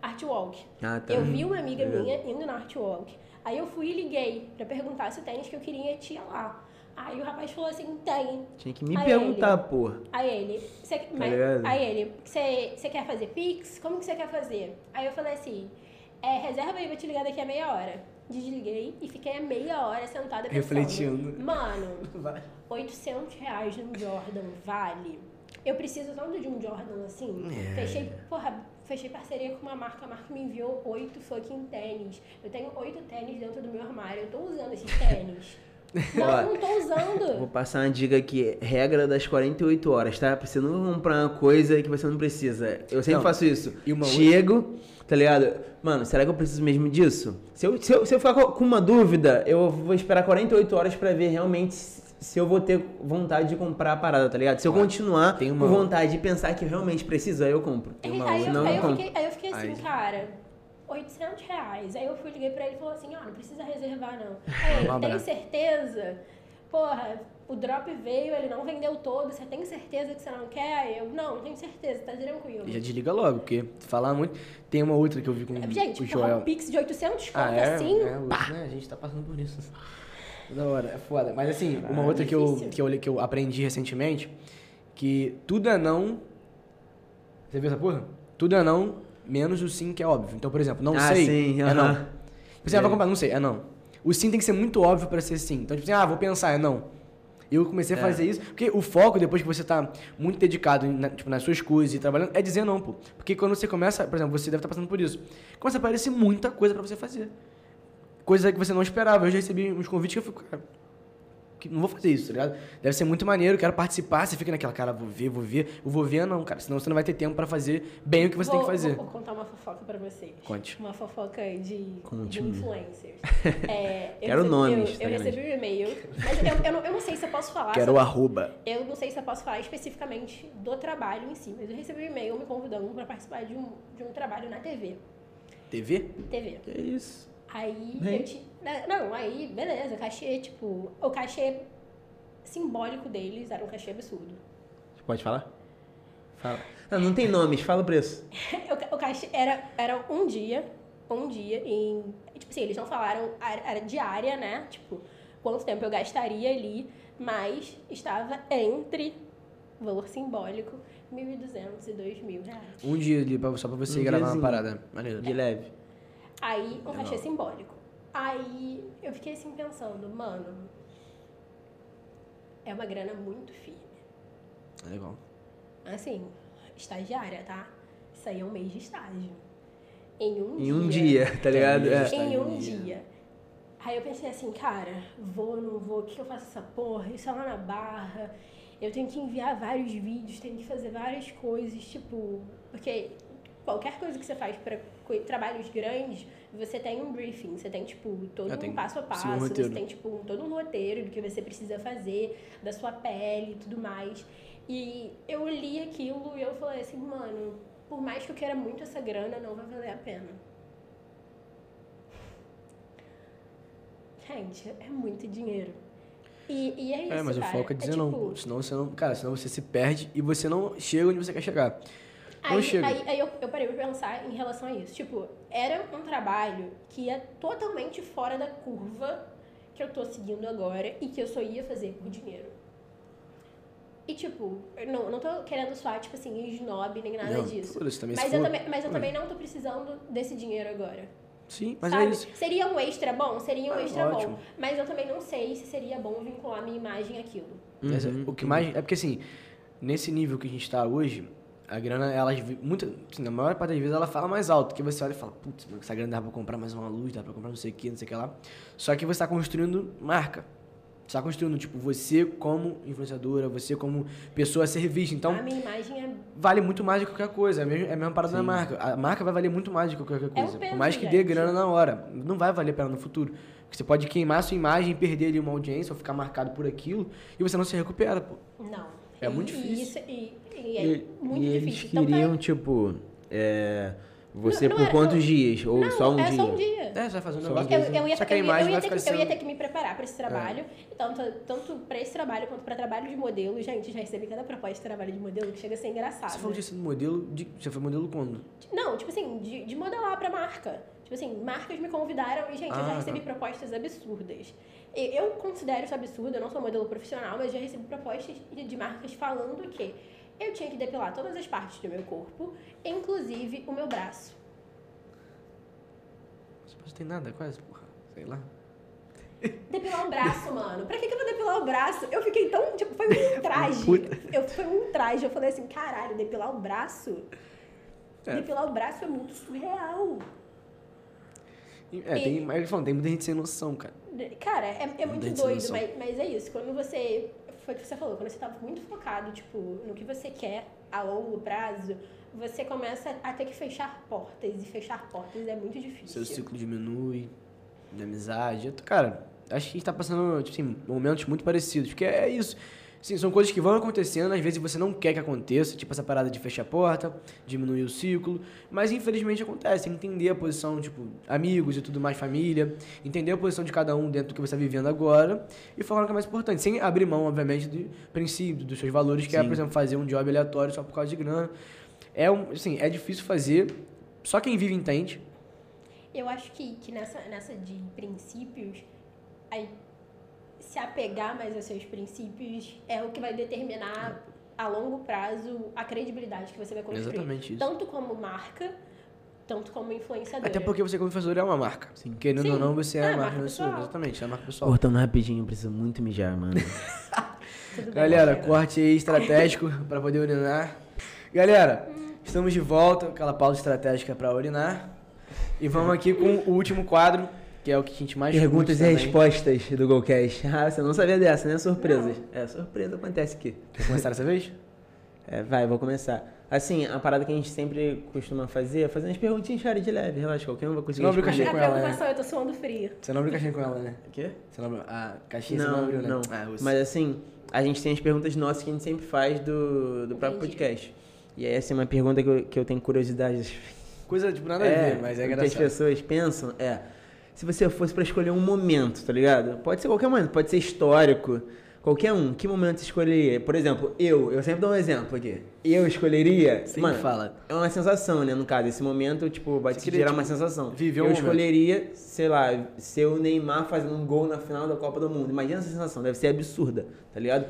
Artwalk. Ah, tá. Eu vi uma amiga Obrigado. minha indo na Artwalk. Aí eu fui e liguei pra perguntar se o tênis que eu queria tinha lá. Aí o rapaz falou assim, tem. Tinha que me Aí perguntar, ele- porra. Aí ele, "Cê- mas- ligado? aí ele, você quer fazer Pix? Como que você quer fazer? Aí eu falei assim, é, reserva aí, vou te ligar daqui a meia hora. Desliguei e fiquei a meia hora sentada pensando. Refletindo. Mano, 800 reais num Jordan vale? Eu preciso tanto de um Jordan assim. É. Fechei, porra, fechei parceria com uma marca, a marca me enviou oito fucking tênis. Eu tenho oito tênis dentro do meu armário, eu tô usando esses tênis. Ó, Não, não tô Vou usando. passar uma dica aqui, regra das 48 horas, tá? Pra você não comprar uma coisa que você não precisa. Eu sempre Não, faço isso. e uma Chego, tá ligado? Mano, será que eu preciso mesmo disso? Se eu, se eu, se eu ficar co- com uma dúvida, eu vou esperar 48 horas pra ver realmente se eu vou ter vontade de comprar a parada, tá ligado? Se eu continuar tem uma- com vontade de pensar que eu realmente preciso, aí eu compro. Tem uma aí, eu, outra- aí, eu Não, não fiquei, aí eu fiquei assim, Aí- cara, 800 reais. Aí eu fui, liguei pra ele e falou assim, ó, não precisa reservar não. Aí ele, tem certeza? Porra, o drop veio, ele não vendeu todo, você tem certeza que você não quer? Eu, não, não tenho certeza, tá tranquilo. Já desliga logo, porque falar muito. Tem uma outra que eu vi com Gente, o Joel. um pix de 800 conto Ah, é? assim, é hoje, né? A gente tá passando por isso. Da hora, é foda. Mas assim, uma outra que eu, que, eu, que eu aprendi recentemente, que tudo é não. Você viu essa porra? Tudo é não, menos o sim que é óbvio. Então, por exemplo, não Ah, sei. sim, é aham. não. Você É. vai comprar, não sei, é não. O sim tem que ser muito óbvio pra ser sim. Então, tipo assim, ah, vou pensar, é não. Eu comecei a É. fazer isso, porque o foco, depois que você tá muito dedicado na- tipo, nas suas coisas e trabalhando, é dizer não, pô. Porque quando você começa, por exemplo, você deve estar passando por isso. Começa a aparecer muita coisa pra você fazer. Coisa que você não esperava. Eu já recebi uns convites que eu fico, cara, não vou fazer isso, tá ligado? Deve ser muito maneiro, quero participar. Você fica naquela, cara, vou ver, vou ver. Eu vou ver, não, cara. Senão você não vai ter tempo pra fazer bem o que você vou, tem que fazer. Vou, vou contar uma fofoca pra vocês. Conte. Uma fofoca de, de Conte-me. influencers. É, Quero recebi- nomes, Eu, tá eu recebi um e-mail, mas eu, eu não, eu não sei se eu posso falar. Quero o sobre- arroba. Eu não sei se eu posso falar especificamente do trabalho em si, mas eu recebi um e-mail me convidando para participar de um, de um trabalho na TV. TV? TV. Que isso? Aí Bem. eu te. Né, Não, aí, beleza, cachê, tipo. O cachê simbólico deles era um cachê absurdo. Pode falar? Fala. Não, não tem nomes, fala o preço. O, ca- o cachê era, era um dia, um dia em. Tipo assim, eles não falaram, era diária, né? Tipo, quanto tempo eu gastaria ali, mas estava entre valor simbólico, 1.200 e 2.000 reais. Um dia ali, só pra você Um gravar diazinho. uma parada. Maneiro. De leve. Aí, um cachê simbólico. Aí, eu fiquei assim pensando, mano, é uma grana muito firme. Legal. Assim, estagiária, tá? Isso aí é um mês de estágio. Em um Em dia. um dia, tá ligado? É. É. Em um Estagia. dia. Aí eu pensei assim, cara, vou, não vou, o que que eu faço essa porra? Isso é lá na barra. Eu tenho que enviar vários vídeos, tenho que fazer várias coisas, tipo. Porque qualquer coisa que você faz para trabalhos grandes, você tem um briefing, você tem, tipo, todo É, tem um passo a um passo, você tem, tipo, todo um roteiro do que você precisa fazer, da sua pele e tudo mais. E eu li aquilo e eu falei assim, mano, por mais que eu queira muito essa grana, não vai valer a pena. Gente, é muito dinheiro. E, e é isso, É, mas o cara. foco é dizer não. tipo, Senão você não. Cara, senão você se perde e você não chega onde você quer chegar. Não Aí, chega. aí, aí eu, eu parei pra pensar em relação a isso. Tipo, era um trabalho que é totalmente fora da curva que eu tô seguindo agora e que eu só ia fazer por dinheiro. E, tipo, não, não tô querendo soar, tipo assim, snob nem nada Não, disso. foda-se, também Mas eu, também, mas eu também não tô precisando desse dinheiro agora. Sim, mas sabe? é isso. Seria um extra bom? Seria um Ah, extra ótimo. bom. Mas eu também não sei se seria bom vincular minha imagem àquilo. Mas Uhum. O que mais. É porque assim. nesse nível que a gente tá hoje, a grana, elas, muita, assim, na maior parte das vezes, ela fala mais alto. Que você olha e fala, putz, essa grana dá pra comprar mais uma luz, dá pra comprar não sei o que, não sei o que lá. Só que você tá construindo marca. Você tá construindo, tipo, você como influenciadora, você como pessoa a ser vista. Então, A minha imagem é. vale muito mais do que qualquer coisa. É a mesma, é a mesma parada da marca. A marca vai valer muito mais do que qualquer coisa. peso, Por mais que dê gente. grana na hora. Não vai valer pra ela no futuro. Porque você pode queimar a sua imagem, perder ali uma audiência ou ficar marcado por aquilo e você não se recupera, pô. Não. É muito E- difícil. E, isso, e, e é E, muito e eles difícil. Então, queriam, tá- tipo, é, você Não, não por era- quantos não- dias? Ou não, só um é dia? só um dia. É, você vai fazer um negócio que Eu, eu, ia Só ter, que a eu, ia- imagem eu, ia vai ter eu ia ter que me preparar para esse trabalho. Tanto, tanto para esse trabalho quanto para trabalho de modelo. Gente, já recebi cada proposta de trabalho de modelo que chega a ser engraçado. Você falou de ser modelo, de... você foi modelo quando? Não, tipo assim, de, de modelar pra marca. Tipo assim, marcas me convidaram e, gente, eu Ah, já recebi tá. propostas absurdas. Eu considero isso absurdo, eu não sou modelo profissional, mas já recebi propostas de, marcas falando que eu tinha que depilar todas as partes do meu corpo, inclusive o meu braço. Você não tem nada quase, porra. Sei lá. Depilar o braço, mano. Pra que, que eu vou depilar o braço? Eu fiquei tão. Tipo, foi um traje. Eu, foi um traje. Eu falei assim, caralho, depilar o braço? É. Depilar o braço é muito surreal. E- É, tem, mas falando, tem muita gente sem noção, cara. Cara, é, é muito doido, mas, mas é isso. Quando você. Foi o que você falou, quando você tá muito focado, tipo, no que você quer a longo prazo, você começa a ter que fechar portas. E fechar portas é muito difícil. Seu ciclo diminui, de amizade. Cara, acho que a gente tá passando, tipo assim, momentos muito parecidos. Porque é isso. Assim, são coisas que vão acontecendo, às vezes você não quer que aconteça, tipo essa parada de fechar a porta, diminuir o ciclo, mas infelizmente acontece, entender a posição, tipo, amigos e tudo mais, família, entender a posição de cada um dentro do que você está vivendo agora e focar no que é mais importante, sem abrir mão, obviamente, do princípio, dos seus valores, que é, Sim. por exemplo, fazer um job aleatório só por causa de grana. É, um, assim, é difícil fazer, só quem vive entende, Eu acho que, que nessa, nessa de princípios, aí, se apegar mais aos seus princípios é o que vai determinar a longo prazo a credibilidade que você vai construir. Exatamente isso. Tanto como marca, tanto como influenciadora. Até porque você, como influenciador, é uma marca. Sim. Querendo Sim. ou não, você é, É, a marca marca pessoa. pessoal. Exatamente, é a marca pessoal. Cortando rapidinho, preciso muito mijar, mano. Tudo bem, Galera, galera. corte aí estratégico pra poder urinar. Galera, estamos de volta, aquela pausa estratégica pra urinar. E vamos aqui com o último quadro, que é o que a gente mais Perguntas e respostas do Golcast. Ah, você não sabia dessa, né? Surpresas. É, surpresa acontece aqui. Quer começar dessa vez? É, vai, vou começar. Assim, a parada que a gente sempre costuma fazer é fazer umas perguntinhas cara de leve, relaxa, qualquer um vai conseguir Não, brinca A responder. com ela, né? preocupação, eu tô suando frio. Você não abriu caixinha com ela, né? O quê? Você não abriu... A caixinha você não Não, abriu, né? não. Ah, você. Mas assim, a gente tem as perguntas nossas que a gente sempre faz do, do próprio podcast. E aí, assim, uma pergunta que eu, que eu tenho curiosidade. Coisa, tipo, nada a ver, mas é o que as engraçado. pessoas pensam é... Se você fosse pra escolher um momento, tá ligado? Pode ser qualquer momento, pode ser histórico, qualquer um. Que momento você escolheria? Por exemplo, eu, eu sempre dou um exemplo aqui. Eu escolheria... Sempre mano, fala. É uma sensação, né? No caso, esse momento, tipo, vai Você te queria, gerar tipo, uma sensação. viver um eu momento. escolheria, sei lá, ser o Neymar fazendo um gol na final da Copa do Mundo. Imagina essa sensação, deve ser absurda, tá ligado?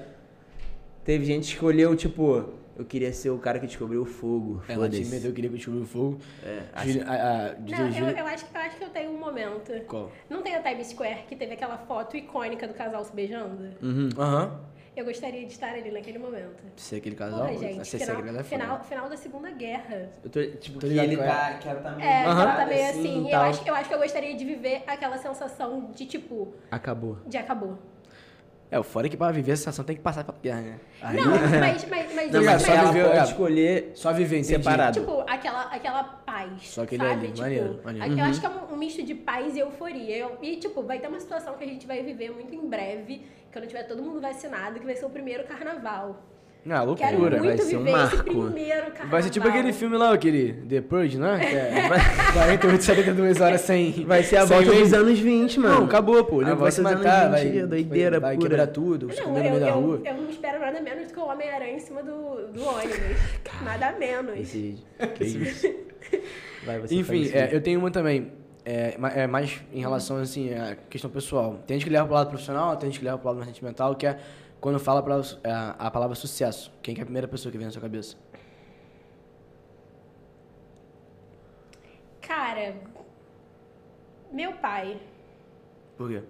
Teve gente que escolheu, tipo, eu queria ser o cara que descobriu o fogo. Ela te Foda-se. meteu, queria que eu descobri o fogo. É, Júlia- a, Não, eu, eu, acho, que- eu acho que eu tenho um momento. Qual? Não tem a Times Square que teve aquela foto icônica do casal se beijando? Uhum. Aham. Eu gostaria de estar ali naquele momento. Ser aquele casal? Porra, gente, Ser final, segredo é final, final da Segunda Guerra. Eu tô, tipo, Tô que ele é. tá, que ela tá meio É, Aham. ela tá meio assim. e eu, acho, eu acho que eu gostaria de viver aquela sensação de tipo, Acabou. de acabou. É, o fora é que pra viver a sensação tem que passar pra guerra, né? Aí, Não, mas, mas, mas, Não, mas só ela viveu- pode é. escolher Só viver, entendi. separado. Tipo, aquela, aquela paz. Só aquele sabe? ali, tipo, maneiro, maneiro. aqui- Eu Uhum. acho que é um, um misto de paz e euforia. Eu- e, tipo, vai ter uma situação que a gente vai viver muito em breve, quando tiver todo mundo vacinado, que vai ser o primeiro carnaval. Ah, Quero loucura. vai muito ser um marco. primeiro carnaval. Vai ser tipo aquele filme lá, aquele The Purge, né? Que é 48, 72 horas sem. Vai ser a volta dos anos 20, mano. Não, acabou, pô. Ele vai se matar, vai. 20, doideira vai, vai quebrar tudo, Não, esconder no eu, meio da eu, rua. eu não espero nada menos do que o Homem-Aranha em cima do, do ônibus. nada menos. Esse. Que isso. Vai, você Enfim, é, isso. eu tenho uma também. É, é mais em relação, assim, à questão pessoal. Tem gente que leva pro lado profissional, tem gente que leva pro lado mais sentimental, que é quando fala a palavra, a, a palavra sucesso. Quem que é a primeira pessoa que vem na sua cabeça? Cara, meu pai. Por quê?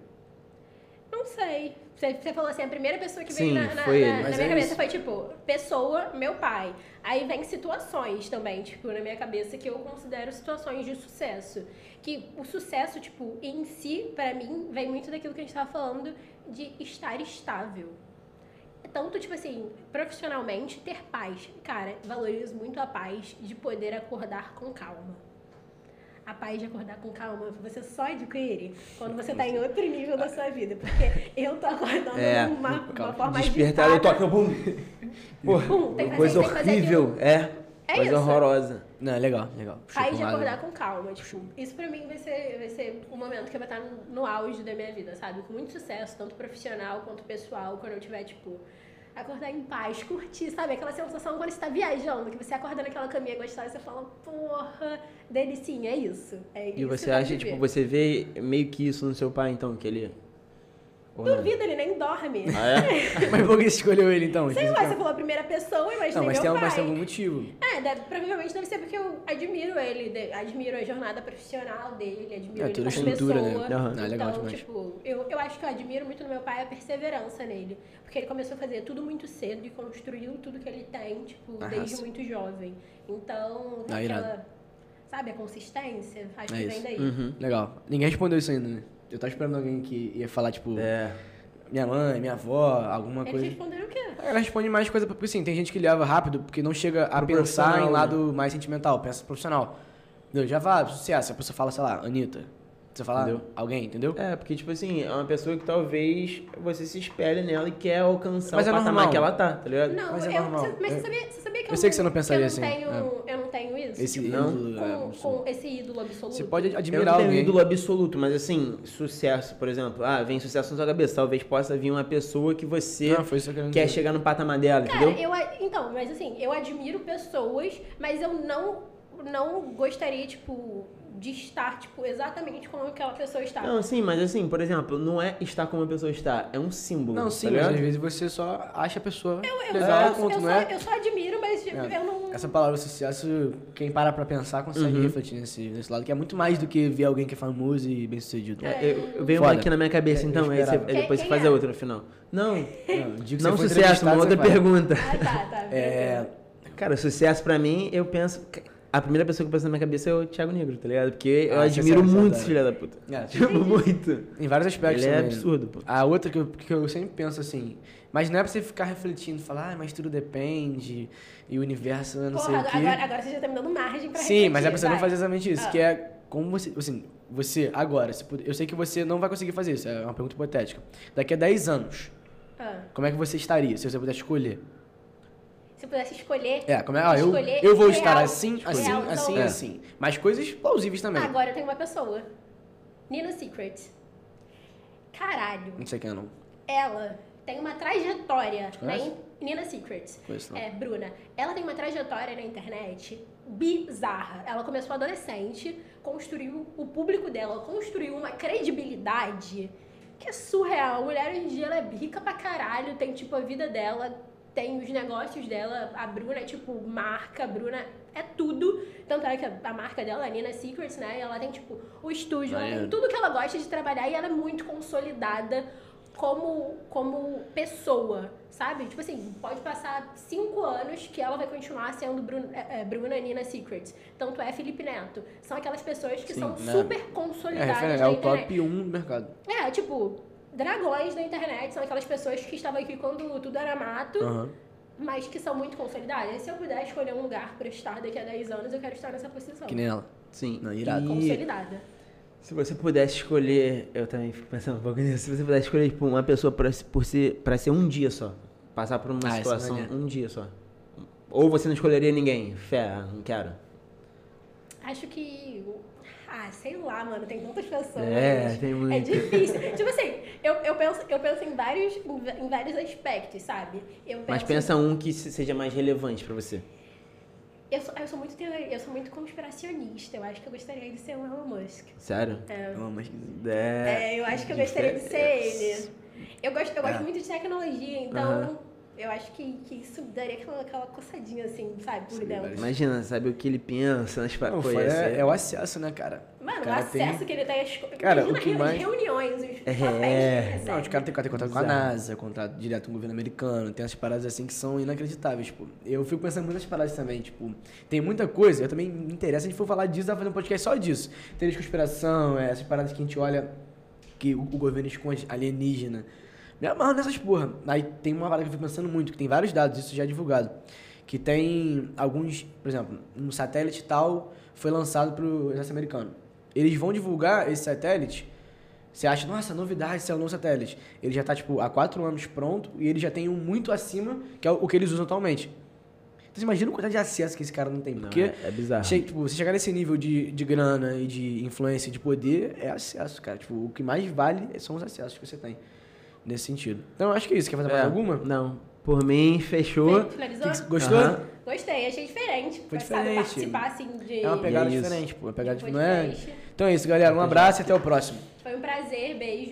Não sei. Você, você falou assim, a primeira pessoa que Sim, veio na, na, foi na- na minha é cabeça isso. foi tipo, pessoa, meu pai. Aí vem situações também, tipo, na minha cabeça que eu considero situações de sucesso. Que o sucesso, tipo, em si, pra mim, vem muito daquilo que a gente tava falando de estar estável. Tanto, tipo assim, profissionalmente, ter paz. Cara, valorizo muito a paz de poder acordar com calma. A paz de acordar com calma, você só adquire quando você tá em outro nível da sua vida. Porque eu tô acordando É, de uma, uma forma Despertar, eu toco bum. Porra, Pum, tem que fazer- tem que fazer horrível. É, É coisa isso. horrorosa. Não, é legal, legal. Paz de acordar com calma. Tipo, isso pra mim vai ser, vai ser um momento que eu vou estar no, auge da minha vida, sabe? Com muito sucesso, tanto profissional quanto pessoal, quando eu tiver, tipo, acordar em paz, curtir, sabe? Aquela sensação quando você tá viajando, que você acorda naquela caminha gostosa e você fala, porra, delicinha, é isso. É E isso você acha, tipo, você vê meio que isso no seu pai, então, que ele... Duvido, ele nem dorme. Ah, é? Mas por que você escolheu ele então? Sei lá, você falou a primeira pessoa, imaginei Não, mas meu tem, pai. mas tem algum motivo. É, deve- provavelmente deve ser porque eu admiro ele, de- admiro a jornada profissional dele, admiro É, ele toda a estrutura, pessoa. né? Aham. Ah, legal então, demais. tipo, eu, eu acho que eu admiro muito no meu pai a perseverança nele. Porque ele começou a fazer tudo muito cedo e construiu tudo que ele tem, tipo, Ah, desde sim. muito jovem. Então, Ah, irado. aquela, sabe, a consistência, acho É que isso. vem daí. Uhum. Legal. Ninguém respondeu isso ainda, né? Eu tava esperando alguém que ia falar, tipo, É. minha mãe, minha avó, alguma Eles coisa. responderam o quê? Ela responde mais coisa, porque assim, tem gente que leva rápido porque não chega a Pro pensar em né? lado mais sentimental, pensa profissional. Entendeu? Já vai, sucesso. A pessoa fala, sei lá, Anitta. Você fala Entendeu? alguém, entendeu? É, porque, tipo assim, é uma pessoa que talvez você se espelhe nela e quer alcançar Mas o é patamar normal. que ela tá, tá ligado? Não, Mas é eu, normal. você- mas Eu- você sabia, você sabia que eu sei que você não pensaria eu assim, Tenho, é. Eu não tenho isso? Esse tipo, não? ídolo, é, com, absurdo. com esse ídolo absoluto? Você pode Eu admirar não tenho alguém. ídolo absoluto, mas assim, sucesso, por exemplo. Ah, vem sucesso na sua cabeça. Talvez possa vir uma pessoa que você Não, foi isso que eu quer dizer. chegar no patamar dela, Cara, entendeu? eu, então, mas assim, eu admiro pessoas, mas eu não, não gostaria, tipo, de estar, tipo, exatamente como aquela pessoa está. Não, sim, mas assim, por exemplo, não é estar como a pessoa está, é um símbolo. Não, tá sim, mas ligado? às vezes você só acha a pessoa eu, legal, só, ponto, eu, não só, é? eu só admiro, mas tipo, É. eu não... Essa palavra sucesso, quem para pra pensar consegue Uhum. refletir nesse, nesse lado, que é muito mais do que ver alguém que é famoso e bem sucedido. É, eu, eu uma aqui na minha cabeça, É, eu então, aí você, aí depois Quem- você faz quem a é? outra no final. Não, Não, o dia que não sucesso, uma outra pergunta. Ah, tá, tá. É, Cara, sucesso pra mim, eu penso. A primeira pessoa que pensa na minha cabeça é o Thiago Negro, tá ligado? Porque eu Ah, é admiro muito é esse filho da puta. É, Tipo, muito. em vários aspectos Ele é também. absurdo, pô. A outra que eu, que eu sempre penso assim, mas não é pra você ficar refletindo, falar, ah, mas tudo depende, e o universo não sei Porra, o quê. agora, agora você já tá me dando margem pra Sim, mas é pra refletir, você não vai. fazer exatamente isso, Ah. que é como você, assim, você agora, se puder- eu sei que você não vai conseguir fazer isso, é uma pergunta hipotética. Daqui a 10 anos, Ah, como é que você estaria, se você pudesse escolher? Se pudesse escolher... É, como é, ah, eu, eu vou real, estar assim, assim, real, assim, não. assim. Mas coisas plausíveis também. Agora eu tenho uma pessoa. Nina Secret. Caralho. Não sei quem é não. Ela tem uma trajetória in- Nina Secret. Conheço não. É, Bruna. Ela tem uma trajetória na internet bizarra. Ela começou adolescente, construiu o público dela, construiu uma credibilidade que é surreal. A mulher hoje em dia ela é rica pra caralho, tem tipo a vida dela, tem os negócios dela. A Bruna é tipo marca, a Bruna é tudo. Tanto é que a, marca dela, a Nina Secrets, né? Ela tem tipo o estúdio, ela tem Maneiro. tudo que ela gosta de trabalhar e ela é muito consolidada como, como pessoa, sabe? Tipo assim, pode passar cinco anos que ela vai continuar sendo Bruna, é, é, Bruna Nina Secrets. Tanto é Felipe Neto. São aquelas pessoas que Sim, são né? super É, consolidadas referência, é na o top 1 do mercado. É, tipo, dragões da internet são aquelas pessoas que estavam aqui quando tudo era mato, Aham. mas que são muito consolidadas. E se eu puder escolher um lugar pra estar daqui a 10 anos, eu quero estar nessa posição. Que nem ela. Sim. Não, irado. E Consolidada. se você pudesse escolher. Eu também fico pensando um pouco nisso. Se você pudesse escolher, tipo, uma pessoa pra, se- por ser, pra ser um dia só. Passar por uma Ah, é situação maneiro. um dia só. Ou você não escolheria ninguém. Fé, não quero. Acho que. Ah, sei lá, mano, tem tantas pessoas. É, tem muito. É difícil. tipo assim, eu, eu, penso, eu penso em vários, em vários aspectos, sabe? Eu penso, Mas pensa um que se- seja mais relevante pra você. Eu sou, eu, sou muito, teori- eu sou muito conspiracionista. Eu acho que eu gostaria de ser o Elon Musk. Sério? É, Não, mas... É. É, eu acho que eu gostaria de ser ele. Eu gosto, eu gosto É. muito de tecnologia, então. Eu acho que, que isso daria aquela, aquela coçadinha, assim, sabe, por Sim, dentro. Imagina, sabe o que ele pensa nas Não, paradas. foi- é, é o acesso, né, cara? Mano, O o cara tem- acesso que ele tem às coisas. Cara, o que as mais- reuniões, os papéis que É. recebe. Não, os caras têm que ter contato com a. NASA, contato direto com o governo americano, tem essas paradas assim que são inacreditáveis, tipo. Eu fico pensando muito nessas paradas também, tipo, tem muita coisa, eu também me interessa, a gente for falar disso, dá pra fazer um podcast só disso. Teoria de conspiração, é, essas paradas que a gente olha que o, o governo esconde, alienígena. Me amarro nessas porra. Aí tem uma parada que eu fico pensando muito, que tem vários dados, isso já é divulgado. Que tem alguns, por exemplo, um satélite tal foi lançado pro exército americano. Eles vão divulgar esse satélite você acha, nossa, novidade, esse é o novo satélite. Ele já tá, tipo, há quatro anos pronto e ele já tem um muito acima, que é o que eles usam atualmente. Então você imagina o quantidade de acesso que esse cara não tem. Não, Porque é, é bizarro. che- tipo, você chegar nesse nível de, de grana e de influência e de poder é acesso, cara. Tipo, o que mais vale são os acessos que você tem. Nesse sentido. Então eu acho que é isso. Quer fazer mais É, alguma? Não. Por mim, fechou. Finalizou? Gostou? Aham. Gostei, achei diferente. Foi Sabe, diferente. participar, assim, de... É uma pegada E é isso. diferente, pô. Uma pegada de... Não é... podcast. Então é isso, galera. Um abraço e até o próximo. Foi um prazer, beijo.